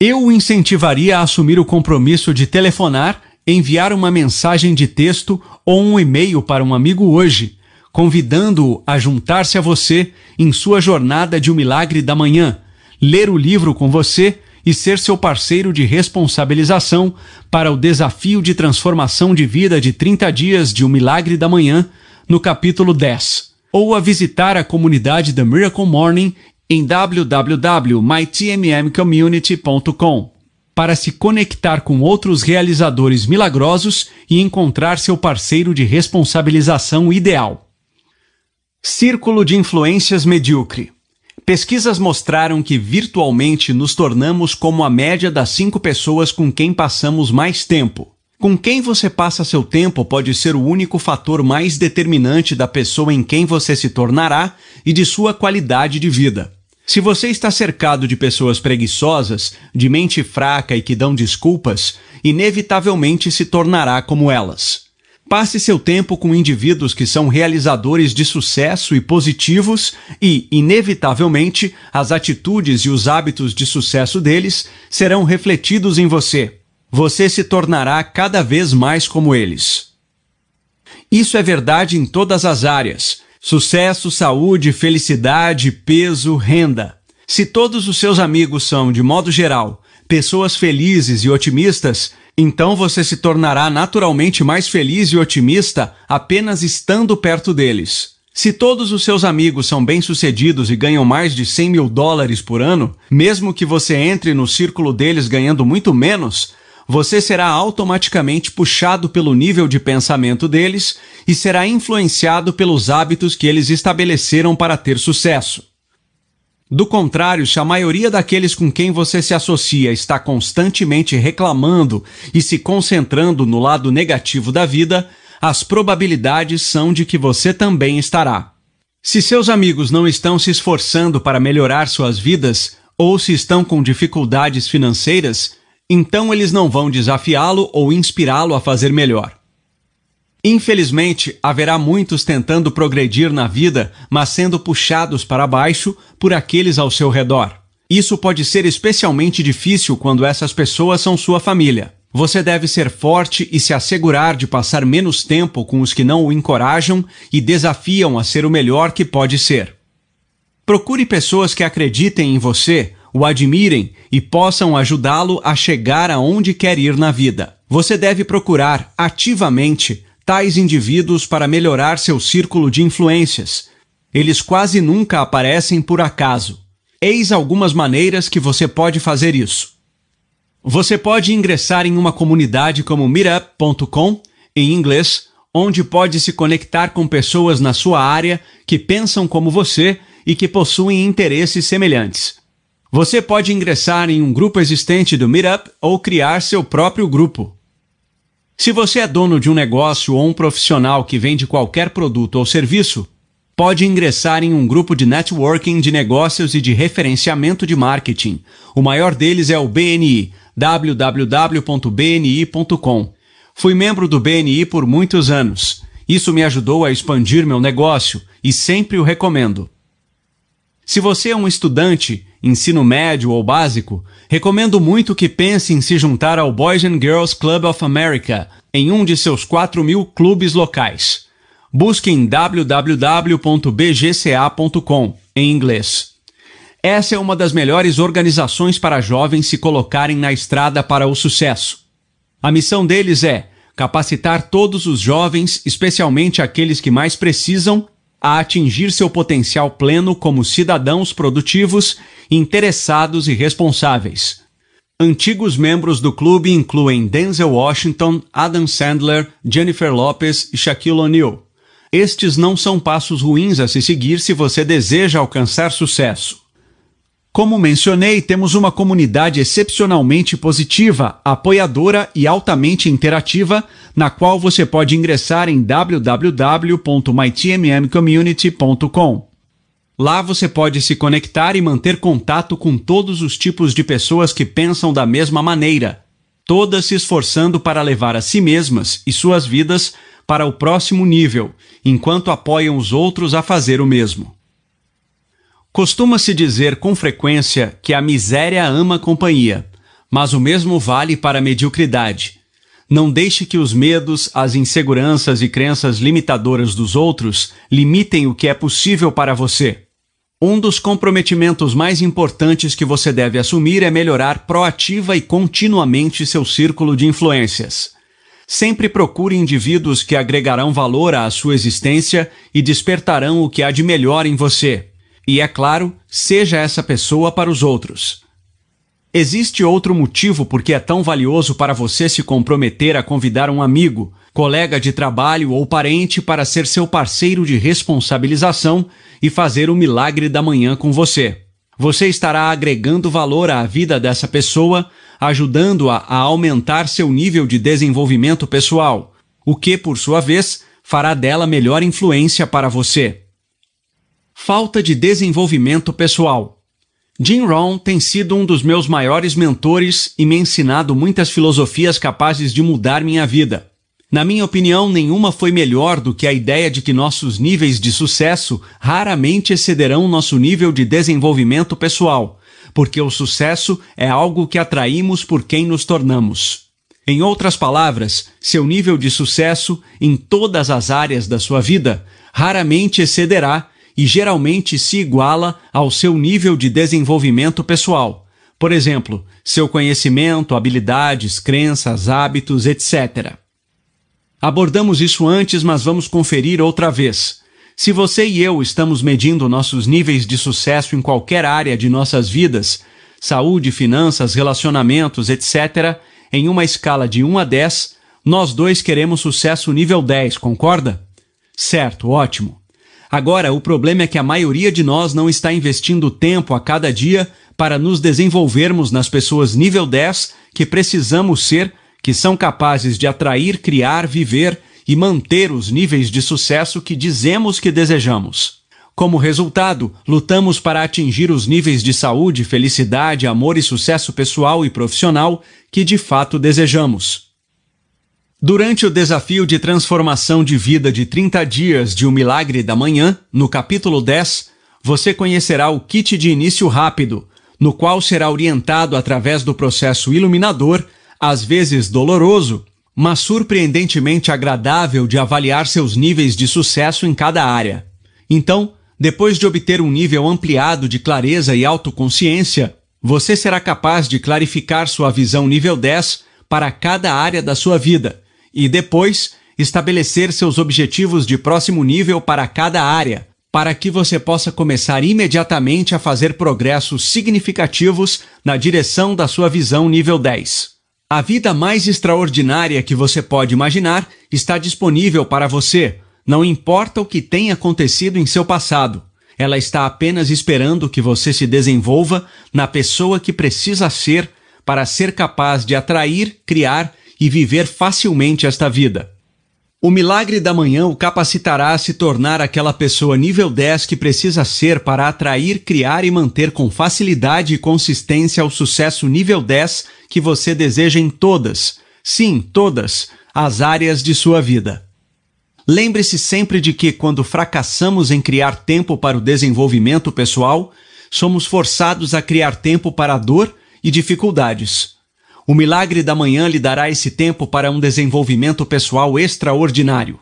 Eu o incentivaria a assumir o compromisso de telefonar, enviar uma mensagem de texto ou um e-mail para um amigo hoje convidando-o a juntar-se a você em sua jornada de um milagre da manhã, ler o livro com você e ser seu parceiro de responsabilização para o desafio de transformação de vida de 30 dias de um milagre da manhã, no capítulo 10, ou a visitar a comunidade da Miracle Morning em www.mytmmcommunity.com para se conectar com outros realizadores milagrosos e encontrar seu parceiro de responsabilização ideal. Círculo de influências medíocre. Pesquisas mostraram que virtualmente nos tornamos como a média das cinco pessoas com quem passamos mais tempo. Com quem você passa seu tempo pode ser o único fator mais determinante da pessoa em quem você se tornará e de sua qualidade de vida. Se você está cercado de pessoas preguiçosas, de mente fraca e que dão desculpas, inevitavelmente se tornará como elas. Passe seu tempo com indivíduos que são realizadores de sucesso e positivos e, inevitavelmente, as atitudes e os hábitos de sucesso deles serão refletidos em você. Você se tornará cada vez mais como eles. Isso é verdade em todas as áreas: sucesso, saúde, felicidade, peso, renda. Se todos os seus amigos são, de modo geral, pessoas felizes e otimistas, então você se tornará naturalmente mais feliz e otimista apenas estando perto deles. Se todos os seus amigos são bem-sucedidos e ganham mais de 100 mil dólares por ano, mesmo que você entre no círculo deles ganhando muito menos, você será automaticamente puxado pelo nível de pensamento deles e será influenciado pelos hábitos que eles estabeleceram para ter sucesso. Do contrário, se a maioria daqueles com quem você se associa está constantemente reclamando e se concentrando no lado negativo da vida, as probabilidades são de que você também estará. Se seus amigos não estão se esforçando para melhorar suas vidas, ou se estão com dificuldades financeiras, então eles não vão desafiá-lo ou inspirá-lo a fazer melhor. Infelizmente, haverá muitos tentando progredir na vida, mas sendo puxados para baixo por aqueles ao seu redor. Isso pode ser especialmente difícil quando essas pessoas são sua família. Você deve ser forte e se assegurar de passar menos tempo com os que não o encorajam e desafiam a ser o melhor que pode ser. Procure pessoas que acreditem em você, o admirem e possam ajudá-lo a chegar aonde quer ir na vida. Você deve procurar ativamente tais indivíduos para melhorar seu círculo de influências. Eles quase nunca aparecem por acaso. Eis algumas maneiras que você pode fazer isso. Você pode ingressar em uma comunidade como meetup.com, em inglês, onde pode se conectar com pessoas na sua área que pensam como você e que possuem interesses semelhantes. Você pode ingressar em um grupo existente do Meetup ou criar seu próprio grupo. Se você é dono de um negócio ou um profissional que vende qualquer produto ou serviço, pode ingressar em um grupo de networking de negócios e de referenciamento de marketing. O maior deles é o BNI, www.bni.com. Fui membro do BNI por muitos anos. Isso me ajudou a expandir meu negócio e sempre o recomendo. Se você é um estudante, ensino médio ou básico, recomendo muito que pense em se juntar ao Boys and Girls Club of America em um de seus 4 mil clubes locais. Busque em www.bgca.com em inglês. Essa é uma das melhores organizações para jovens se colocarem na estrada para o sucesso. A missão deles é capacitar todos os jovens, especialmente aqueles que mais precisam, a atingir seu potencial pleno como cidadãos produtivos, interessados e responsáveis. Antigos membros do clube incluem Denzel Washington, Adam Sandler, Jennifer Lopez e Shaquille O'Neal. Estes não são passos ruins a se seguir se você deseja alcançar sucesso. Como mencionei, temos uma comunidade excepcionalmente positiva, apoiadora e altamente interativa, na qual você pode ingressar em www.mytmmcommunity.com. Lá você pode se conectar e manter contato com todos os tipos de pessoas que pensam da mesma maneira, todas se esforçando para levar a si mesmas e suas vidas para o próximo nível, enquanto apoiam os outros a fazer o mesmo. Costuma-se dizer com frequência que a miséria ama a companhia, mas o mesmo vale para a mediocridade. Não deixe que os medos, as inseguranças e crenças limitadoras dos outros limitem o que é possível para você. Um dos comprometimentos mais importantes que você deve assumir é melhorar proativa e continuamente seu círculo de influências. Sempre procure indivíduos que agregarão valor à sua existência e despertarão o que há de melhor em você. E é claro, seja essa pessoa para os outros. Existe outro motivo por que é tão valioso para você se comprometer a convidar um amigo, colega de trabalho ou parente para ser seu parceiro de responsabilização e fazer o milagre da manhã com você. Você estará agregando valor à vida dessa pessoa, ajudando-a a aumentar seu nível de desenvolvimento pessoal, o que, por sua vez, fará dela melhor influência para você. Falta de desenvolvimento pessoal. Jim Rohn tem sido um dos meus maiores mentores e me ensinado muitas filosofias capazes de mudar minha vida. Na minha opinião, nenhuma foi melhor do que a ideia de que nossos níveis de sucesso raramente excederão nosso nível de desenvolvimento pessoal, porque o sucesso é algo que atraímos por quem nos tornamos. Em outras palavras, seu nível de sucesso em todas as áreas da sua vida raramente excederá e geralmente se iguala ao seu nível de desenvolvimento pessoal. Por exemplo, seu conhecimento, habilidades, crenças, hábitos, etc. Abordamos isso antes, mas vamos conferir outra vez. Se você e eu estamos medindo nossos níveis de sucesso em qualquer área de nossas vidas, saúde, finanças, relacionamentos, etc., em uma escala de 1 a 10, nós dois queremos sucesso nível 10, concorda? Certo, ótimo. Agora, o problema é que a maioria de nós não está investindo tempo a cada dia para nos desenvolvermos nas pessoas nível 10 que precisamos ser, que são capazes de atrair, criar, viver e manter os níveis de sucesso que dizemos que desejamos. Como resultado, lutamos para atingir os níveis de saúde, felicidade, amor e sucesso pessoal e profissional que de fato desejamos. Durante o desafio de transformação de vida de 30 dias de O Milagre da Manhã, no capítulo 10, você conhecerá o kit de início rápido, no qual será orientado através do processo iluminador, às vezes doloroso, mas surpreendentemente agradável de avaliar seus níveis de sucesso em cada área. Então, depois de obter um nível ampliado de clareza e autoconsciência, você será capaz de clarificar sua visão nível 10 para cada área da sua vida e depois estabelecer seus objetivos de próximo nível para cada área, para que você possa começar imediatamente a fazer progressos significativos na direção da sua visão nível 10. A vida mais extraordinária que você pode imaginar está disponível para você, não importa o que tenha acontecido em seu passado. Ela está apenas esperando que você se desenvolva na pessoa que precisa ser para ser capaz de atrair, criar e viver facilmente esta vida. O milagre da manhã o capacitará a se tornar aquela pessoa nível 10 que precisa ser para atrair, criar e manter com facilidade e consistência o sucesso nível 10 que você deseja em todas, sim, todas, as áreas de sua vida. Lembre-se sempre de que, quando fracassamos em criar tempo para o desenvolvimento pessoal, somos forçados a criar tempo para a dor e dificuldades. O milagre da manhã lhe dará esse tempo para um desenvolvimento pessoal extraordinário.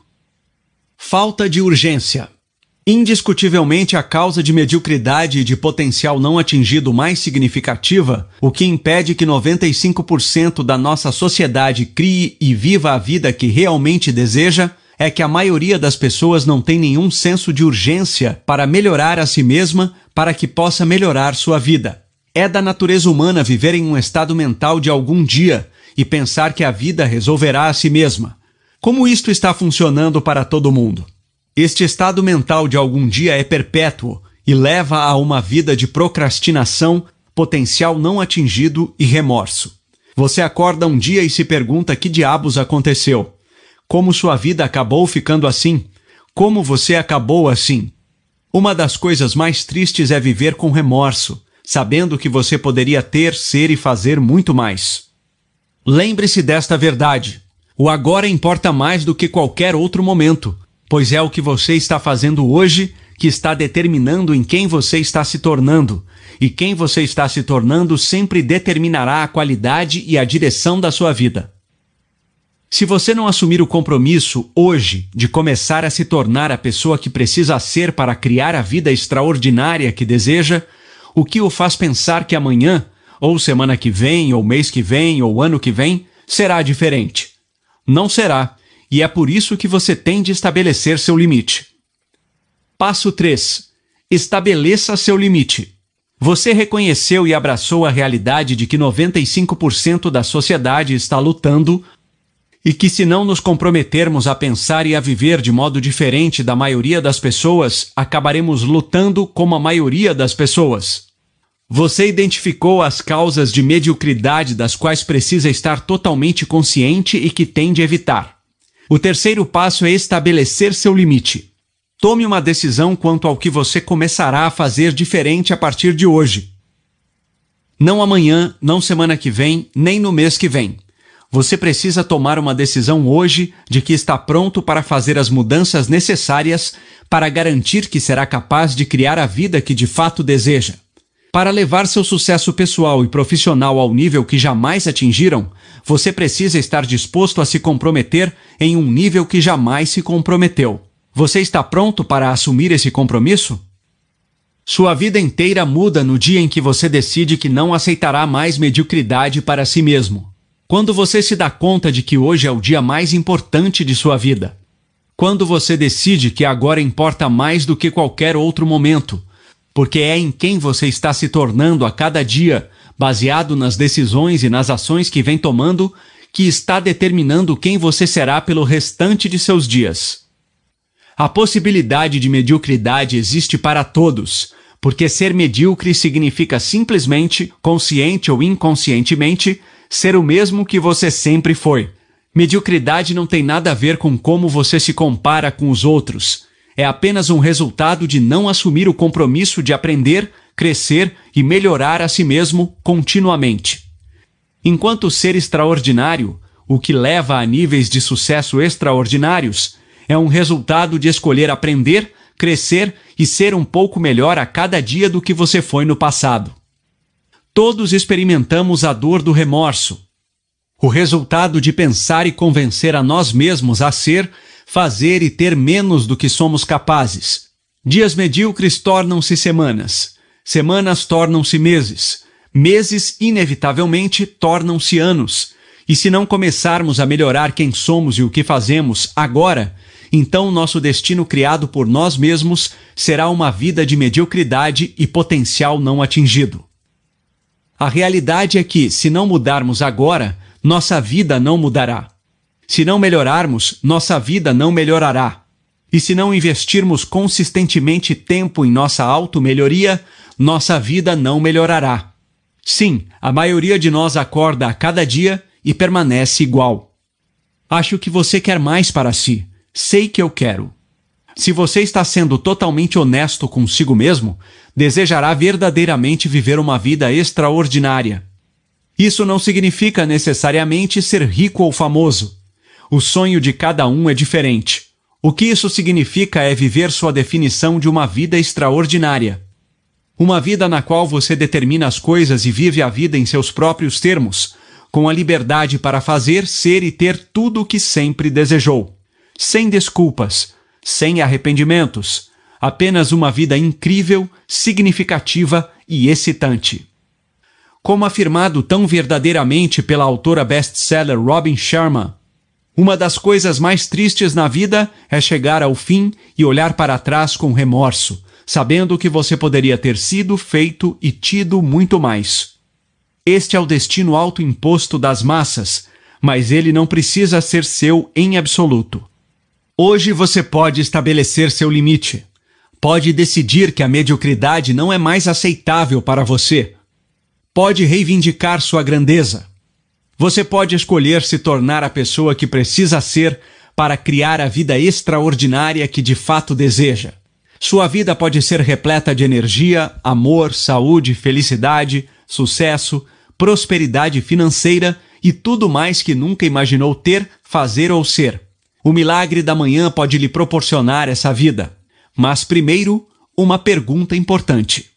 Falta de urgência. Indiscutivelmente a causa de mediocridade e de potencial não atingido mais significativa, o que impede que 95% da nossa sociedade crie e viva a vida que realmente deseja, é que a maioria das pessoas não tem nenhum senso de urgência para melhorar a si mesma para que possa melhorar sua vida. É da natureza humana viver em um estado mental de algum dia e pensar que a vida resolverá a si mesma. Como isto está funcionando para todo mundo? Este estado mental de algum dia é perpétuo e leva a uma vida de procrastinação, potencial não atingido e remorso. Você acorda um dia e se pergunta que diabos aconteceu. Como sua vida acabou ficando assim? Como você acabou assim? Uma das coisas mais tristes é viver com remorso sabendo que você poderia ter, ser e fazer muito mais. Lembre-se desta verdade. O agora importa mais do que qualquer outro momento, pois é o que você está fazendo hoje que está determinando em quem você está se tornando, e quem você está se tornando sempre determinará a qualidade e a direção da sua vida. Se você não assumir o compromisso hoje de começar a se tornar a pessoa que precisa ser para criar a vida extraordinária que deseja, o que o faz pensar que amanhã, ou semana que vem, ou mês que vem, ou ano que vem, será diferente. Não será, e é por isso que você tem de estabelecer seu limite. Passo 3. Estabeleça seu limite. Você reconheceu e abraçou a realidade de que 95% da sociedade está lutando e que, se não nos comprometermos a pensar e a viver de modo diferente da maioria das pessoas, acabaremos lutando como a maioria das pessoas. Você identificou as causas de mediocridade das quais precisa estar totalmente consciente e que tem de evitar. O terceiro passo é estabelecer seu limite. Tome uma decisão quanto ao que você começará a fazer diferente a partir de hoje. Não amanhã, não semana que vem, nem no mês que vem você precisa tomar uma decisão hoje de que está pronto para fazer as mudanças necessárias para garantir que será capaz de criar a vida que de fato deseja. Para levar seu sucesso pessoal e profissional ao nível que jamais atingiram, você precisa estar disposto a se comprometer em um nível que jamais se comprometeu. Você está pronto para assumir esse compromisso? Sua vida inteira muda no dia em que você decide que não aceitará mais mediocridade para si mesmo. Quando você se dá conta de que hoje é o dia mais importante de sua vida. Quando você decide que agora importa mais do que qualquer outro momento, porque é em quem você está se tornando a cada dia, baseado nas decisões e nas ações que vem tomando, que está determinando quem você será pelo restante de seus dias. A possibilidade de mediocridade existe para todos, porque ser medíocre significa simplesmente, consciente ou inconscientemente, ser o mesmo que você sempre foi. Mediocridade não tem nada a ver com como você se compara com os outros. É apenas um resultado de não assumir o compromisso de aprender, crescer e melhorar a si mesmo continuamente. Enquanto ser extraordinário, o que leva a níveis de sucesso extraordinários, é um resultado de escolher aprender, crescer e ser um pouco melhor a cada dia do que você foi no passado. Todos experimentamos a dor do remorso, o resultado de pensar e convencer a nós mesmos a ser, fazer e ter menos do que somos capazes. Dias medíocres tornam-se semanas, semanas tornam-se meses, meses inevitavelmente tornam-se anos. E se não começarmos a melhorar quem somos e o que fazemos agora, então nosso destino criado por nós mesmos será uma vida de mediocridade e potencial não atingido. A realidade é que, se não mudarmos agora, nossa vida não mudará. Se não melhorarmos, nossa vida não melhorará. E se não investirmos consistentemente tempo em nossa auto-melhoria, nossa vida não melhorará. Sim, a maioria de nós acorda a cada dia e permanece igual. Acho que você quer mais para si. Sei que eu quero. Se você está sendo totalmente honesto consigo mesmo, desejará verdadeiramente viver uma vida extraordinária. Isso não significa necessariamente ser rico ou famoso. O sonho de cada um é diferente. O que isso significa é viver sua definição de uma vida extraordinária. Uma vida na qual você determina as coisas e vive a vida em seus próprios termos, com a liberdade para fazer, ser e ter tudo o que sempre desejou. Sem desculpas, sem arrependimentos. Apenas uma vida incrível, significativa e excitante. Como afirmado tão verdadeiramente pela autora best-seller Robin Sharma, uma das coisas mais tristes na vida é chegar ao fim e olhar para trás com remorso, sabendo que você poderia ter sido, feito e tido muito mais. Este é o destino autoimposto das massas, mas ele não precisa ser seu em absoluto. Hoje você pode estabelecer seu limite. Pode decidir que a mediocridade não é mais aceitável para você pode reivindicar sua grandeza. Você pode escolher se tornar a pessoa que precisa ser para criar a vida extraordinária que de fato deseja. Sua vida pode ser repleta de energia, amor, saúde, felicidade, sucesso, prosperidade financeira e tudo mais que nunca imaginou ter, fazer ou ser. O milagre da manhã pode lhe proporcionar essa vida. Mas primeiro, uma pergunta importante.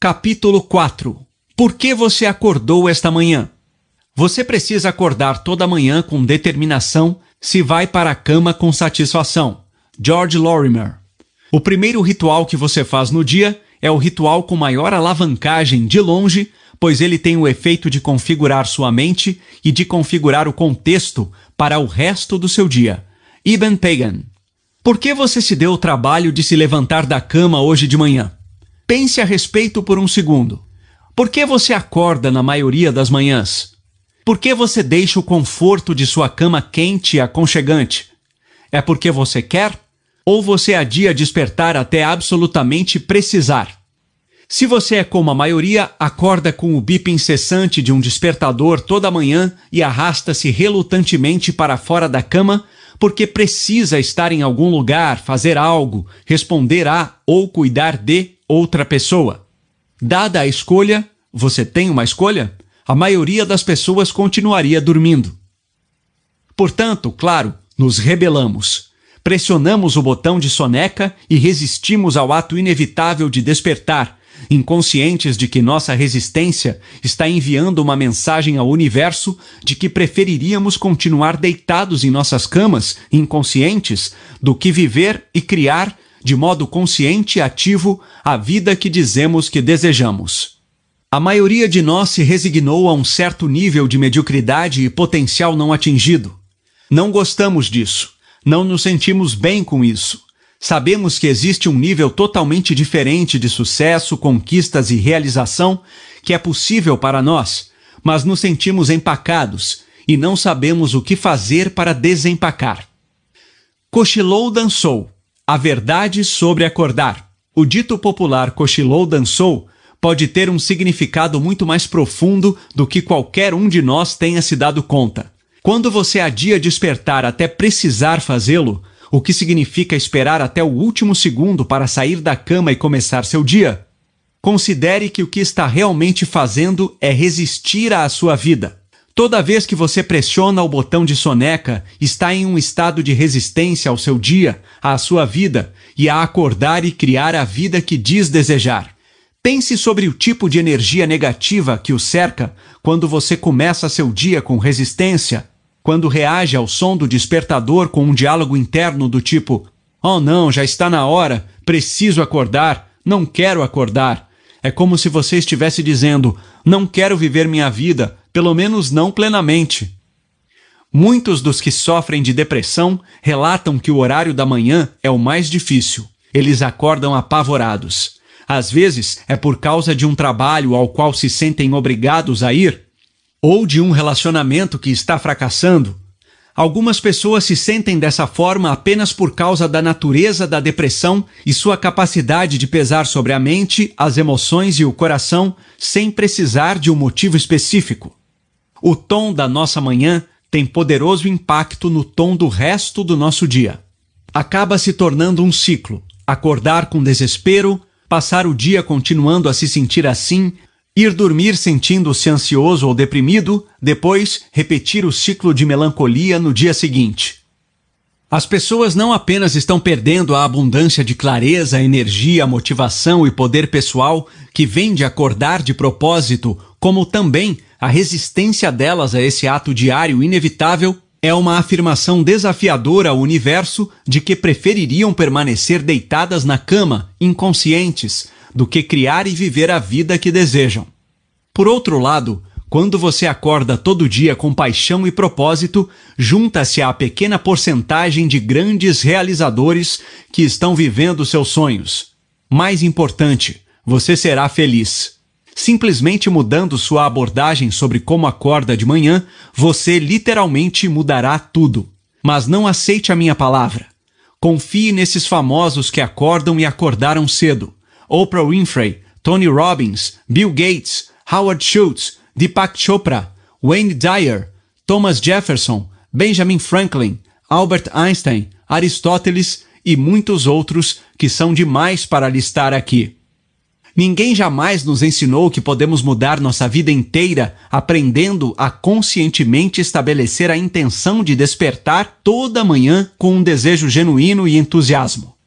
Capítulo 4 Por que você acordou esta manhã? Você precisa acordar toda manhã com determinação se vai para a cama com satisfação. George Lorimer. O primeiro ritual que você faz no dia é o ritual com maior alavancagem de longe, pois ele tem o efeito de configurar sua mente e de configurar o contexto para o resto do seu dia. Ibn Pagan. Por que você se deu o trabalho de se levantar da cama hoje de manhã? Pense a respeito por um segundo. Por que você acorda na maioria das manhãs? Por que você deixa o conforto de sua cama quente e aconchegante? É porque você quer? Ou você adia despertar até absolutamente precisar? Se você é como a maioria, acorda com o bip incessante de um despertador toda manhã e arrasta-se relutantemente para fora da cama porque precisa estar em algum lugar, fazer algo, responder a ou cuidar de outra pessoa. Dada a escolha, você tem uma escolha? A maioria das pessoas continuaria dormindo. Portanto, claro, nos rebelamos. Pressionamos o botão de soneca e resistimos ao ato inevitável de despertar, inconscientes de que nossa resistência está enviando uma mensagem ao universo de que preferiríamos continuar deitados em nossas camas, inconscientes, do que viver e criar de modo consciente e ativo a vida que dizemos que desejamos. A maioria de nós se resignou a um certo nível de mediocridade e potencial não atingido. Não gostamos disso. Não nos sentimos bem com isso. Sabemos que existe um nível totalmente diferente de sucesso, conquistas e realização que é possível para nós, mas nos sentimos empacados e não sabemos o que fazer para desempacar. Cochilou dançou. A verdade sobre acordar. O dito popular cochilou dançou pode ter um significado muito mais profundo do que qualquer um de nós tenha se dado conta. Quando você adia despertar até precisar fazê-lo, o que significa esperar até o último segundo para sair da cama e começar seu dia, considere que o que está realmente fazendo é resistir à sua vida. Toda vez que você pressiona o botão de soneca, está em um estado de resistência ao seu dia, à sua vida e a acordar e criar a vida que diz desejar. Pense sobre o tipo de energia negativa que o cerca quando você começa seu dia com resistência, quando reage ao som do despertador com um diálogo interno do tipo: Oh não, já está na hora, preciso acordar, não quero acordar. É como se você estivesse dizendo: Não quero viver minha vida, pelo menos não plenamente. Muitos dos que sofrem de depressão relatam que o horário da manhã é o mais difícil. Eles acordam apavorados. Às vezes é por causa de um trabalho ao qual se sentem obrigados a ir, ou de um relacionamento que está fracassando. Algumas pessoas se sentem dessa forma apenas por causa da natureza da depressão e sua capacidade de pesar sobre a mente, as emoções e o coração sem precisar de um motivo específico. O tom da nossa manhã tem poderoso impacto no tom do resto do nosso dia. Acaba se tornando um ciclo. Acordar com desespero, passar o dia continuando a se sentir assim, ir dormir sentindo-se ansioso ou deprimido, depois repetir o ciclo de melancolia no dia seguinte. As pessoas não apenas estão perdendo a abundância de clareza, energia, motivação e poder pessoal que vem de acordar de propósito, como também a resistência delas a esse ato diário inevitável é uma afirmação desafiadora ao universo de que prefeririam permanecer deitadas na cama, inconscientes, do que criar e viver a vida que desejam. Por outro lado, quando você acorda todo dia com paixão e propósito, junta-se à pequena porcentagem de grandes realizadores que estão vivendo seus sonhos. Mais importante, você será feliz. Simplesmente mudando sua abordagem sobre como acorda de manhã, você literalmente mudará tudo. Mas não aceite a minha palavra. Confie nesses famosos que acordam e acordaram cedo. Oprah Winfrey, Tony Robbins, Bill Gates, Howard Schultz, Deepak Chopra, Wayne Dyer, Thomas Jefferson, Benjamin Franklin, Albert Einstein, Aristóteles e muitos outros que são demais para listar aqui. Ninguém jamais nos ensinou que podemos mudar nossa vida inteira aprendendo a conscientemente estabelecer a intenção de despertar toda manhã com um desejo genuíno e entusiasmo.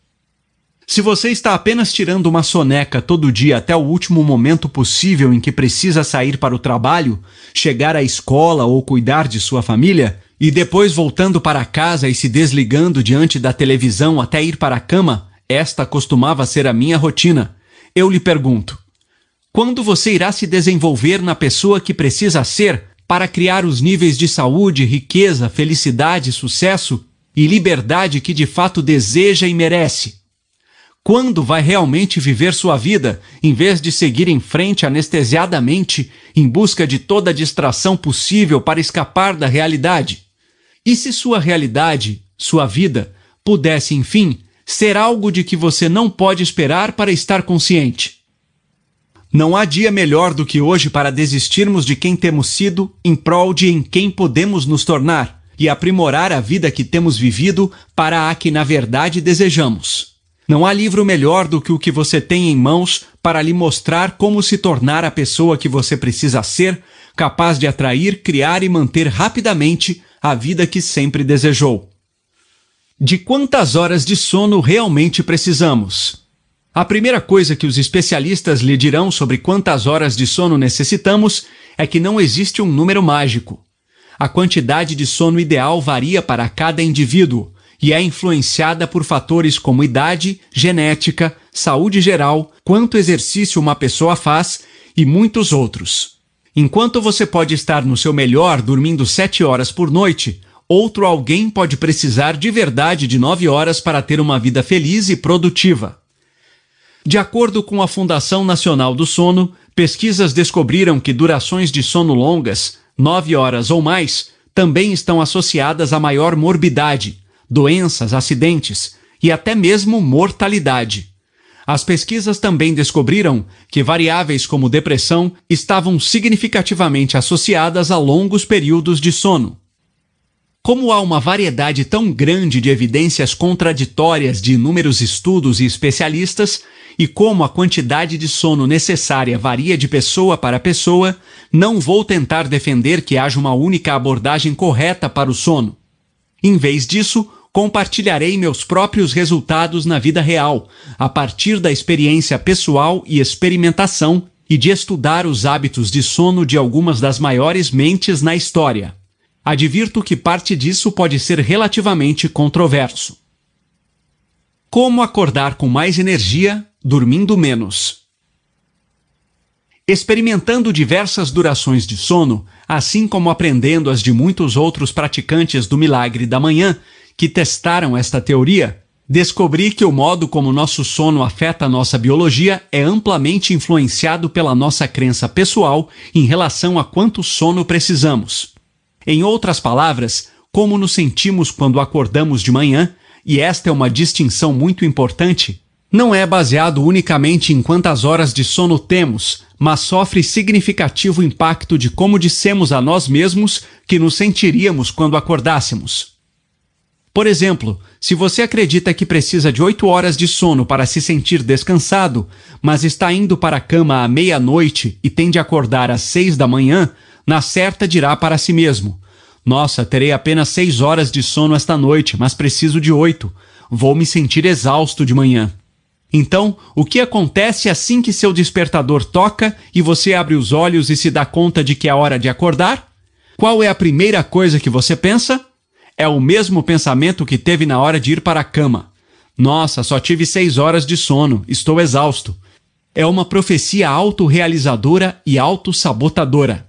Se você está apenas tirando uma soneca todo dia até o último momento possível em que precisa sair para o trabalho, chegar à escola ou cuidar de sua família, e depois voltando para casa e se desligando diante da televisão até ir para a cama, esta costumava ser a minha rotina eu lhe pergunto: quando você irá se desenvolver na pessoa que precisa ser para criar os níveis de saúde, riqueza, felicidade, sucesso e liberdade que de fato deseja e merece? Quando vai realmente viver sua vida, em vez de seguir em frente anestesiadamente em busca de toda a distração possível para escapar da realidade? E se sua realidade, sua vida, pudesse, enfim, ser algo de que você não pode esperar para estar consciente. Não há dia melhor do que hoje para desistirmos de quem temos sido em prol de em quem podemos nos tornar e aprimorar a vida que temos vivido para a que na verdade desejamos. Não há livro melhor do que o que você tem em mãos para lhe mostrar como se tornar a pessoa que você precisa ser, capaz de atrair, criar e manter rapidamente a vida que sempre desejou de quantas horas de sono realmente precisamos. A primeira coisa que os especialistas lhe dirão sobre quantas horas de sono necessitamos é que não existe um número mágico. A quantidade de sono ideal varia para cada indivíduo e é influenciada por fatores como idade, genética, saúde geral, quanto exercício uma pessoa faz e muitos outros. Enquanto você pode estar no seu melhor dormindo sete horas por noite, outro alguém pode precisar de verdade de nove horas para ter uma vida feliz e produtiva. De acordo com a Fundação Nacional do Sono, pesquisas descobriram que durações de sono longas, nove horas ou mais, também estão associadas a maior morbidade, doenças, acidentes e até mesmo mortalidade. As pesquisas também descobriram que variáveis como depressão estavam significativamente associadas a longos períodos de sono. Como há uma variedade tão grande de evidências contraditórias de inúmeros estudos e especialistas, e como a quantidade de sono necessária varia de pessoa para pessoa, não vou tentar defender que haja uma única abordagem correta para o sono. Em vez disso, compartilharei meus próprios resultados na vida real, a partir da experiência pessoal e experimentação e de estudar os hábitos de sono de algumas das maiores mentes na história. Advirto que parte disso pode ser relativamente controverso. Como acordar com mais energia, dormindo menos? Experimentando diversas durações de sono, assim como aprendendo as de muitos outros praticantes do milagre da manhã, que testaram esta teoria, descobri que o modo como nosso sono afeta a nossa biologia é amplamente influenciado pela nossa crença pessoal em relação a quanto sono precisamos. Em outras palavras, como nos sentimos quando acordamos de manhã, e esta é uma distinção muito importante, não é baseado unicamente em quantas horas de sono temos, mas sofre significativo impacto de como dissemos a nós mesmos que nos sentiríamos quando acordássemos. Por exemplo, se você acredita que precisa de 8 horas de sono para se sentir descansado, mas está indo para a cama à meia-noite e tem de acordar às 6 da manhã, na certa dirá para si mesmo: Nossa, terei apenas 6 horas de sono esta noite, mas preciso de 8. Vou me sentir exausto de manhã. Então, o que acontece assim que seu despertador toca e você abre os olhos e se dá conta de que é hora de acordar? Qual é a primeira coisa que você pensa? É o mesmo pensamento que teve na hora de ir para a cama. Nossa, só tive seis horas de sono, estou exausto. É uma profecia autorrealizadora e autossabotadora.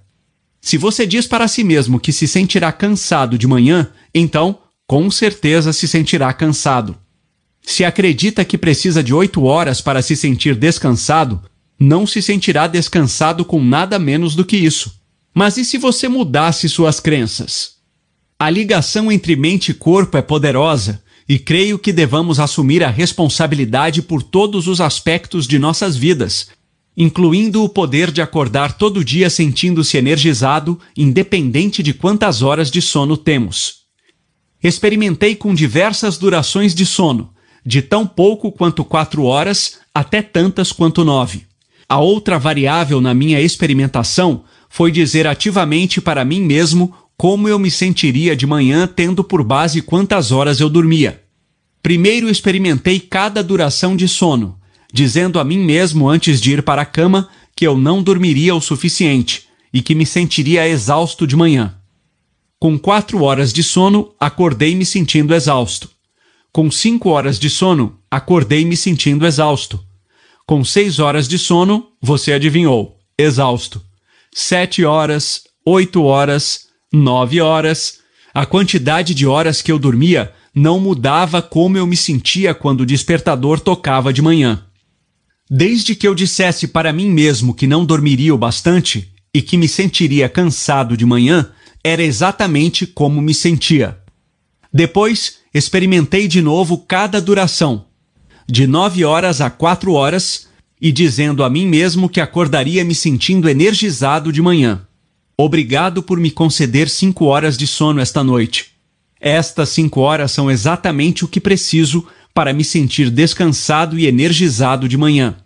Se você diz para si mesmo que se sentirá cansado de manhã, então, com certeza se sentirá cansado. Se acredita que precisa de oito horas para se sentir descansado, não se sentirá descansado com nada menos do que isso. Mas e se você mudasse suas crenças? A ligação entre mente e corpo é poderosa e creio que devamos assumir a responsabilidade por todos os aspectos de nossas vidas, incluindo o poder de acordar todo dia sentindo-se energizado, independente de quantas horas de sono temos. Experimentei com diversas durações de sono, de tão pouco quanto quatro horas até tantas quanto nove. A outra variável na minha experimentação foi dizer ativamente para mim mesmo como eu me sentiria de manhã tendo por base quantas horas eu dormia. Primeiro experimentei cada duração de sono, dizendo a mim mesmo antes de ir para a cama que eu não dormiria o suficiente e que me sentiria exausto de manhã. Com quatro horas de sono, acordei me sentindo exausto. Com cinco horas de sono, acordei me sentindo exausto. Com seis horas de sono, você adivinhou, exausto. Sete horas, oito horas, nove horas. A quantidade de horas que eu dormia não mudava como eu me sentia quando o despertador tocava de manhã. Desde que eu dissesse para mim mesmo que não dormiria o bastante e que me sentiria cansado de manhã, era exatamente como me sentia. Depois, experimentei de novo cada duração, de nove horas a quatro horas, e dizendo a mim mesmo que acordaria me sentindo energizado de manhã. Obrigado por me conceder cinco horas de sono esta noite. Estas cinco horas são exatamente o que preciso para me sentir descansado e energizado de manhã.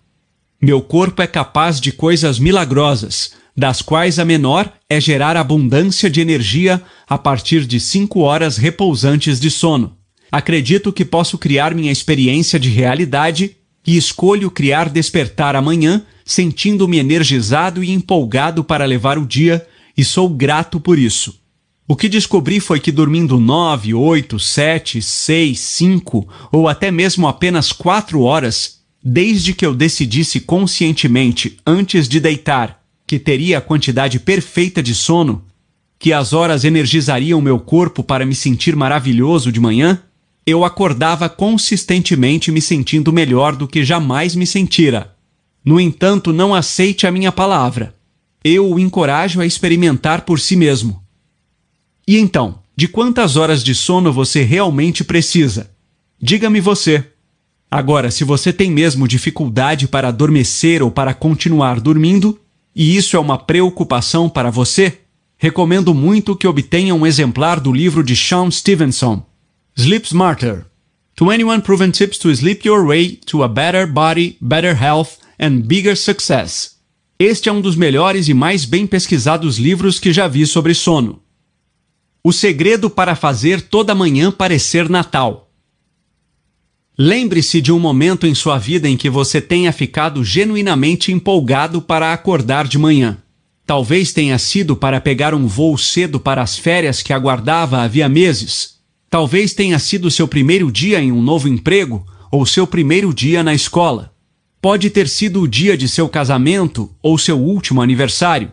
Meu corpo é capaz de coisas milagrosas, das quais a menor é gerar abundância de energia a partir de cinco horas repousantes de sono. Acredito que posso criar minha experiência de realidade e escolho criar despertar amanhã, sentindo-me energizado e empolgado para levar o dia e sou grato por isso. O que descobri foi que dormindo nove, oito, sete, seis, cinco ou até mesmo apenas quatro horas, desde que eu decidisse conscientemente antes de deitar que teria a quantidade perfeita de sono, que as horas energizariam meu corpo para me sentir maravilhoso de manhã, eu acordava consistentemente me sentindo melhor do que jamais me sentira. No entanto, não aceite a minha palavra. Eu o encorajo a experimentar por si mesmo. E então, de quantas horas de sono você realmente precisa? Diga-me você. Agora, se você tem mesmo dificuldade para adormecer ou para continuar dormindo, e isso é uma preocupação para você, recomendo muito que obtenha um exemplar do livro de Sean Stevenson, Sleep Smarter 21 Proven Tips to Sleep Your Way to a Better Body, Better Health and Bigger Success. Este é um dos melhores e mais bem pesquisados livros que já vi sobre sono. O segredo para fazer toda manhã parecer Natal. Lembre-se de um momento em sua vida em que você tenha ficado genuinamente empolgado para acordar de manhã. Talvez tenha sido para pegar um voo cedo para as férias que aguardava havia meses. Talvez tenha sido seu primeiro dia em um novo emprego ou seu primeiro dia na escola. Pode ter sido o dia de seu casamento ou seu último aniversário.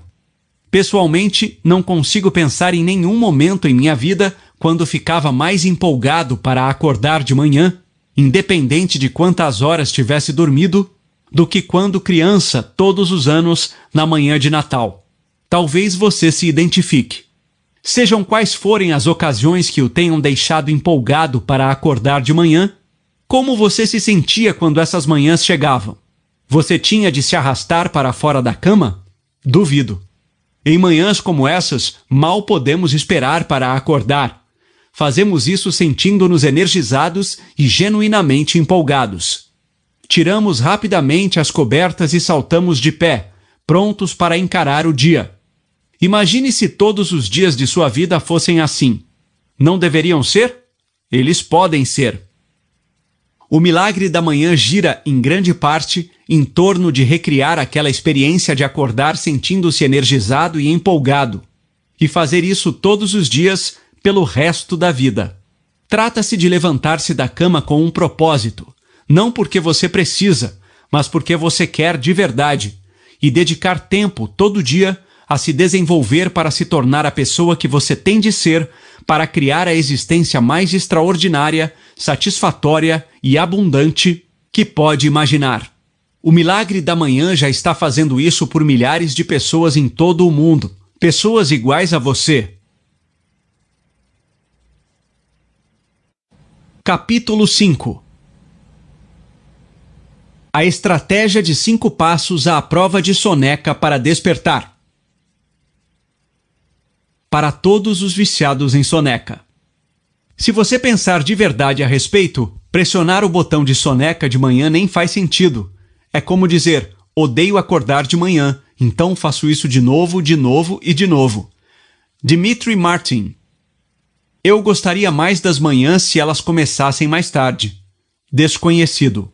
Pessoalmente, não consigo pensar em nenhum momento em minha vida quando ficava mais empolgado para acordar de manhã independente de quantas horas tivesse dormido, do que quando criança, todos os anos, na manhã de Natal. Talvez você se identifique. Sejam quais forem as ocasiões que o tenham deixado empolgado para acordar de manhã, como você se sentia quando essas manhãs chegavam? Você tinha de se arrastar para fora da cama? Duvido. Em manhãs como essas, mal podemos esperar para acordar fazemos isso sentindo-nos energizados e genuinamente empolgados. Tiramos rapidamente as cobertas e saltamos de pé, prontos para encarar o dia. Imagine se todos os dias de sua vida fossem assim. Não deveriam ser? Eles podem ser. O milagre da manhã gira, em grande parte, em torno de recriar aquela experiência de acordar sentindo-se energizado e empolgado. E fazer isso todos os dias pelo resto da vida. Trata-se de levantar-se da cama com um propósito, não porque você precisa, mas porque você quer de verdade, e dedicar tempo todo dia a se desenvolver para se tornar a pessoa que você tem de ser para criar a existência mais extraordinária, satisfatória e abundante que pode imaginar. O milagre da manhã já está fazendo isso por milhares de pessoas em todo o mundo, pessoas iguais a você, Capítulo 5 A estratégia de cinco passos à prova de soneca para despertar. Para todos os viciados em soneca. Se você pensar de verdade a respeito, pressionar o botão de soneca de manhã nem faz sentido. É como dizer: odeio acordar de manhã, então faço isso de novo, de novo e de novo. Dimitri Martin eu gostaria mais das manhãs se elas começassem mais tarde. Desconhecido.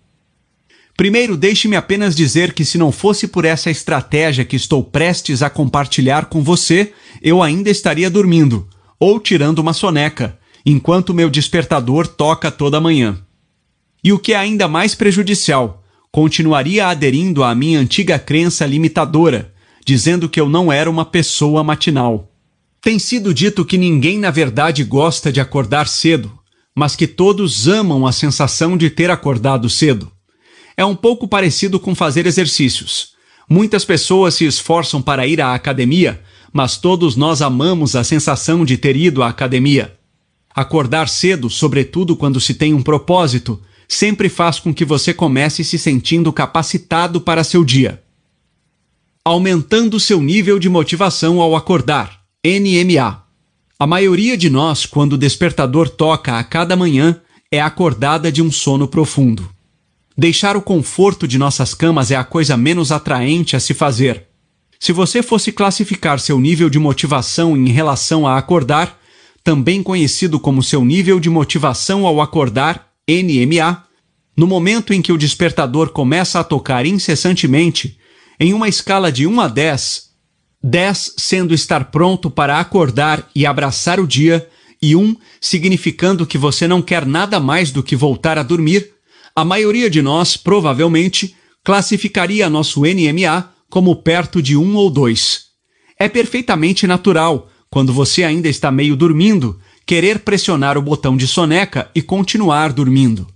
Primeiro, deixe-me apenas dizer que se não fosse por essa estratégia que estou prestes a compartilhar com você, eu ainda estaria dormindo, ou tirando uma soneca, enquanto meu despertador toca toda manhã. E o que é ainda mais prejudicial, continuaria aderindo à minha antiga crença limitadora, dizendo que eu não era uma pessoa matinal. Tem sido dito que ninguém na verdade gosta de acordar cedo, mas que todos amam a sensação de ter acordado cedo. É um pouco parecido com fazer exercícios. Muitas pessoas se esforçam para ir à academia, mas todos nós amamos a sensação de ter ido à academia. Acordar cedo, sobretudo quando se tem um propósito, sempre faz com que você comece se sentindo capacitado para seu dia. Aumentando seu nível de motivação ao acordar. NMA. A maioria de nós, quando o despertador toca a cada manhã, é acordada de um sono profundo. Deixar o conforto de nossas camas é a coisa menos atraente a se fazer. Se você fosse classificar seu nível de motivação em relação a acordar, também conhecido como seu nível de motivação ao acordar, NMA, no momento em que o despertador começa a tocar incessantemente, em uma escala de 1 a 10, 10 sendo estar pronto para acordar e abraçar o dia, e 1 significando que você não quer nada mais do que voltar a dormir, a maioria de nós provavelmente classificaria nosso NMA como perto de 1 ou 2. É perfeitamente natural, quando você ainda está meio dormindo, querer pressionar o botão de soneca e continuar dormindo.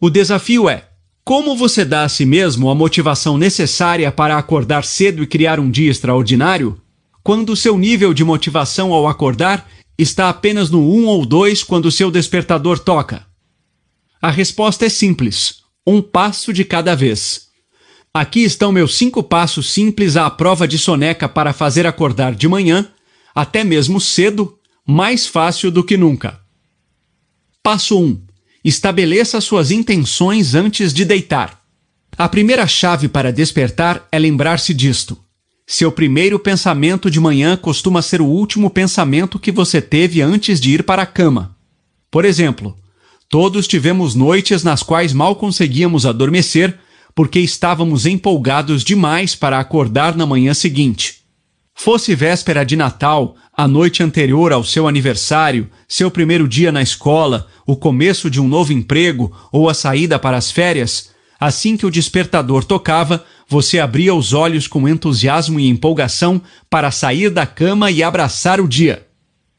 O desafio é: como você dá a si mesmo a motivação necessária para acordar cedo e criar um dia extraordinário, quando seu nível de motivação ao acordar está apenas no 1 ou 2 quando seu despertador toca? A resposta é simples: um passo de cada vez. Aqui estão meus cinco passos simples à prova de soneca para fazer acordar de manhã, até mesmo cedo, mais fácil do que nunca. Passo 1. Estabeleça suas intenções antes de deitar. A primeira chave para despertar é lembrar-se disto. Seu primeiro pensamento de manhã costuma ser o último pensamento que você teve antes de ir para a cama. Por exemplo, todos tivemos noites nas quais mal conseguíamos adormecer porque estávamos empolgados demais para acordar na manhã seguinte. Fosse véspera de Natal, a noite anterior ao seu aniversário, seu primeiro dia na escola, o começo de um novo emprego ou a saída para as férias, assim que o despertador tocava, você abria os olhos com entusiasmo e empolgação para sair da cama e abraçar o dia.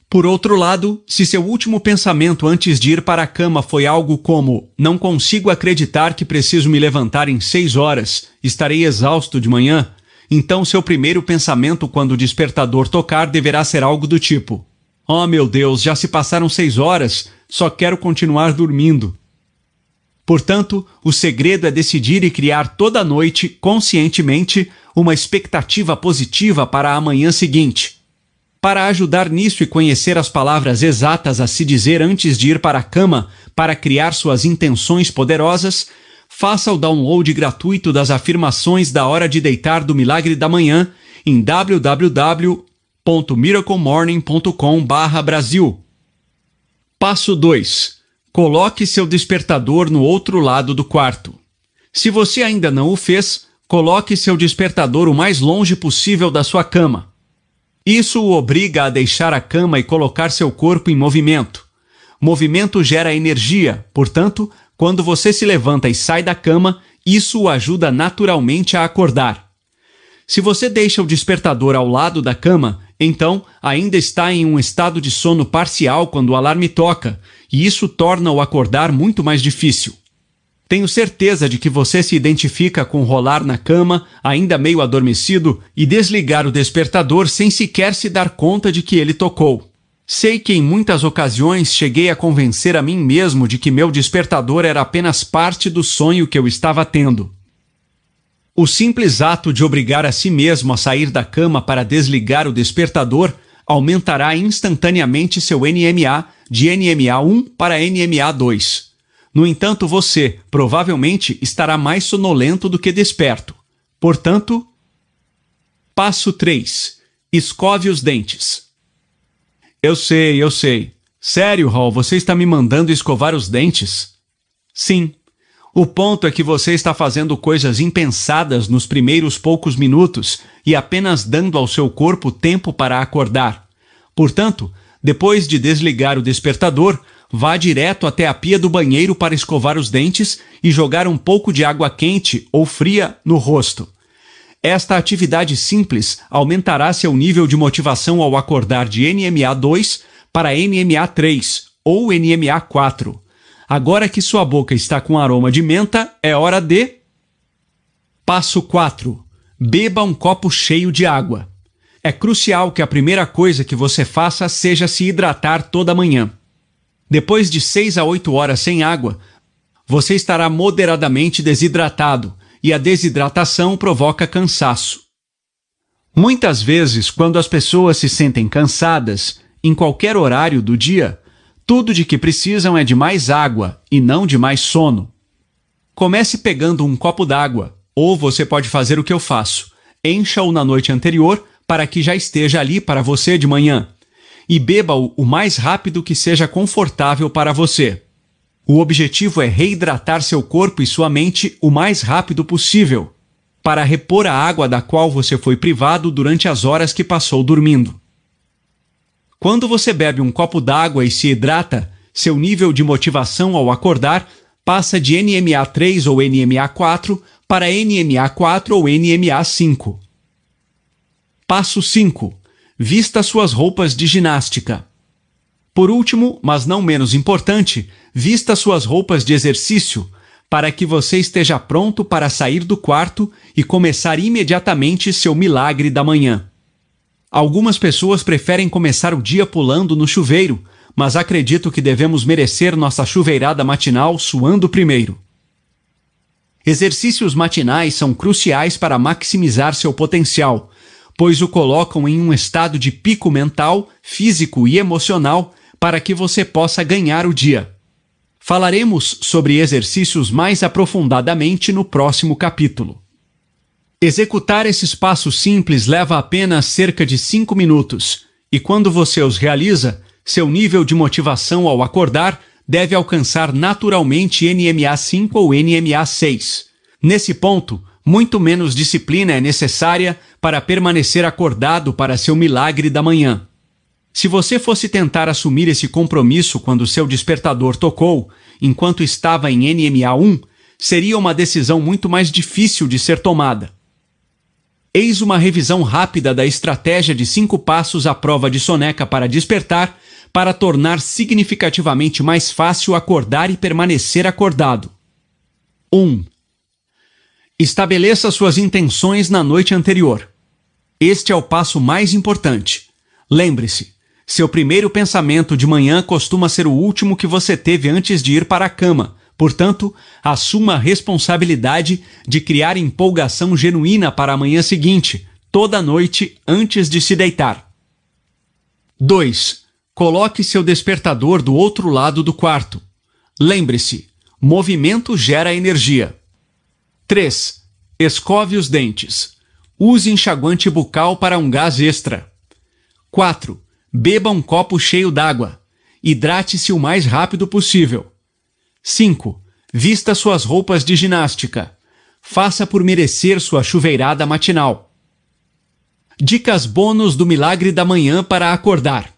Por outro lado, se seu último pensamento antes de ir para a cama foi algo como: Não consigo acreditar que preciso me levantar em seis horas, estarei exausto de manhã, então seu primeiro pensamento quando o despertador tocar deverá ser algo do tipo: Oh meu Deus, já se passaram seis horas, só quero continuar dormindo. Portanto, o segredo é decidir e criar toda noite, conscientemente, uma expectativa positiva para a manhã seguinte. Para ajudar nisso e conhecer as palavras exatas a se dizer antes de ir para a cama para criar suas intenções poderosas, faça o download gratuito das afirmações da hora de deitar do Milagre da Manhã em www.miraclemorning.com/brasil. Passo 2 Coloque seu despertador no outro lado do quarto. Se você ainda não o fez, coloque seu despertador o mais longe possível da sua cama. Isso o obriga a deixar a cama e colocar seu corpo em movimento. Movimento gera energia, portanto, quando você se levanta e sai da cama, isso o ajuda naturalmente a acordar. Se você deixa o despertador ao lado da cama, então ainda está em um estado de sono parcial quando o alarme toca, e isso torna o acordar muito mais difícil. Tenho certeza de que você se identifica com rolar na cama, ainda meio adormecido, e desligar o despertador sem sequer se dar conta de que ele tocou. Sei que em muitas ocasiões cheguei a convencer a mim mesmo de que meu despertador era apenas parte do sonho que eu estava tendo. O simples ato de obrigar a si mesmo a sair da cama para desligar o despertador aumentará instantaneamente seu NMA de NMA 1 para NMA 2. No entanto, você provavelmente estará mais sonolento do que desperto. Portanto, passo 3. Escove os dentes. Eu sei, eu sei. Sério, Hall, você está me mandando escovar os dentes? Sim, o ponto é que você está fazendo coisas impensadas nos primeiros poucos minutos e apenas dando ao seu corpo tempo para acordar. Portanto, depois de desligar o despertador, vá direto até a pia do banheiro para escovar os dentes e jogar um pouco de água quente ou fria no rosto. Esta atividade simples aumentará seu nível de motivação ao acordar de NMA 2 para NMA 3 ou NMA 4 Agora que sua boca está com aroma de menta, é hora de. Passo 4. Beba um copo cheio de água. É crucial que a primeira coisa que você faça seja se hidratar toda manhã. Depois de 6 a 8 horas sem água, você estará moderadamente desidratado e a desidratação provoca cansaço. Muitas vezes, quando as pessoas se sentem cansadas, em qualquer horário do dia, tudo de que precisam é de mais água e não de mais sono. Comece pegando um copo d'água, ou você pode fazer o que eu faço: encha-o na noite anterior para que já esteja ali para você de manhã. E beba-o o mais rápido que seja confortável para você. O objetivo é reidratar seu corpo e sua mente o mais rápido possível, para repor a água da qual você foi privado durante as horas que passou dormindo. Quando você bebe um copo d'água e se hidrata, seu nível de motivação ao acordar passa de NMA 3 ou NMA 4 para NMA 4 ou NMA 5. Passo 5. Vista suas roupas de ginástica. Por último, mas não menos importante, vista suas roupas de exercício para que você esteja pronto para sair do quarto e começar imediatamente seu milagre da manhã. Algumas pessoas preferem começar o dia pulando no chuveiro, mas acredito que devemos merecer nossa chuveirada matinal suando primeiro. Exercícios matinais são cruciais para maximizar seu potencial, pois o colocam em um estado de pico mental, físico e emocional para que você possa ganhar o dia. Falaremos sobre exercícios mais aprofundadamente no próximo capítulo. Executar esses passos simples leva apenas cerca de 5 minutos, e quando você os realiza, seu nível de motivação ao acordar deve alcançar naturalmente NMA 5 ou NMA 6. Nesse ponto, muito menos disciplina é necessária para permanecer acordado para seu milagre da manhã. Se você fosse tentar assumir esse compromisso quando seu despertador tocou, enquanto estava em NMA 1, seria uma decisão muito mais difícil de ser tomada. Eis uma revisão rápida da estratégia de cinco passos à prova de soneca para despertar, para tornar significativamente mais fácil acordar e permanecer acordado. 1. Um, estabeleça suas intenções na noite anterior. Este é o passo mais importante. Lembre-se, seu primeiro pensamento de manhã costuma ser o último que você teve antes de ir para a cama. Portanto, assuma a responsabilidade de criar empolgação genuína para a manhã seguinte, toda noite antes de se deitar. 2. Coloque seu despertador do outro lado do quarto. Lembre-se, movimento gera energia. 3. Escove os dentes. Use enxaguante bucal para um gás extra. 4. Beba um copo cheio d'água. Hidrate-se o mais rápido possível. 5. Vista suas roupas de ginástica. Faça por merecer sua chuveirada matinal. Dicas bônus do milagre da manhã para acordar.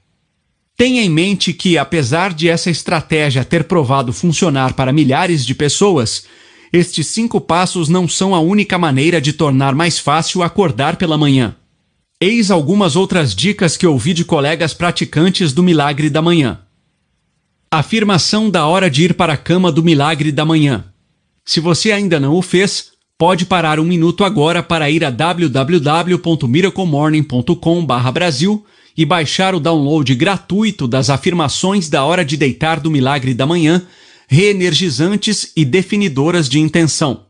Tenha em mente que, apesar de essa estratégia ter provado funcionar para milhares de pessoas, estes cinco passos não são a única maneira de tornar mais fácil acordar pela manhã. Eis algumas outras dicas que ouvi de colegas praticantes do milagre da manhã. Afirmação da hora de ir para a cama do milagre da manhã. Se você ainda não o fez, pode parar um minuto agora para ir a www.miraclemorning.com/brasil e baixar o download gratuito das afirmações da hora de deitar do milagre da manhã, reenergizantes e definidoras de intenção.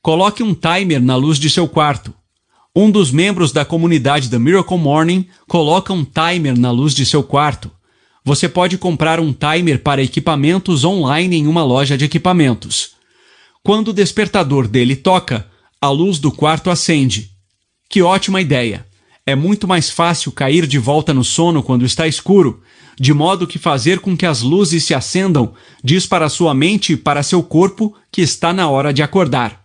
Coloque um timer na luz de seu quarto um dos membros da comunidade da Miracle Morning coloca um timer na luz de seu quarto. Você pode comprar um timer para equipamentos online em uma loja de equipamentos. Quando o despertador dele toca, a luz do quarto acende. Que ótima ideia! É muito mais fácil cair de volta no sono quando está escuro, de modo que fazer com que as luzes se acendam diz para sua mente e para seu corpo que está na hora de acordar.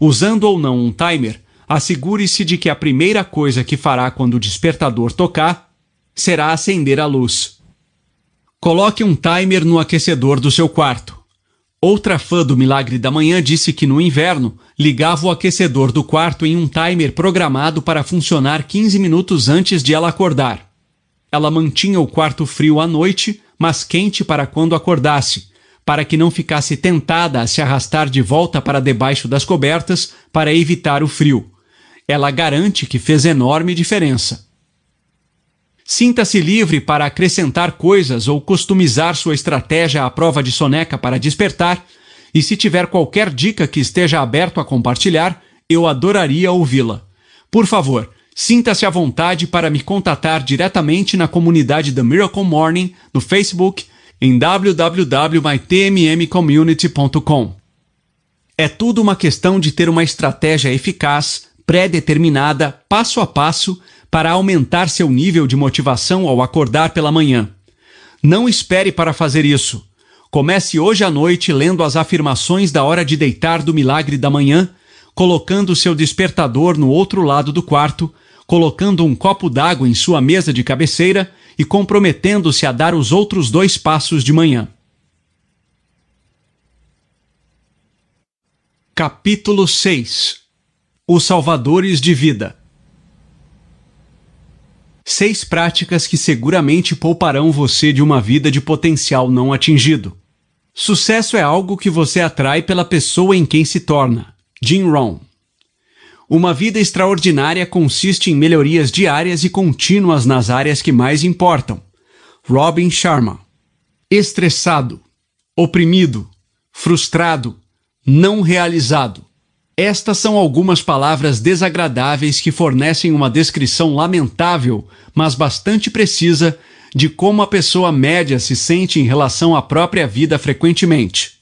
Usando ou não um timer, assegure-se de que a primeira coisa que fará quando o despertador tocar será acender a luz. Coloque um timer no aquecedor do seu quarto. Outra fã do Milagre da Manhã disse que no inverno ligava o aquecedor do quarto em um timer programado para funcionar 15 minutos antes de ela acordar. Ela mantinha o quarto frio à noite, mas quente para quando acordasse, para que não ficasse tentada a se arrastar de volta para debaixo das cobertas para evitar o frio ela garante que fez enorme diferença. Sinta-se livre para acrescentar coisas ou customizar sua estratégia à prova de soneca para despertar, e se tiver qualquer dica que esteja aberto a compartilhar, eu adoraria ouvi-la. Por favor, sinta-se à vontade para me contatar diretamente na comunidade da Miracle Morning no Facebook em www.mytmmcommunity.com. É tudo uma questão de ter uma estratégia eficaz pré-determinada, passo a passo, para aumentar seu nível de motivação ao acordar pela manhã. Não espere para fazer isso. Comece hoje à noite lendo as afirmações da hora de deitar do milagre da manhã, colocando seu despertador no outro lado do quarto, colocando um copo d'água em sua mesa de cabeceira e comprometendo-se a dar os outros dois passos de manhã. Capítulo 6 Os Salvadores de Vida Seis práticas que seguramente pouparão você de uma vida de potencial não atingido. Sucesso é algo que você atrai pela pessoa em quem se torna. Jim Rohn uma vida extraordinária consiste em melhorias diárias e contínuas nas áreas que mais importam. Robin Sharma. Estressado, oprimido, frustrado, não realizado. Estas são algumas palavras desagradáveis que fornecem uma descrição lamentável, mas bastante precisa, de como a pessoa média se sente em relação à própria vida frequentemente.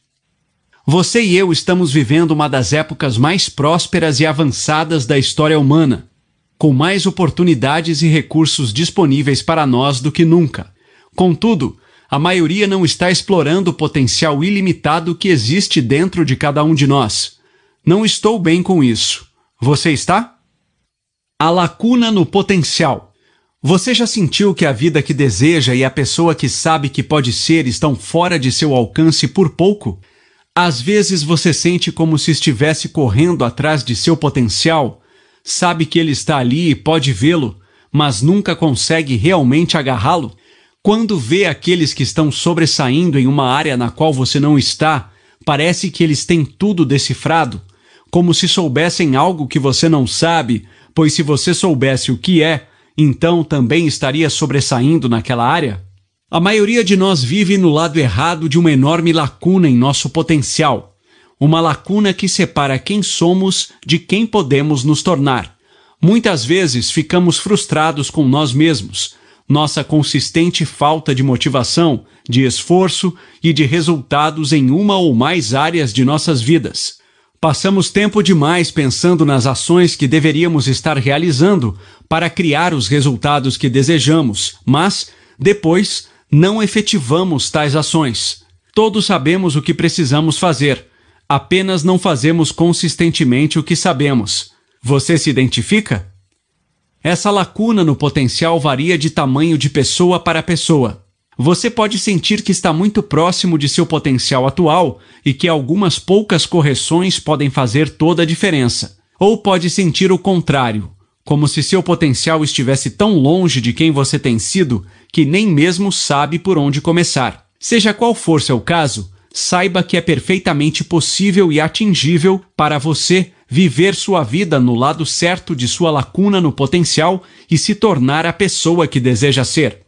Você e eu estamos vivendo uma das épocas mais prósperas e avançadas da história humana, com mais oportunidades e recursos disponíveis para nós do que nunca. Contudo, a maioria não está explorando o potencial ilimitado que existe dentro de cada um de nós. Não estou bem com isso. Você está? A lacuna no potencial. Você já sentiu que a vida que deseja e a pessoa que sabe que pode ser estão fora de seu alcance por pouco? Às vezes você sente como se estivesse correndo atrás de seu potencial, sabe que ele está ali e pode vê-lo, mas nunca consegue realmente agarrá-lo? Quando vê aqueles que estão sobressaindo em uma área na qual você não está, parece que eles têm tudo decifrado, como se soubessem algo que você não sabe, pois se você soubesse o que é, então também estaria sobressaindo naquela área? A maioria de nós vive no lado errado de uma enorme lacuna em nosso potencial, uma lacuna que separa quem somos de quem podemos nos tornar. Muitas vezes ficamos frustrados com nós mesmos, nossa consistente falta de motivação, de esforço e de resultados em uma ou mais áreas de nossas vidas. Passamos tempo demais pensando nas ações que deveríamos estar realizando para criar os resultados que desejamos, mas, depois, não efetivamos tais ações. Todos sabemos o que precisamos fazer, apenas não fazemos consistentemente o que sabemos. Você se identifica? Essa lacuna no potencial varia de tamanho de pessoa para pessoa. Você pode sentir que está muito próximo de seu potencial atual e que algumas poucas correções podem fazer toda a diferença. Ou pode sentir o contrário, como se seu potencial estivesse tão longe de quem você tem sido que nem mesmo sabe por onde começar. Seja qual for seu caso, saiba que é perfeitamente possível e atingível para você viver sua vida no lado certo de sua lacuna no potencial e se tornar a pessoa que deseja ser.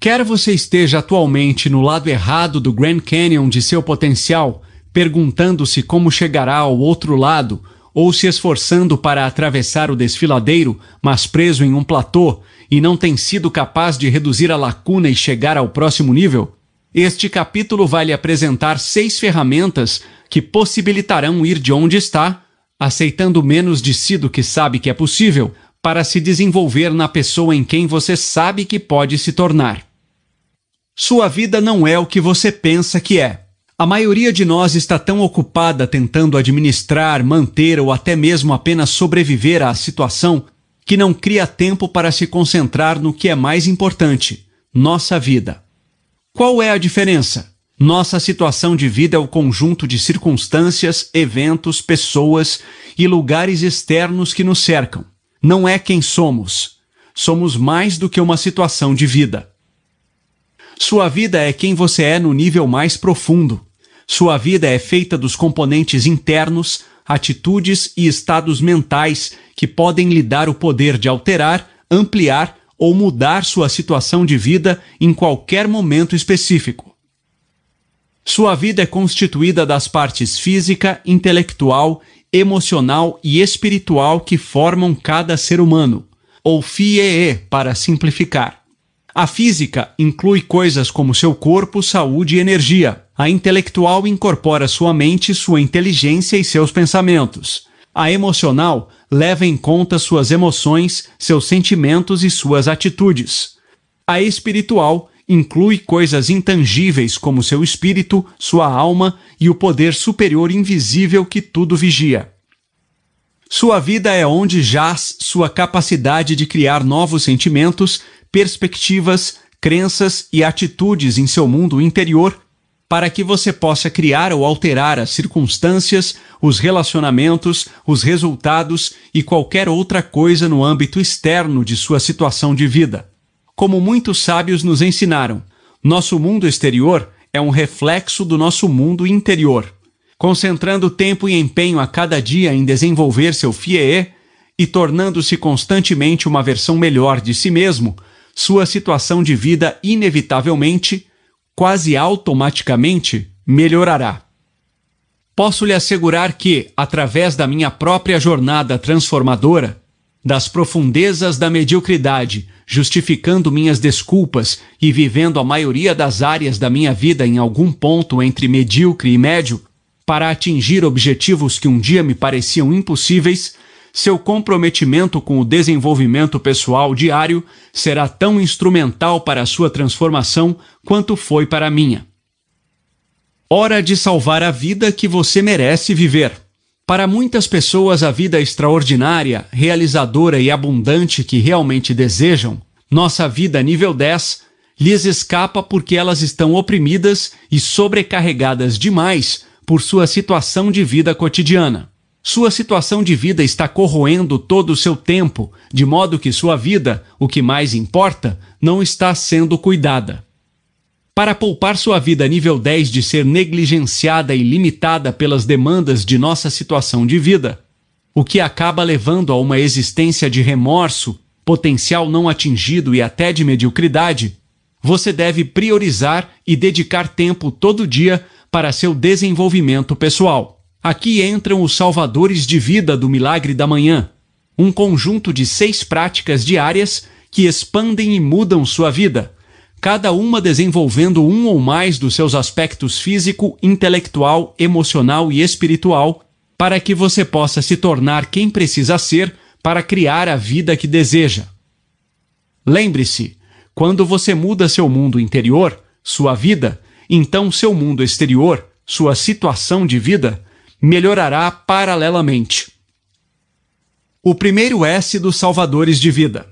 Quer você esteja atualmente no lado errado do Grand Canyon de seu potencial, perguntando-se como chegará ao outro lado, ou se esforçando para atravessar o desfiladeiro, mas preso em um platô e não tem sido capaz de reduzir a lacuna e chegar ao próximo nível? Este capítulo vai lhe apresentar seis ferramentas que possibilitarão ir de onde está aceitando menos de si do que sabe que é possível, para se desenvolver na pessoa em quem você sabe que pode se tornar. Sua vida não é o que você pensa que é. A maioria de nós está tão ocupada tentando administrar, manter ou até mesmo apenas sobreviver à situação que não cria tempo para se concentrar no que é mais importante: nossa vida. Qual é a diferença? Nossa situação de vida é o conjunto de circunstâncias, eventos, pessoas e lugares externos que nos cercam. Não é quem somos. Somos mais do que uma situação de vida. Sua vida é quem você é no nível mais profundo. Sua vida é feita dos componentes internos, atitudes e estados mentais que podem lhe dar o poder de alterar, ampliar ou mudar sua situação de vida em qualquer momento específico. Sua vida é constituída das partes física, intelectual, emocional e espiritual que formam cada ser humano, ou FIEE para simplificar. A física inclui coisas como seu corpo, saúde e energia. A intelectual incorpora sua mente, sua inteligência e seus pensamentos. A emocional leva em conta suas emoções, seus sentimentos e suas atitudes. A espiritual inclui coisas intangíveis como seu espírito, sua alma e o poder superior invisível que tudo vigia. Sua vida é onde jaz sua capacidade de criar novos sentimentos, perspectivas, crenças e atitudes em seu mundo interior para que você possa criar ou alterar as circunstâncias, os relacionamentos, os resultados e qualquer outra coisa no âmbito externo de sua situação de vida. Como muitos sábios nos ensinaram, nosso mundo exterior é um reflexo do nosso mundo interior. Concentrando tempo e empenho a cada dia em desenvolver seu FIEE e tornando-se constantemente uma versão melhor de si mesmo, sua situação de vida inevitavelmente, quase automaticamente, melhorará. Posso lhe assegurar que, através da minha própria jornada transformadora, das profundezas da mediocridade, justificando minhas desculpas e vivendo a maioria das áreas da minha vida em algum ponto entre medíocre e médio, para atingir objetivos que um dia me pareciam impossíveis, seu comprometimento com o desenvolvimento pessoal diário será tão instrumental para a sua transformação quanto foi para a minha. Hora de salvar a vida que você merece viver. Para muitas pessoas, a vida extraordinária, realizadora e abundante que realmente desejam, nossa vida nível 10, lhes escapa porque elas estão oprimidas e sobrecarregadas demais por sua situação de vida cotidiana. Sua situação de vida está corroendo todo o seu tempo, de modo que sua vida, o que mais importa, não está sendo cuidada. Para poupar sua vida a nível 10 de ser negligenciada e limitada pelas demandas de nossa situação de vida, o que acaba levando a uma existência de remorso, potencial não atingido e até de mediocridade, você deve priorizar e dedicar tempo todo dia para seu desenvolvimento pessoal. Aqui entram os salvadores de vida do milagre da manhã, um conjunto de seis práticas diárias que expandem e mudam sua vida cada uma desenvolvendo um ou mais dos seus aspectos físico, intelectual, emocional e espiritual, para que você possa se tornar quem precisa ser para criar a vida que deseja. Lembre-se, quando você muda seu mundo interior, sua vida, então seu mundo exterior, sua situação de vida, melhorará paralelamente. O primeiro S dos salvadores de vida.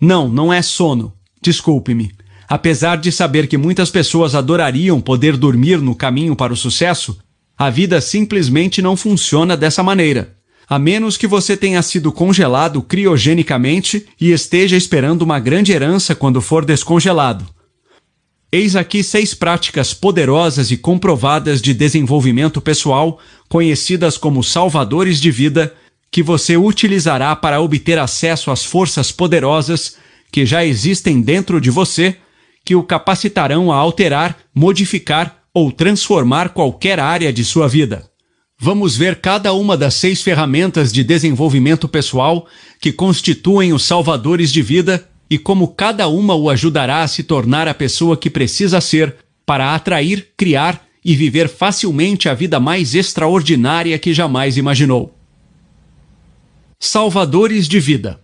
Não, não é sono. Desculpe-me. Apesar de saber que muitas pessoas adorariam poder dormir no caminho para o sucesso, a vida simplesmente não funciona dessa maneira. A menos que você tenha sido congelado criogenicamente e esteja esperando uma grande herança quando for descongelado. Eis aqui seis práticas poderosas e comprovadas de desenvolvimento pessoal, conhecidas como salvadores de vida, que você utilizará para obter acesso às forças poderosas que já existem dentro de você que o capacitarão a alterar, modificar ou transformar qualquer área de sua vida. Vamos ver cada uma das seis ferramentas de desenvolvimento pessoal que constituem os salvadores de vida e como cada uma o ajudará a se tornar a pessoa que precisa ser para atrair, criar e viver facilmente a vida mais extraordinária que jamais imaginou. Salvadores de vida.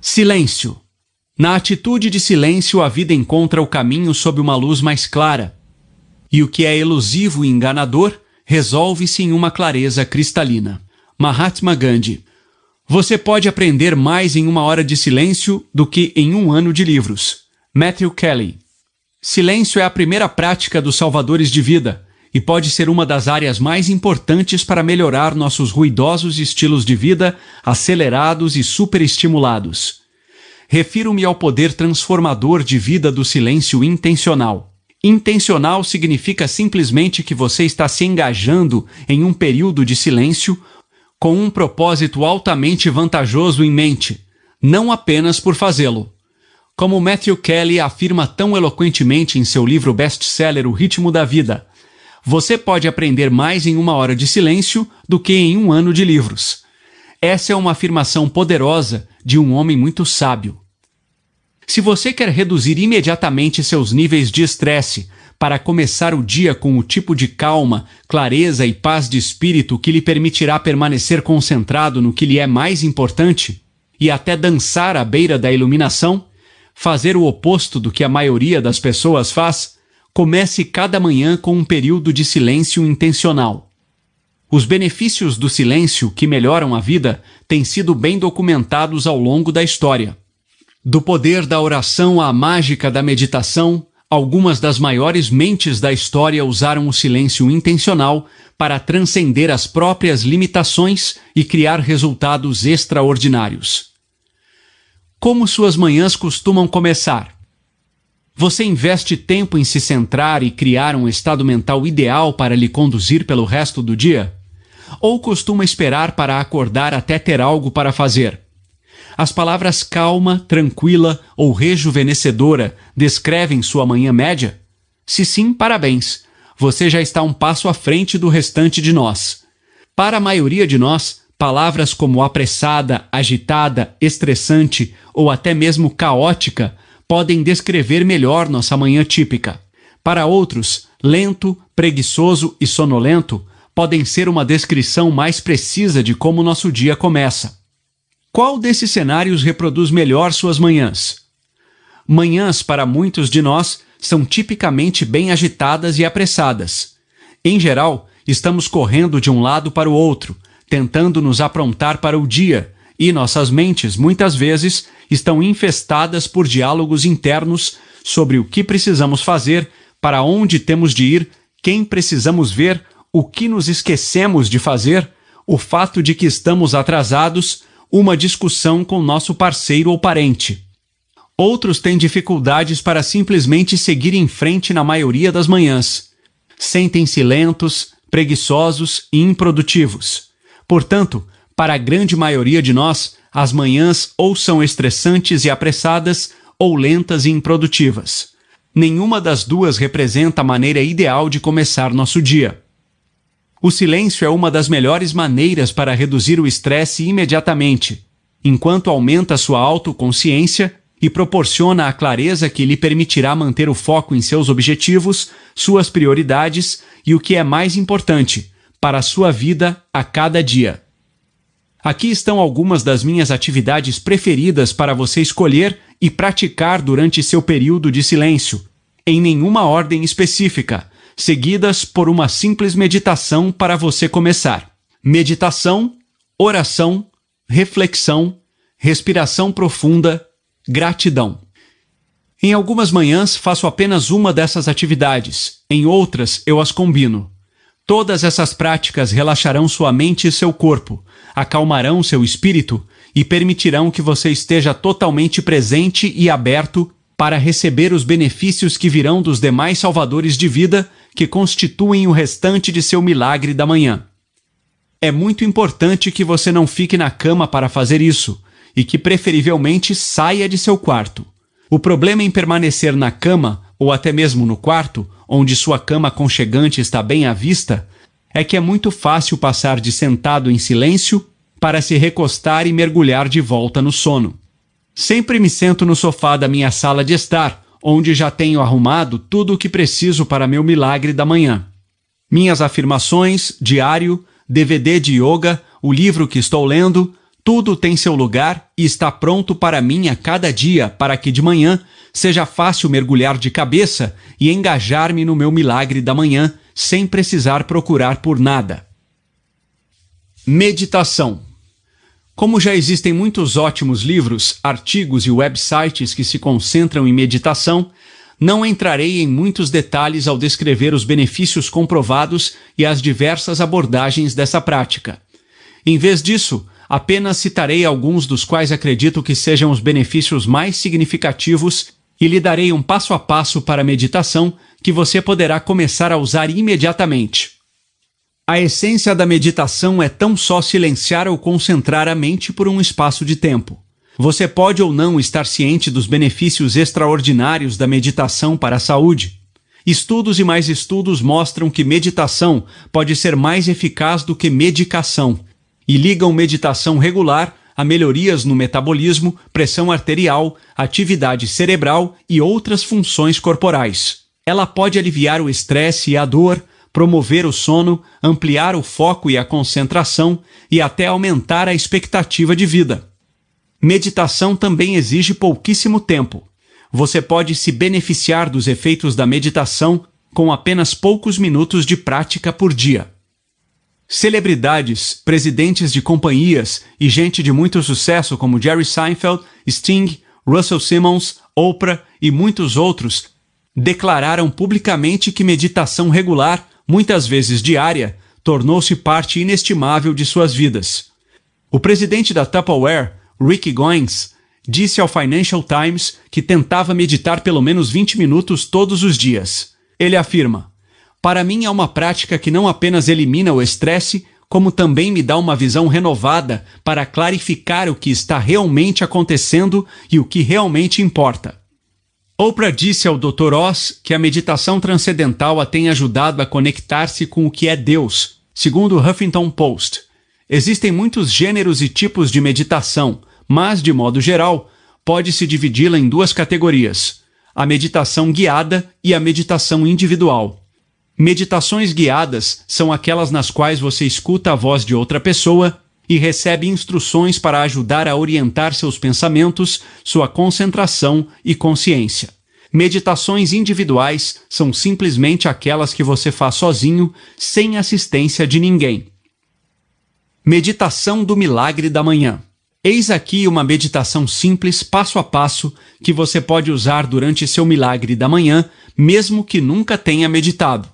Silêncio. Na atitude de silêncio, a vida encontra o caminho sob uma luz mais clara. E o que é elusivo e enganador resolve-se em uma clareza cristalina. Mahatma Gandhi. Você pode aprender mais em uma hora de silêncio do que em um ano de livros. Matthew Kelly. Silêncio é a primeira prática dos salvadores de vida e pode ser uma das áreas mais importantes para melhorar nossos ruidosos estilos de vida acelerados e superestimulados refiro-me ao poder transformador de vida do silêncio intencional. Intencional significa simplesmente que você está se engajando em um período de silêncio com um propósito altamente vantajoso em mente, não apenas por fazê-lo. Como Matthew Kelly afirma tão eloquentemente em seu livro best-seller O Ritmo da Vida, você pode aprender mais em uma hora de silêncio do que em um ano de livros. Essa é uma afirmação poderosa de um homem muito sábio. Se você quer reduzir imediatamente seus níveis de estresse para começar o dia com o tipo de calma, clareza e paz de espírito que lhe permitirá permanecer concentrado no que lhe é mais importante e até dançar à beira da iluminação, fazer o oposto do que a maioria das pessoas faz, comece cada manhã com um período de silêncio intencional. Os benefícios do silêncio que melhoram a vida têm sido bem documentados ao longo da história. Do poder da oração à mágica da meditação, Algumas das maiores mentes da história usaram o silêncio intencional para transcender as próprias limitações e criar resultados extraordinários. Como suas manhãs costumam começar? Você investe tempo em se centrar e criar um estado mental ideal para lhe conduzir pelo resto do dia? Ou costuma esperar para acordar até ter algo para fazer? As palavras calma, tranquila ou rejuvenescedora descrevem sua manhã média? Se sim, parabéns. Você já está um passo à frente do restante de nós. Para a maioria de nós, palavras como apressada, agitada, estressante ou até mesmo caótica podem descrever melhor nossa manhã típica. Para outros, lento, preguiçoso e sonolento podem ser uma descrição mais precisa de como nosso dia começa. Qual desses cenários reproduz melhor suas manhãs? Manhãs, para muitos de nós, são tipicamente bem agitadas e apressadas. Em geral, estamos correndo de um lado para o outro, tentando nos aprontar para o dia, e nossas mentes, muitas vezes, estão infestadas por diálogos internos sobre o que precisamos fazer, para onde temos de ir, quem precisamos ver, o que nos esquecemos de fazer, o fato de que estamos atrasados uma discussão com nosso parceiro ou parente. Outros têm dificuldades para simplesmente seguir em frente na maioria das manhãs. Sentem-se lentos, preguiçosos e improdutivos. Portanto, para a grande maioria de nós, as manhãs ou são estressantes e apressadas ou lentas e improdutivas. Nenhuma das duas representa a maneira ideal de começar nosso dia. O silêncio é uma das melhores maneiras para reduzir o estresse imediatamente, enquanto aumenta sua autoconsciência e proporciona a clareza que lhe permitirá manter o foco em seus objetivos, suas prioridades e o que é mais importante, para a sua vida a cada dia. Aqui estão algumas das minhas atividades preferidas para você escolher e praticar durante seu período de silêncio, em nenhuma ordem específica seguidas por uma simples meditação para você começar. Meditação, oração, reflexão, respiração profunda, gratidão. Em algumas manhãs faço apenas uma dessas atividades, em outras eu as combino. Todas essas práticas relaxarão sua mente e seu corpo, acalmarão seu espírito e permitirão que você esteja totalmente presente e aberto para receber os benefícios que virão dos demais salvadores de vida que constituem o restante de seu milagre da manhã. É muito importante que você não fique na cama para fazer isso e que preferivelmente saia de seu quarto. O problema em permanecer na cama ou até mesmo no quarto, onde sua cama aconchegante está bem à vista, é que é muito fácil passar de sentado em silêncio para se recostar e mergulhar de volta no sono. Sempre me sento no sofá da minha sala de estar, onde já tenho arrumado tudo o que preciso para meu milagre da manhã. Minhas afirmações, diário, DVD de yoga, o livro que estou lendo, tudo tem seu lugar e está pronto para mim a cada dia para que de manhã seja fácil mergulhar de cabeça e engajar-me no meu milagre da manhã sem precisar procurar por nada. Meditação como já existem muitos ótimos livros, artigos e websites que se concentram em meditação, não entrarei em muitos detalhes ao descrever os benefícios comprovados e as diversas abordagens dessa prática. Em vez disso, apenas citarei alguns dos quais acredito que sejam os benefícios mais significativos e lhe darei um passo a passo para a meditação que você poderá começar a usar imediatamente. A essência da meditação é tão só silenciar ou concentrar a mente por um espaço de tempo. Você pode ou não estar ciente dos benefícios extraordinários da meditação para a saúde. Estudos e mais estudos mostram que meditação pode ser mais eficaz do que medicação e ligam meditação regular a melhorias no metabolismo, pressão arterial, atividade cerebral e outras funções corporais. Ela pode aliviar o estresse e a dor, promover o sono, ampliar o foco e a concentração e até aumentar a expectativa de vida. Meditação também exige pouquíssimo tempo. Você pode se beneficiar dos efeitos da meditação com apenas poucos minutos de prática por dia. Celebridades, presidentes de companhias e gente de muito sucesso como Jerry Seinfeld, Sting, Russell Simmons, Oprah e muitos outros declararam publicamente que meditação regular, muitas vezes diária, tornou-se parte inestimável de suas vidas. O presidente da Tupperware, Rick Goins, disse ao Financial Times que tentava meditar pelo menos 20 minutos todos os dias. Ele afirma: Para mim é uma prática que não apenas elimina o estresse, como também me dá uma visão renovada para clarificar o que está realmente acontecendo e o que realmente importa. Oprah disse ao Dr. Oz que a meditação transcendental a tem ajudado a conectar-se com o que é Deus, segundo o Huffington Post. Existem muitos gêneros e tipos de meditação, mas, de modo geral, pode-se dividi-la em duas categorias: a meditação guiada e a meditação individual. Meditações guiadas são aquelas nas quais você escuta a voz de outra pessoa e recebe instruções para ajudar a orientar seus pensamentos, sua concentração e consciência. Meditações individuais são simplesmente aquelas que você faz sozinho, sem assistência de ninguém. Meditação do Milagre da Manhã. Eis aqui uma meditação simples, passo a passo, que você pode usar durante seu milagre da manhã, mesmo que nunca tenha meditado.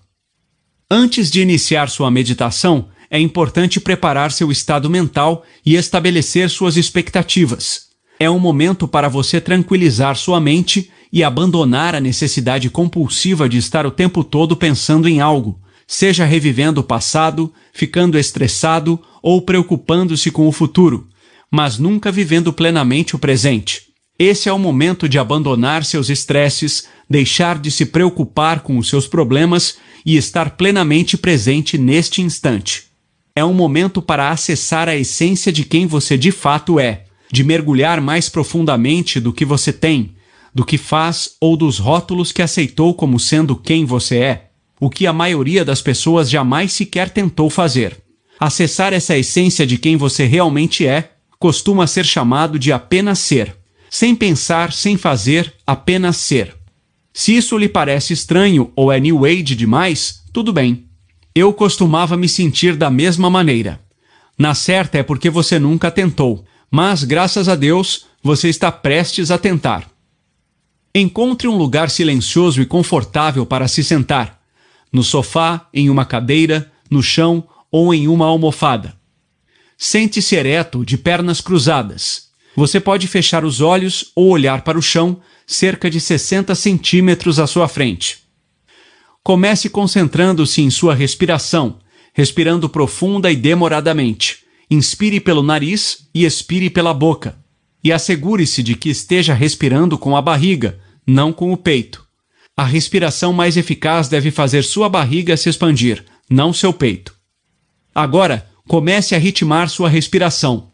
Antes de iniciar sua meditação, é importante preparar seu estado mental e estabelecer suas expectativas. É um momento para você tranquilizar sua mente e abandonar a necessidade compulsiva de estar o tempo todo pensando em algo, seja revivendo o passado, ficando estressado ou preocupando-se com o futuro, mas nunca vivendo plenamente o presente. Esse é o momento de abandonar seus estresses, deixar de se preocupar com os seus problemas e estar plenamente presente neste instante é um momento para acessar a essência de quem você de fato é, de mergulhar mais profundamente do que você tem, do que faz ou dos rótulos que aceitou como sendo quem você é, o que a maioria das pessoas jamais sequer tentou fazer. Acessar essa essência de quem você realmente é costuma ser chamado de apenas ser. Sem pensar, sem fazer, apenas ser. Se isso lhe parece estranho ou é New Age demais, tudo bem. Eu costumava me sentir da mesma maneira. Na certa é porque você nunca tentou, mas graças a Deus você está prestes a tentar. Encontre um lugar silencioso e confortável para se sentar. No sofá, em uma cadeira, no chão ou em uma almofada. Sente-se ereto, de pernas cruzadas. Você pode fechar os olhos ou olhar para o chão, cerca de 60 centímetros à sua frente. Comece concentrando-se em sua respiração, respirando profunda e demoradamente. Inspire pelo nariz e expire pela boca. E assegure-se de que esteja respirando com a barriga, não com o peito. A respiração mais eficaz deve fazer sua barriga se expandir, não seu peito. Agora, comece a ritmar sua respiração.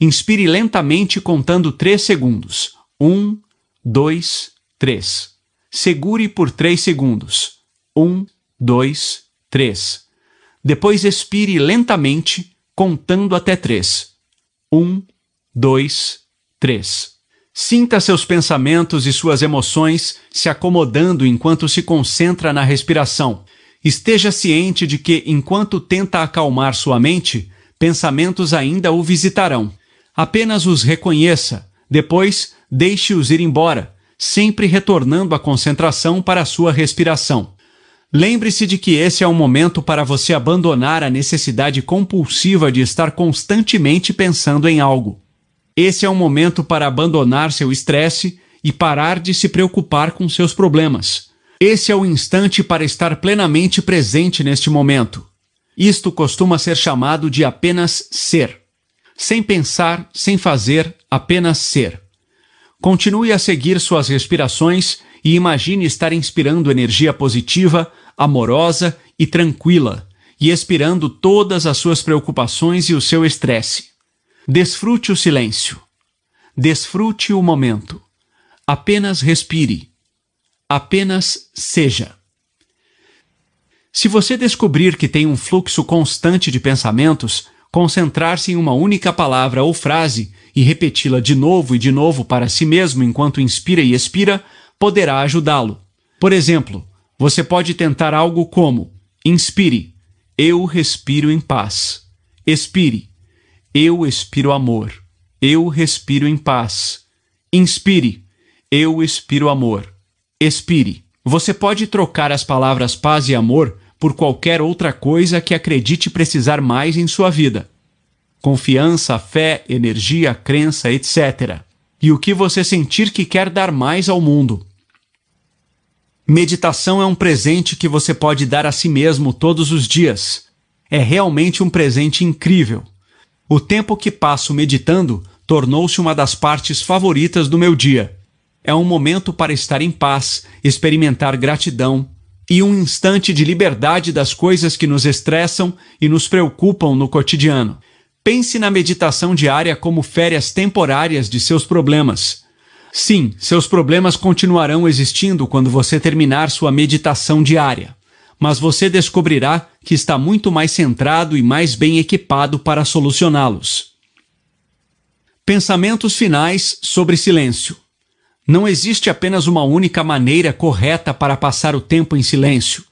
Inspire lentamente contando 3 segundos. 1, 2, 3. Segure por 3 segundos. Um, dois, três. Depois expire lentamente, contando até três. Um, dois, três. Sinta seus pensamentos e suas emoções se acomodando enquanto se concentra na respiração. Esteja ciente de que, enquanto tenta acalmar sua mente, pensamentos ainda o visitarão. Apenas os reconheça, depois deixe-os ir embora, sempre retornando a concentração para a sua respiração. Lembre-se de que esse é o momento para você abandonar a necessidade compulsiva de estar constantemente pensando em algo. Esse é o momento para abandonar seu estresse e parar de se preocupar com seus problemas. Esse é o instante para estar plenamente presente neste momento. Isto costuma ser chamado de apenas ser. Sem pensar, sem fazer, apenas ser. Continue a seguir suas respirações e imagine estar inspirando energia positiva, amorosa e tranquila, e expirando todas as suas preocupações e o seu estresse. Desfrute o silêncio. Desfrute o momento. Apenas respire. Apenas seja. Se você descobrir que tem um fluxo constante de pensamentos, concentrar-se em uma única palavra ou frase e repeti-la de novo e de novo para si mesmo enquanto inspira e expira poderá ajudá-lo. Por exemplo, você pode tentar algo como: inspire, eu respiro em paz. Expire, eu expiro amor. Eu respiro em paz. Inspire, eu expiro amor. Expire, Você pode trocar as palavras paz e amor por qualquer outra coisa que acredite precisar mais em sua vida. Confiança, fé, energia, crença, etc. E o que você sentir que quer dar mais ao mundo. Meditação é um presente que você pode dar a si mesmo todos os dias. É realmente um presente incrível. O tempo que passo meditando tornou-se uma das partes favoritas do meu dia. É um momento para estar em paz, experimentar gratidão e um instante de liberdade das coisas que nos estressam e nos preocupam no cotidiano. Pense na meditação diária como férias temporárias de seus problemas. Sim, seus problemas continuarão existindo quando você terminar sua meditação diária, mas você descobrirá que está muito mais centrado e mais bem equipado para solucioná-los. Pensamentos finais sobre silêncio. Não existe apenas uma única maneira correta para passar o tempo em silêncio.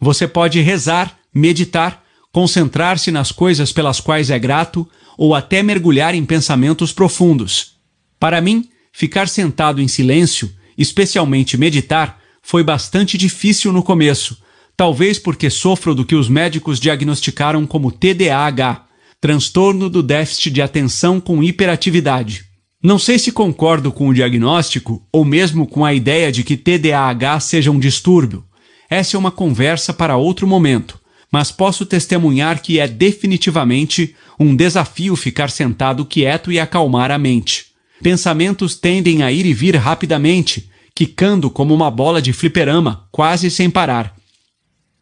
Você pode rezar, meditar, concentrar-se nas coisas pelas quais é grato ou até mergulhar em pensamentos profundos. Para mim, ficar sentado em silêncio, especialmente meditar, foi bastante difícil no começo, talvez porque sofro do que os médicos diagnosticaram como TDAH, transtorno do déficit de atenção com hiperatividade. Não sei se concordo com o diagnóstico ou mesmo com a ideia de que TDAH seja um distúrbio. Essa é uma conversa para outro momento, mas posso testemunhar que é definitivamente um desafio ficar sentado quieto e acalmar a mente. Pensamentos tendem a ir e vir rapidamente, quicando como uma bola de fliperama, quase sem parar.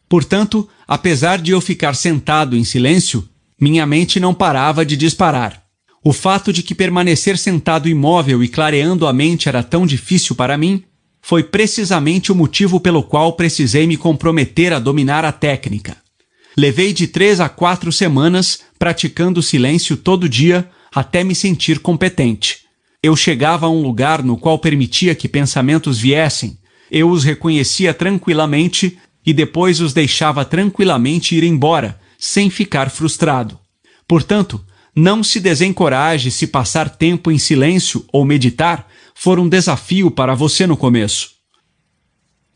Portanto, apesar de eu ficar sentado em silêncio, minha mente não parava de disparar. O fato de que permanecer sentado imóvel e clareando a mente era tão difícil para mim foi precisamente o motivo pelo qual precisei me comprometer a dominar a técnica. Levei de três a quatro semanas praticando silêncio todo dia até me sentir competente. Eu chegava a um lugar no qual permitia que pensamentos viessem, eu os reconhecia tranquilamente e depois os deixava tranquilamente ir embora, sem ficar frustrado. Portanto, não se desencoraje se passar tempo em silêncio ou meditar for um desafio para você no começo.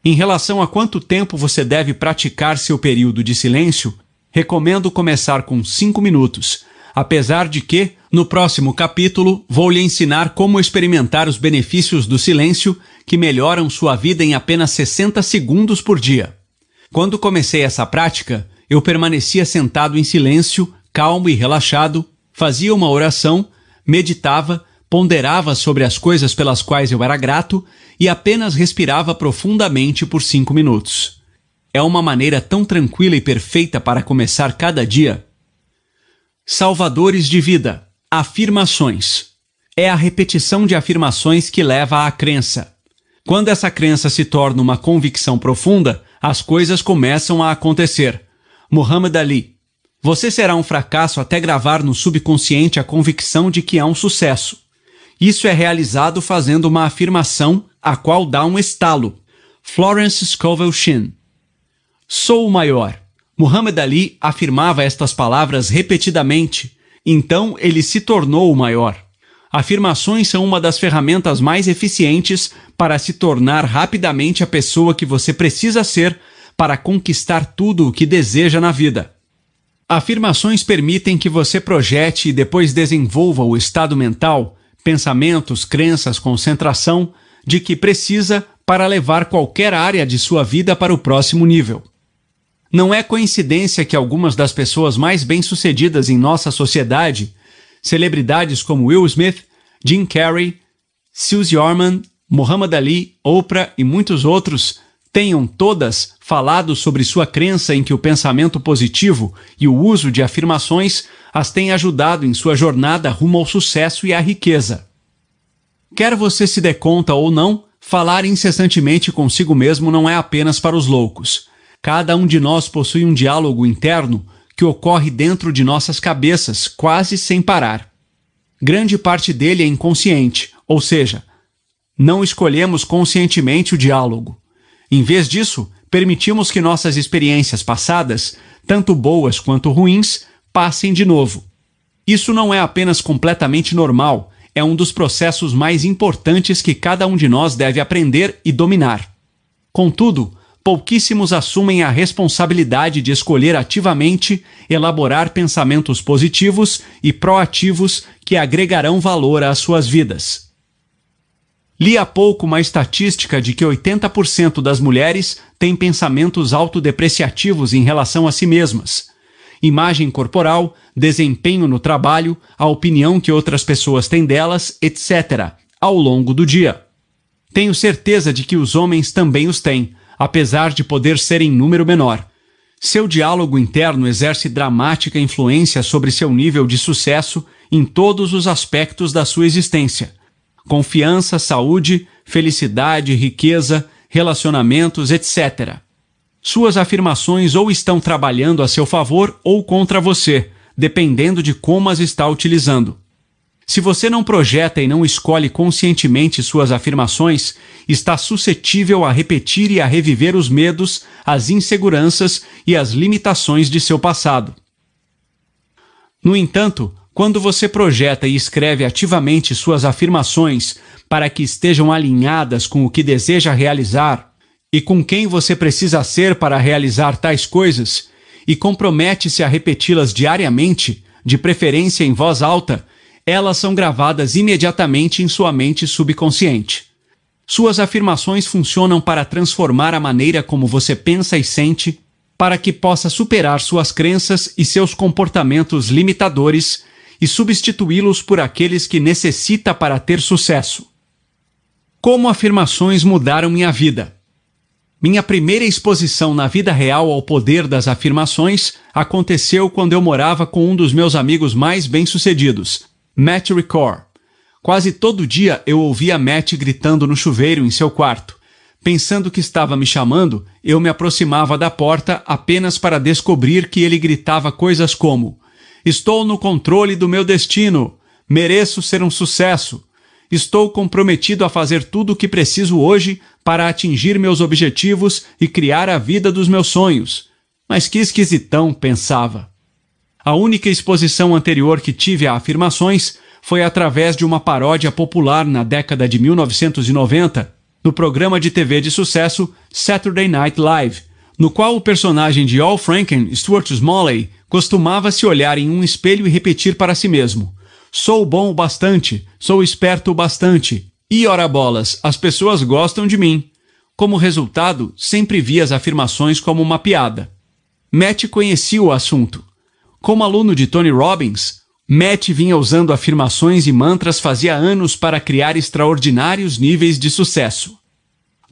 Em relação a quanto tempo você deve praticar seu período de silêncio, recomendo começar com 5 minutos, apesar de que, no próximo capítulo, vou lhe ensinar como experimentar os benefícios do silêncio que melhoram sua vida em apenas 60 segundos por dia. Quando comecei essa prática, eu permanecia sentado em silêncio, calmo e relaxado fazia uma oração, meditava, ponderava sobre as coisas pelas quais eu era grato e apenas respirava profundamente por cinco minutos. É uma maneira tão tranquila e perfeita para começar cada dia. Salvadores de vida. Afirmações. É a repetição de afirmações que leva à crença. Quando essa crença se torna uma convicção profunda, as coisas começam a acontecer. Muhammad Ali, você será um fracasso até gravar no subconsciente a convicção de que é um sucesso. Isso é realizado fazendo uma afirmação a qual dá um estalo. Florence Scovel Shin. Sou o maior. Muhammad Ali afirmava estas palavras repetidamente, então ele se tornou o maior. Afirmações são uma das ferramentas mais eficientes para se tornar rapidamente a pessoa que você precisa ser para conquistar tudo o que deseja na vida. Afirmações permitem que você projete e depois desenvolva o estado mental, pensamentos, crenças, concentração de que precisa para levar qualquer área de sua vida para o próximo nível. Não é coincidência que algumas das pessoas mais bem-sucedidas em nossa sociedade, celebridades como Will Smith, Jim Carrey, Susie Orman, Muhammad Ali, Oprah e muitos outros, tenham todas falado sobre sua crença em que o pensamento positivo e o uso de afirmações as têm ajudado em sua jornada rumo ao sucesso e à riqueza. Quer você se dê conta ou não, falar incessantemente consigo mesmo não é apenas para os loucos. Cada um de nós possui um diálogo interno que ocorre dentro de nossas cabeças, quase sem parar. Grande parte dele é inconsciente, ou seja, não escolhemos conscientemente o diálogo. Em vez disso, permitimos que nossas experiências passadas, tanto boas quanto ruins, passem de novo. Isso não é apenas completamente normal, é um dos processos mais importantes que cada um de nós deve aprender e dominar. Contudo, pouquíssimos assumem a responsabilidade de escolher ativamente elaborar pensamentos positivos e proativos que agregarão valor às suas vidas. Li há pouco uma estatística de que 80% das mulheres têm pensamentos autodepreciativos em relação a si mesmas. Imagem corporal, desempenho no trabalho, a opinião que outras pessoas têm delas, etc., ao longo do dia. Tenho certeza de que os homens também os têm, apesar de poder ser em número menor. Seu diálogo interno exerce dramática influência sobre seu nível de sucesso em todos os aspectos da sua existência: confiança, saúde, felicidade, riqueza, relacionamentos, etc. Suas afirmações ou estão trabalhando a seu favor ou contra você, dependendo de como as está utilizando. Se você não projeta e não escolhe conscientemente suas afirmações, está suscetível a repetir e a reviver os medos, as inseguranças e as limitações de seu passado. No entanto, quando você projeta e escreve ativamente suas afirmações para que estejam alinhadas com o que deseja realizar e com quem você precisa ser para realizar tais coisas, e compromete-se a repeti-las diariamente, de preferência em voz alta, elas são gravadas imediatamente em sua mente subconsciente. Suas afirmações funcionam para transformar a maneira como você pensa e sente, para que possa superar suas crenças e seus comportamentos limitadores e substituí-los por aqueles que necessita para ter sucesso. Como afirmações mudaram minha vida? Minha primeira exposição na vida real ao poder das afirmações aconteceu quando eu morava com um dos meus amigos mais bem-sucedidos, Matt Ricord. Quase todo dia eu ouvia Matt gritando no chuveiro em seu quarto. Pensando que estava me chamando, eu me aproximava da porta apenas para descobrir que ele gritava coisas como: Estou no controle do meu destino. Mereço ser um sucesso. Estou comprometido a fazer tudo o que preciso hoje para atingir meus objetivos e criar a vida dos meus sonhos. Mas que esquisitão, pensava. A única exposição anterior que tive a afirmações foi através de uma paródia popular na década de 1990, no programa de TV de sucesso Saturday Night Live, no qual o personagem de Al Franken, Stuart Smalley, costumava se olhar em um espelho e repetir para si mesmo: Sou bom o bastante, sou esperto o bastante, e ora bolas, as pessoas gostam de mim. Como resultado, sempre vi as afirmações como uma piada. Matt conhecia o assunto como aluno de Tony Robbins, Matt vinha usando afirmações e mantras fazia anos para criar extraordinários níveis de sucesso.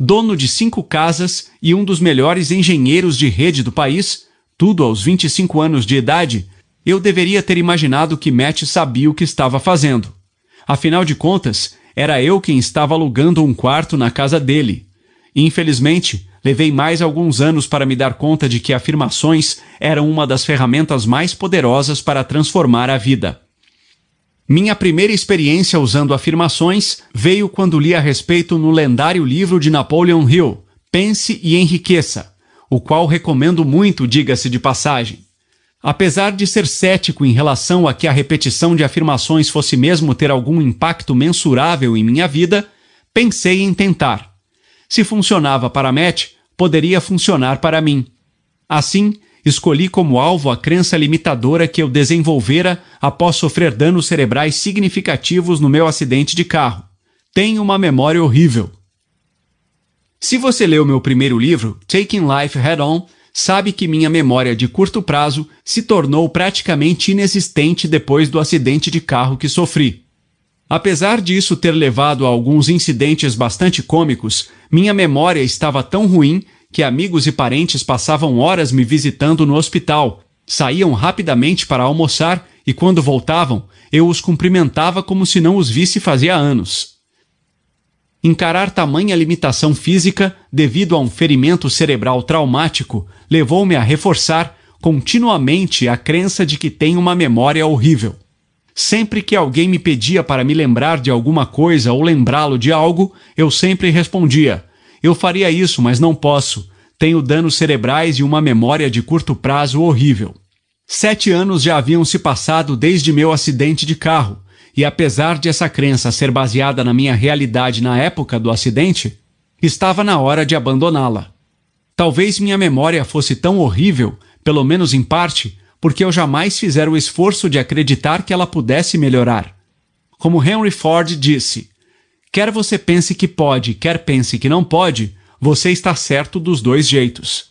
Dono de cinco casas e um dos melhores engenheiros de rede do país, tudo aos 25 anos de idade, eu deveria ter imaginado que Matt sabia o que estava fazendo. Afinal de contas, era eu quem estava alugando um quarto na casa dele. Infelizmente, levei mais alguns anos para me dar conta de que afirmações eram uma das ferramentas mais poderosas para transformar a vida. Minha primeira experiência usando afirmações veio quando li a respeito no lendário livro de Napoleon Hill, Pense e Enriqueça, o qual recomendo muito, diga-se de passagem. Apesar de ser cético em relação a que a repetição de afirmações fosse mesmo ter algum impacto mensurável em minha vida, pensei em tentar. Se funcionava para Matt, poderia funcionar para mim. Assim, escolhi como alvo a crença limitadora que eu desenvolvera após sofrer danos cerebrais significativos no meu acidente de carro. Tenho uma memória horrível. Se você leu meu primeiro livro, Taking Life Head On, sabe que minha memória de curto prazo se tornou praticamente inexistente depois do acidente de carro que sofri. Apesar disso ter levado a alguns incidentes bastante cômicos, minha memória estava tão ruim que amigos e parentes passavam horas me visitando no hospital, saíam rapidamente para almoçar e, quando voltavam, eu os cumprimentava como se não os visse fazia anos. Encarar tamanha limitação física devido a um ferimento cerebral traumático levou-me a reforçar continuamente a crença de que tenho uma memória horrível. Sempre que alguém me pedia para me lembrar de alguma coisa ou lembrá-lo de algo, eu sempre respondia: Eu faria isso, mas não posso. Tenho danos cerebrais e uma memória de curto prazo horrível. Sete anos já haviam se passado desde meu acidente de carro, e apesar de essa crença ser baseada na minha realidade na época do acidente, estava na hora de abandoná-la. Talvez minha memória fosse tão horrível, pelo menos em parte, porque eu jamais fizera o esforço de acreditar que ela pudesse melhorar. Como Henry Ford disse: quer você pense que pode, quer pense que não pode, você está certo dos dois jeitos.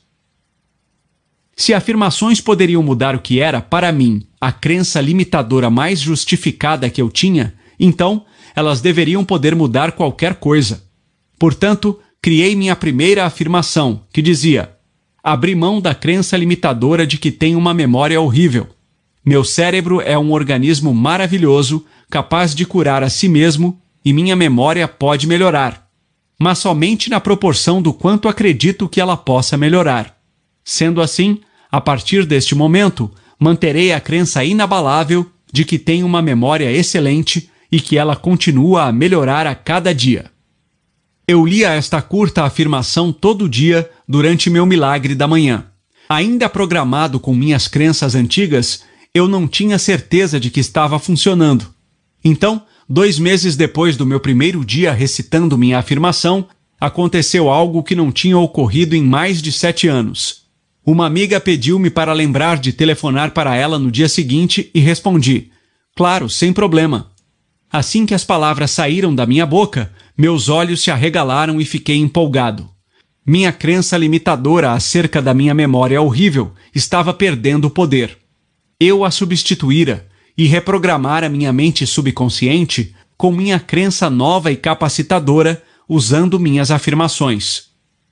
Se afirmações poderiam mudar o que era, para mim, a crença limitadora mais justificada que eu tinha, então elas deveriam poder mudar qualquer coisa. Portanto, criei minha primeira afirmação, que dizia: Abri mão da crença limitadora de que tenho uma memória horrível. Meu cérebro é um organismo maravilhoso, capaz de curar a si mesmo, e minha memória pode melhorar. Mas somente na proporção do quanto acredito que ela possa melhorar. Sendo assim, a partir deste momento, manterei a crença inabalável de que tenho uma memória excelente e que ela continua a melhorar a cada dia. Eu lia esta curta afirmação todo dia durante meu milagre da manhã. Ainda programado com minhas crenças antigas, eu não tinha certeza de que estava funcionando. Então, dois meses depois do meu primeiro dia recitando minha afirmação, aconteceu algo que não tinha ocorrido em mais de sete anos. Uma amiga pediu-me para lembrar de telefonar para ela no dia seguinte e respondi: Claro, sem problema. Assim que as palavras saíram da minha boca, meus olhos se arregalaram e fiquei empolgado. Minha crença limitadora acerca da minha memória horrível estava perdendo poder. Eu a substituíra e reprogramara minha mente subconsciente com minha crença nova e capacitadora usando minhas afirmações.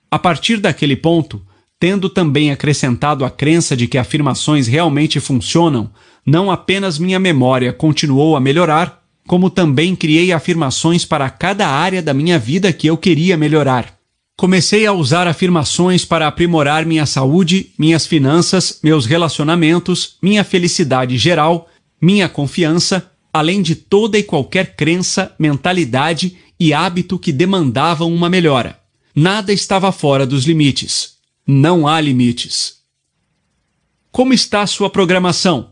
A partir daquele ponto, tendo também acrescentado a crença de que afirmações realmente funcionam, não apenas minha memória continuou a melhorar, como também criei afirmações para cada área da minha vida que eu queria melhorar. Comecei a usar afirmações para aprimorar minha saúde, minhas finanças, meus relacionamentos, minha felicidade geral, minha confiança, além de toda e qualquer crença, mentalidade e hábito que demandavam uma melhora. Nada estava fora dos limites. Não há limites. Como está sua programação?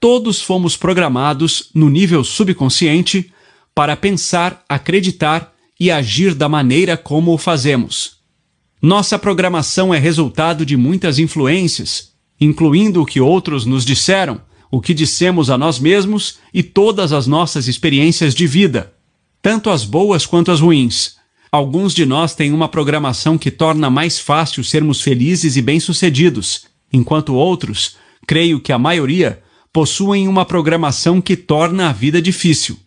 Todos fomos programados no nível subconsciente para pensar, acreditar e agir da maneira como o fazemos. Nossa programação é resultado de muitas influências, incluindo o que outros nos disseram, o que dissemos a nós mesmos e todas as nossas experiências de vida, tanto as boas quanto as ruins Alguns de nós têm uma programação que torna mais fácil sermos felizes e bem-sucedidos, enquanto outros, creio que a maioria, possuem uma programação que torna a vida difícil.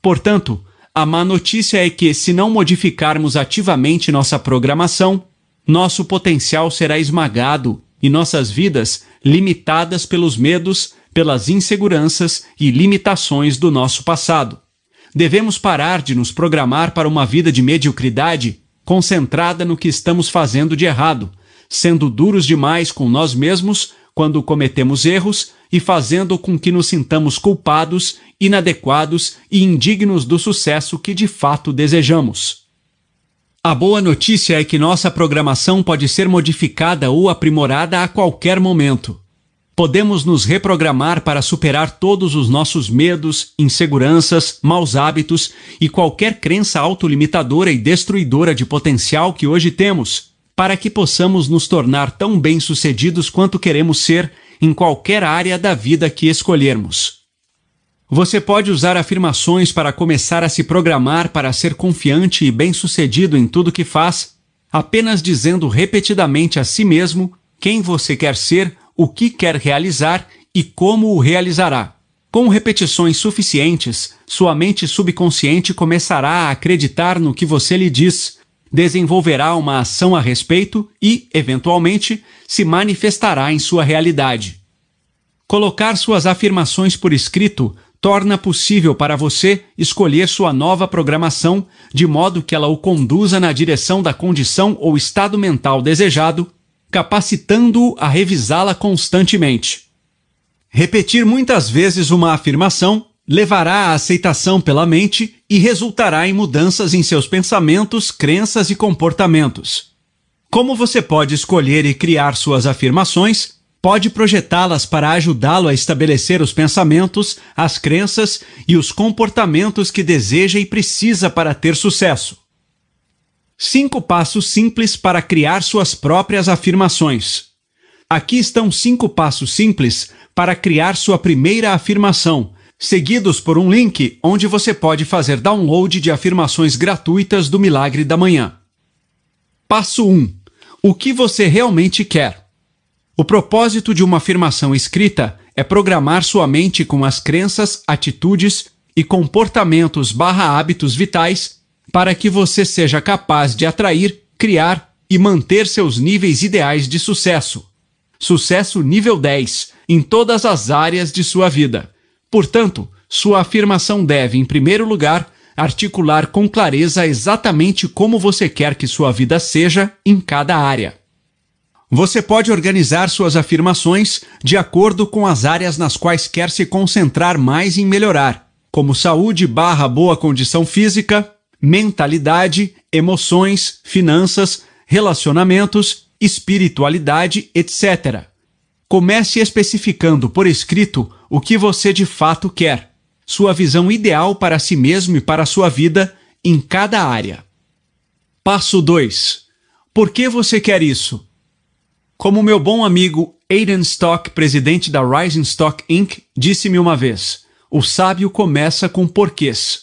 Portanto, a má notícia é que, se não modificarmos ativamente nossa programação, nosso potencial será esmagado e nossas vidas limitadas pelos medos, pelas inseguranças e limitações do nosso passado. Devemos parar de nos programar para uma vida de mediocridade concentrada no que estamos fazendo de errado, sendo duros demais com nós mesmos quando cometemos erros e fazendo com que nos sintamos culpados, inadequados e indignos do sucesso que de fato desejamos. A boa notícia é que nossa programação pode ser modificada ou aprimorada a qualquer momento. Podemos nos reprogramar para superar todos os nossos medos, inseguranças, maus hábitos e qualquer crença autolimitadora e destruidora de potencial que hoje temos, para que possamos nos tornar tão bem-sucedidos quanto queremos ser em qualquer área da vida que escolhermos. Você pode usar afirmações para começar a se programar para ser confiante e bem-sucedido em tudo que faz, apenas dizendo repetidamente a si mesmo quem você quer ser o que quer realizar e como o realizará. Com repetições suficientes, sua mente subconsciente começará a acreditar no que você lhe diz, desenvolverá uma ação a respeito e, eventualmente, se manifestará em sua realidade. Colocar suas afirmações por escrito torna possível para você escolher sua nova programação de modo que ela o conduza na direção da condição ou estado mental desejado capacitando-o a revisá-la constantemente. Repetir muitas vezes uma afirmação levará à aceitação pela mente e resultará em mudanças em seus pensamentos, crenças e comportamentos. Como você pode escolher e criar suas afirmações, pode projetá-las para ajudá-lo a estabelecer os pensamentos, as crenças e os comportamentos que deseja e precisa para ter sucesso. Cinco passos simples para criar suas próprias afirmações. Aqui estão cinco passos simples para criar sua primeira afirmação, seguidos por um link onde você pode fazer download de afirmações gratuitas do Milagre da Manhã. Passo 1. O que você realmente quer? O propósito de uma afirmação escrita é programar sua mente com as crenças, atitudes e comportamentos barra hábitos vitais para que você seja capaz de atrair, criar e manter seus níveis ideais de sucesso. Sucesso nível 10 em todas as áreas de sua vida. Portanto, sua afirmação deve, em primeiro lugar, articular com clareza exatamente como você quer que sua vida seja em cada área. Você pode organizar suas afirmações de acordo com as áreas nas quais quer se concentrar mais em melhorar, como saúde barra boa condição física, mentalidade, emoções, finanças, relacionamentos, espiritualidade, etc. Comece especificando por escrito o que você de fato quer, sua visão ideal para si mesmo e para a sua vida em cada área. Passo 2. Por que você quer isso? Como meu bom amigo Aiden Stock, presidente da Rising Stock Inc., disse-me uma vez: o sábio começa com porquês.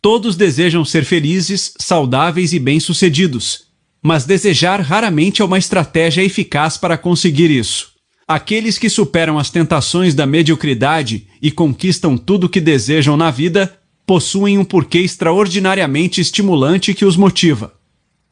Todos desejam ser felizes, saudáveis e bem-sucedidos, mas desejar raramente é uma estratégia eficaz para conseguir isso. Aqueles que superam as tentações da mediocridade e conquistam tudo o que desejam na vida possuem um porquê extraordinariamente estimulante que os motiva.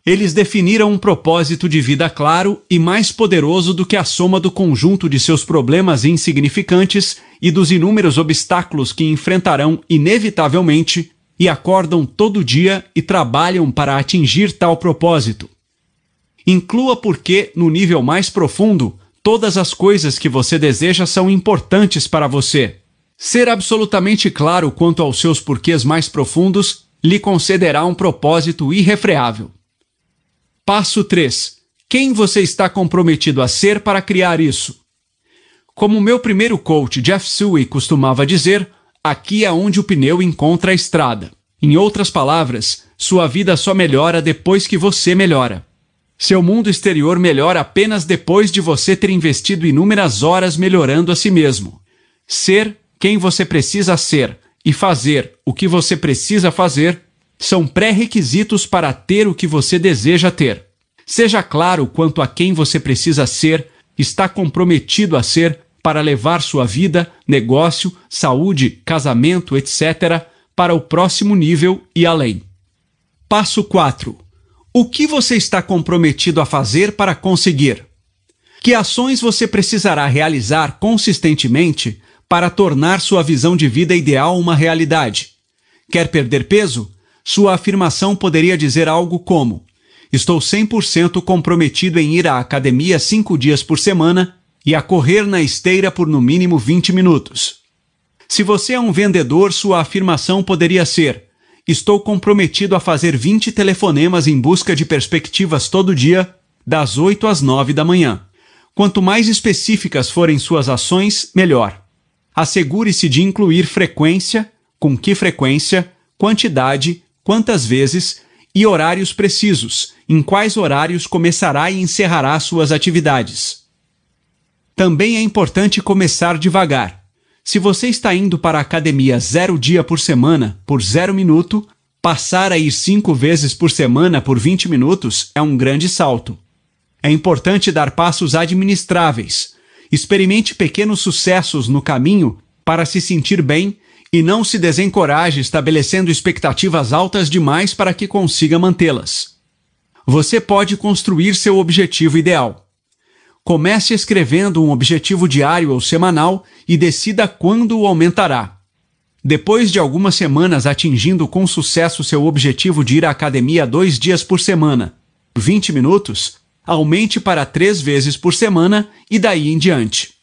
Eles definiram um propósito de vida claro e mais poderoso do que a soma do conjunto de seus problemas insignificantes e dos inúmeros obstáculos que enfrentarão inevitavelmente e acordam todo dia e trabalham para atingir tal propósito. Inclua porque, no nível mais profundo, Todas as coisas que você deseja são importantes para você. Ser absolutamente claro quanto aos seus porquês mais profundos lhe concederá um propósito irrefreável. Passo 3. Quem você está comprometido a ser para criar isso? Como meu primeiro coach Jeff Suey costumava dizer, aqui é onde o pneu encontra a estrada. Em outras palavras, sua vida só melhora depois que você melhora. Seu mundo exterior melhora apenas depois de você ter investido inúmeras horas melhorando a si mesmo. Ser quem você precisa ser e fazer o que você precisa fazer são pré-requisitos para ter o que você deseja ter. Seja claro quanto a quem você precisa ser, está comprometido a ser para levar sua vida, negócio, saúde, casamento, etc., para o próximo nível e além. Passo 4 o que você está comprometido a fazer para conseguir? Que ações você precisará realizar consistentemente para tornar sua visão de vida ideal uma realidade? Quer perder peso? Sua afirmação poderia dizer algo como: Estou 100% comprometido em ir à academia cinco dias por semana e a correr na esteira por no mínimo 20 minutos. Se você é um vendedor, sua afirmação poderia ser: estou comprometido a fazer 20 telefonemas em busca de perspectivas todo dia, das 8 às 9 da manhã. Quanto mais específicas forem suas ações, melhor. Assegure-se de incluir frequência, com que frequência, quantidade, quantas vezes e horários precisos, em quais horários começará e encerrará suas atividades. Também é importante começar devagar se você está indo para a academia zero dia por semana, por zero minuto, passar a ir cinco vezes por semana por 20 minutos é um grande salto. É importante dar passos administráveis. Experimente pequenos sucessos no caminho para se sentir bem e não se desencoraje estabelecendo expectativas altas demais para que consiga mantê-las. Você pode construir seu objetivo ideal. Comece escrevendo um objetivo diário ou semanal e decida quando o aumentará. Depois de algumas semanas atingindo com sucesso seu objetivo de ir à academia dois dias por semana, 20 minutos, aumente para três vezes por semana e daí em diante.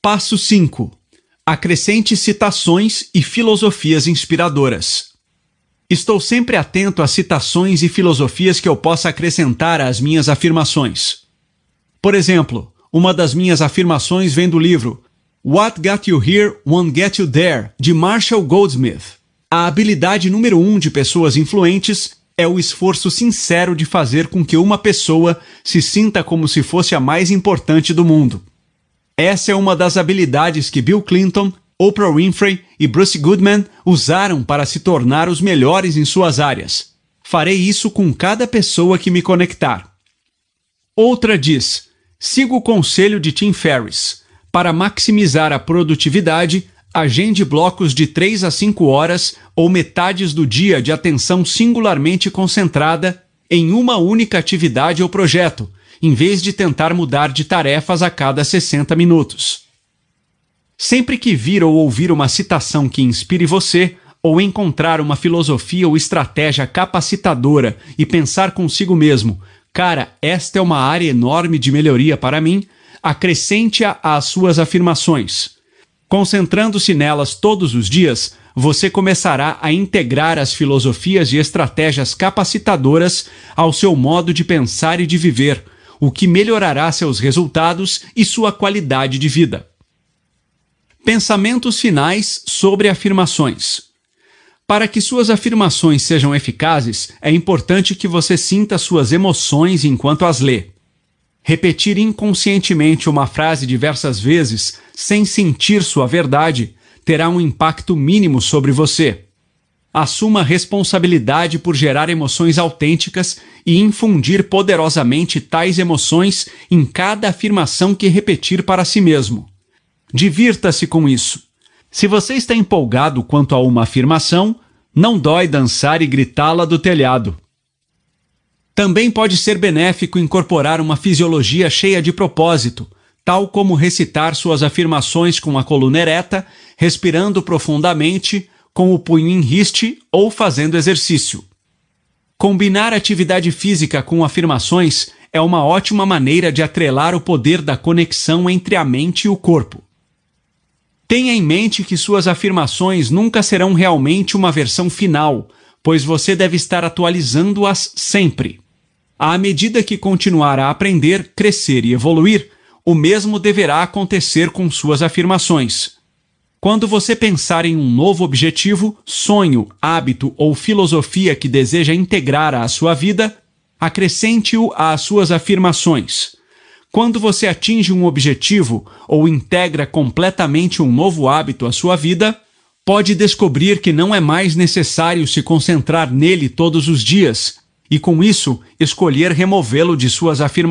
Passo 5. Acrescente citações e filosofias inspiradoras. Estou sempre atento a citações e filosofias que eu possa acrescentar às minhas afirmações. Por exemplo, uma das minhas afirmações vem do livro What Got You Here Won't Get You There, de Marshall Goldsmith. A habilidade número um de pessoas influentes é o esforço sincero de fazer com que uma pessoa se sinta como se fosse a mais importante do mundo. Essa é uma das habilidades que Bill Clinton, Oprah Winfrey e Bruce Goodman usaram para se tornar os melhores em suas áreas. Farei isso com cada pessoa que me conectar. Outra diz: siga o conselho de Tim Ferriss. Para maximizar a produtividade, agende blocos de 3 a 5 horas ou metades do dia de atenção singularmente concentrada em uma única atividade ou projeto, em vez de tentar mudar de tarefas a cada 60 minutos. Sempre que vir ou ouvir uma citação que inspire você, ou encontrar uma filosofia ou estratégia capacitadora e pensar consigo mesmo, cara, esta é uma área enorme de melhoria para mim, acrescente-a às suas afirmações. Concentrando-se nelas todos os dias, você começará a integrar as filosofias e estratégias capacitadoras ao seu modo de pensar e de viver, o que melhorará seus resultados e sua qualidade de vida. Pensamentos finais sobre afirmações. Para que suas afirmações sejam eficazes, é importante que você sinta suas emoções enquanto as lê. Repetir inconscientemente uma frase diversas vezes, sem sentir sua verdade, terá um impacto mínimo sobre você. Assuma responsabilidade por gerar emoções autênticas e infundir poderosamente tais emoções em cada afirmação que repetir para si mesmo. Divirta-se com isso. Se você está empolgado quanto a uma afirmação, não dói dançar e gritá-la do telhado. Também pode ser benéfico incorporar uma fisiologia cheia de propósito, tal como recitar suas afirmações com a coluna ereta, respirando profundamente, com o punho em riste ou fazendo exercício. Combinar atividade física com afirmações é uma ótima maneira de atrelar o poder da conexão entre a mente e o corpo. Tenha em mente que suas afirmações nunca serão realmente uma versão final, pois você deve estar atualizando-as sempre. À medida que continuar a aprender, crescer e evoluir, o mesmo deverá acontecer com suas afirmações. Quando você pensar em um novo objetivo, sonho, hábito ou filosofia que deseja integrar à sua vida, acrescente-o às suas afirmações. Quando você atinge um objetivo ou integra completamente um novo hábito à sua vida, pode descobrir que não é mais necessário se concentrar nele todos os dias, e com isso escolher removê-lo de suas afirmações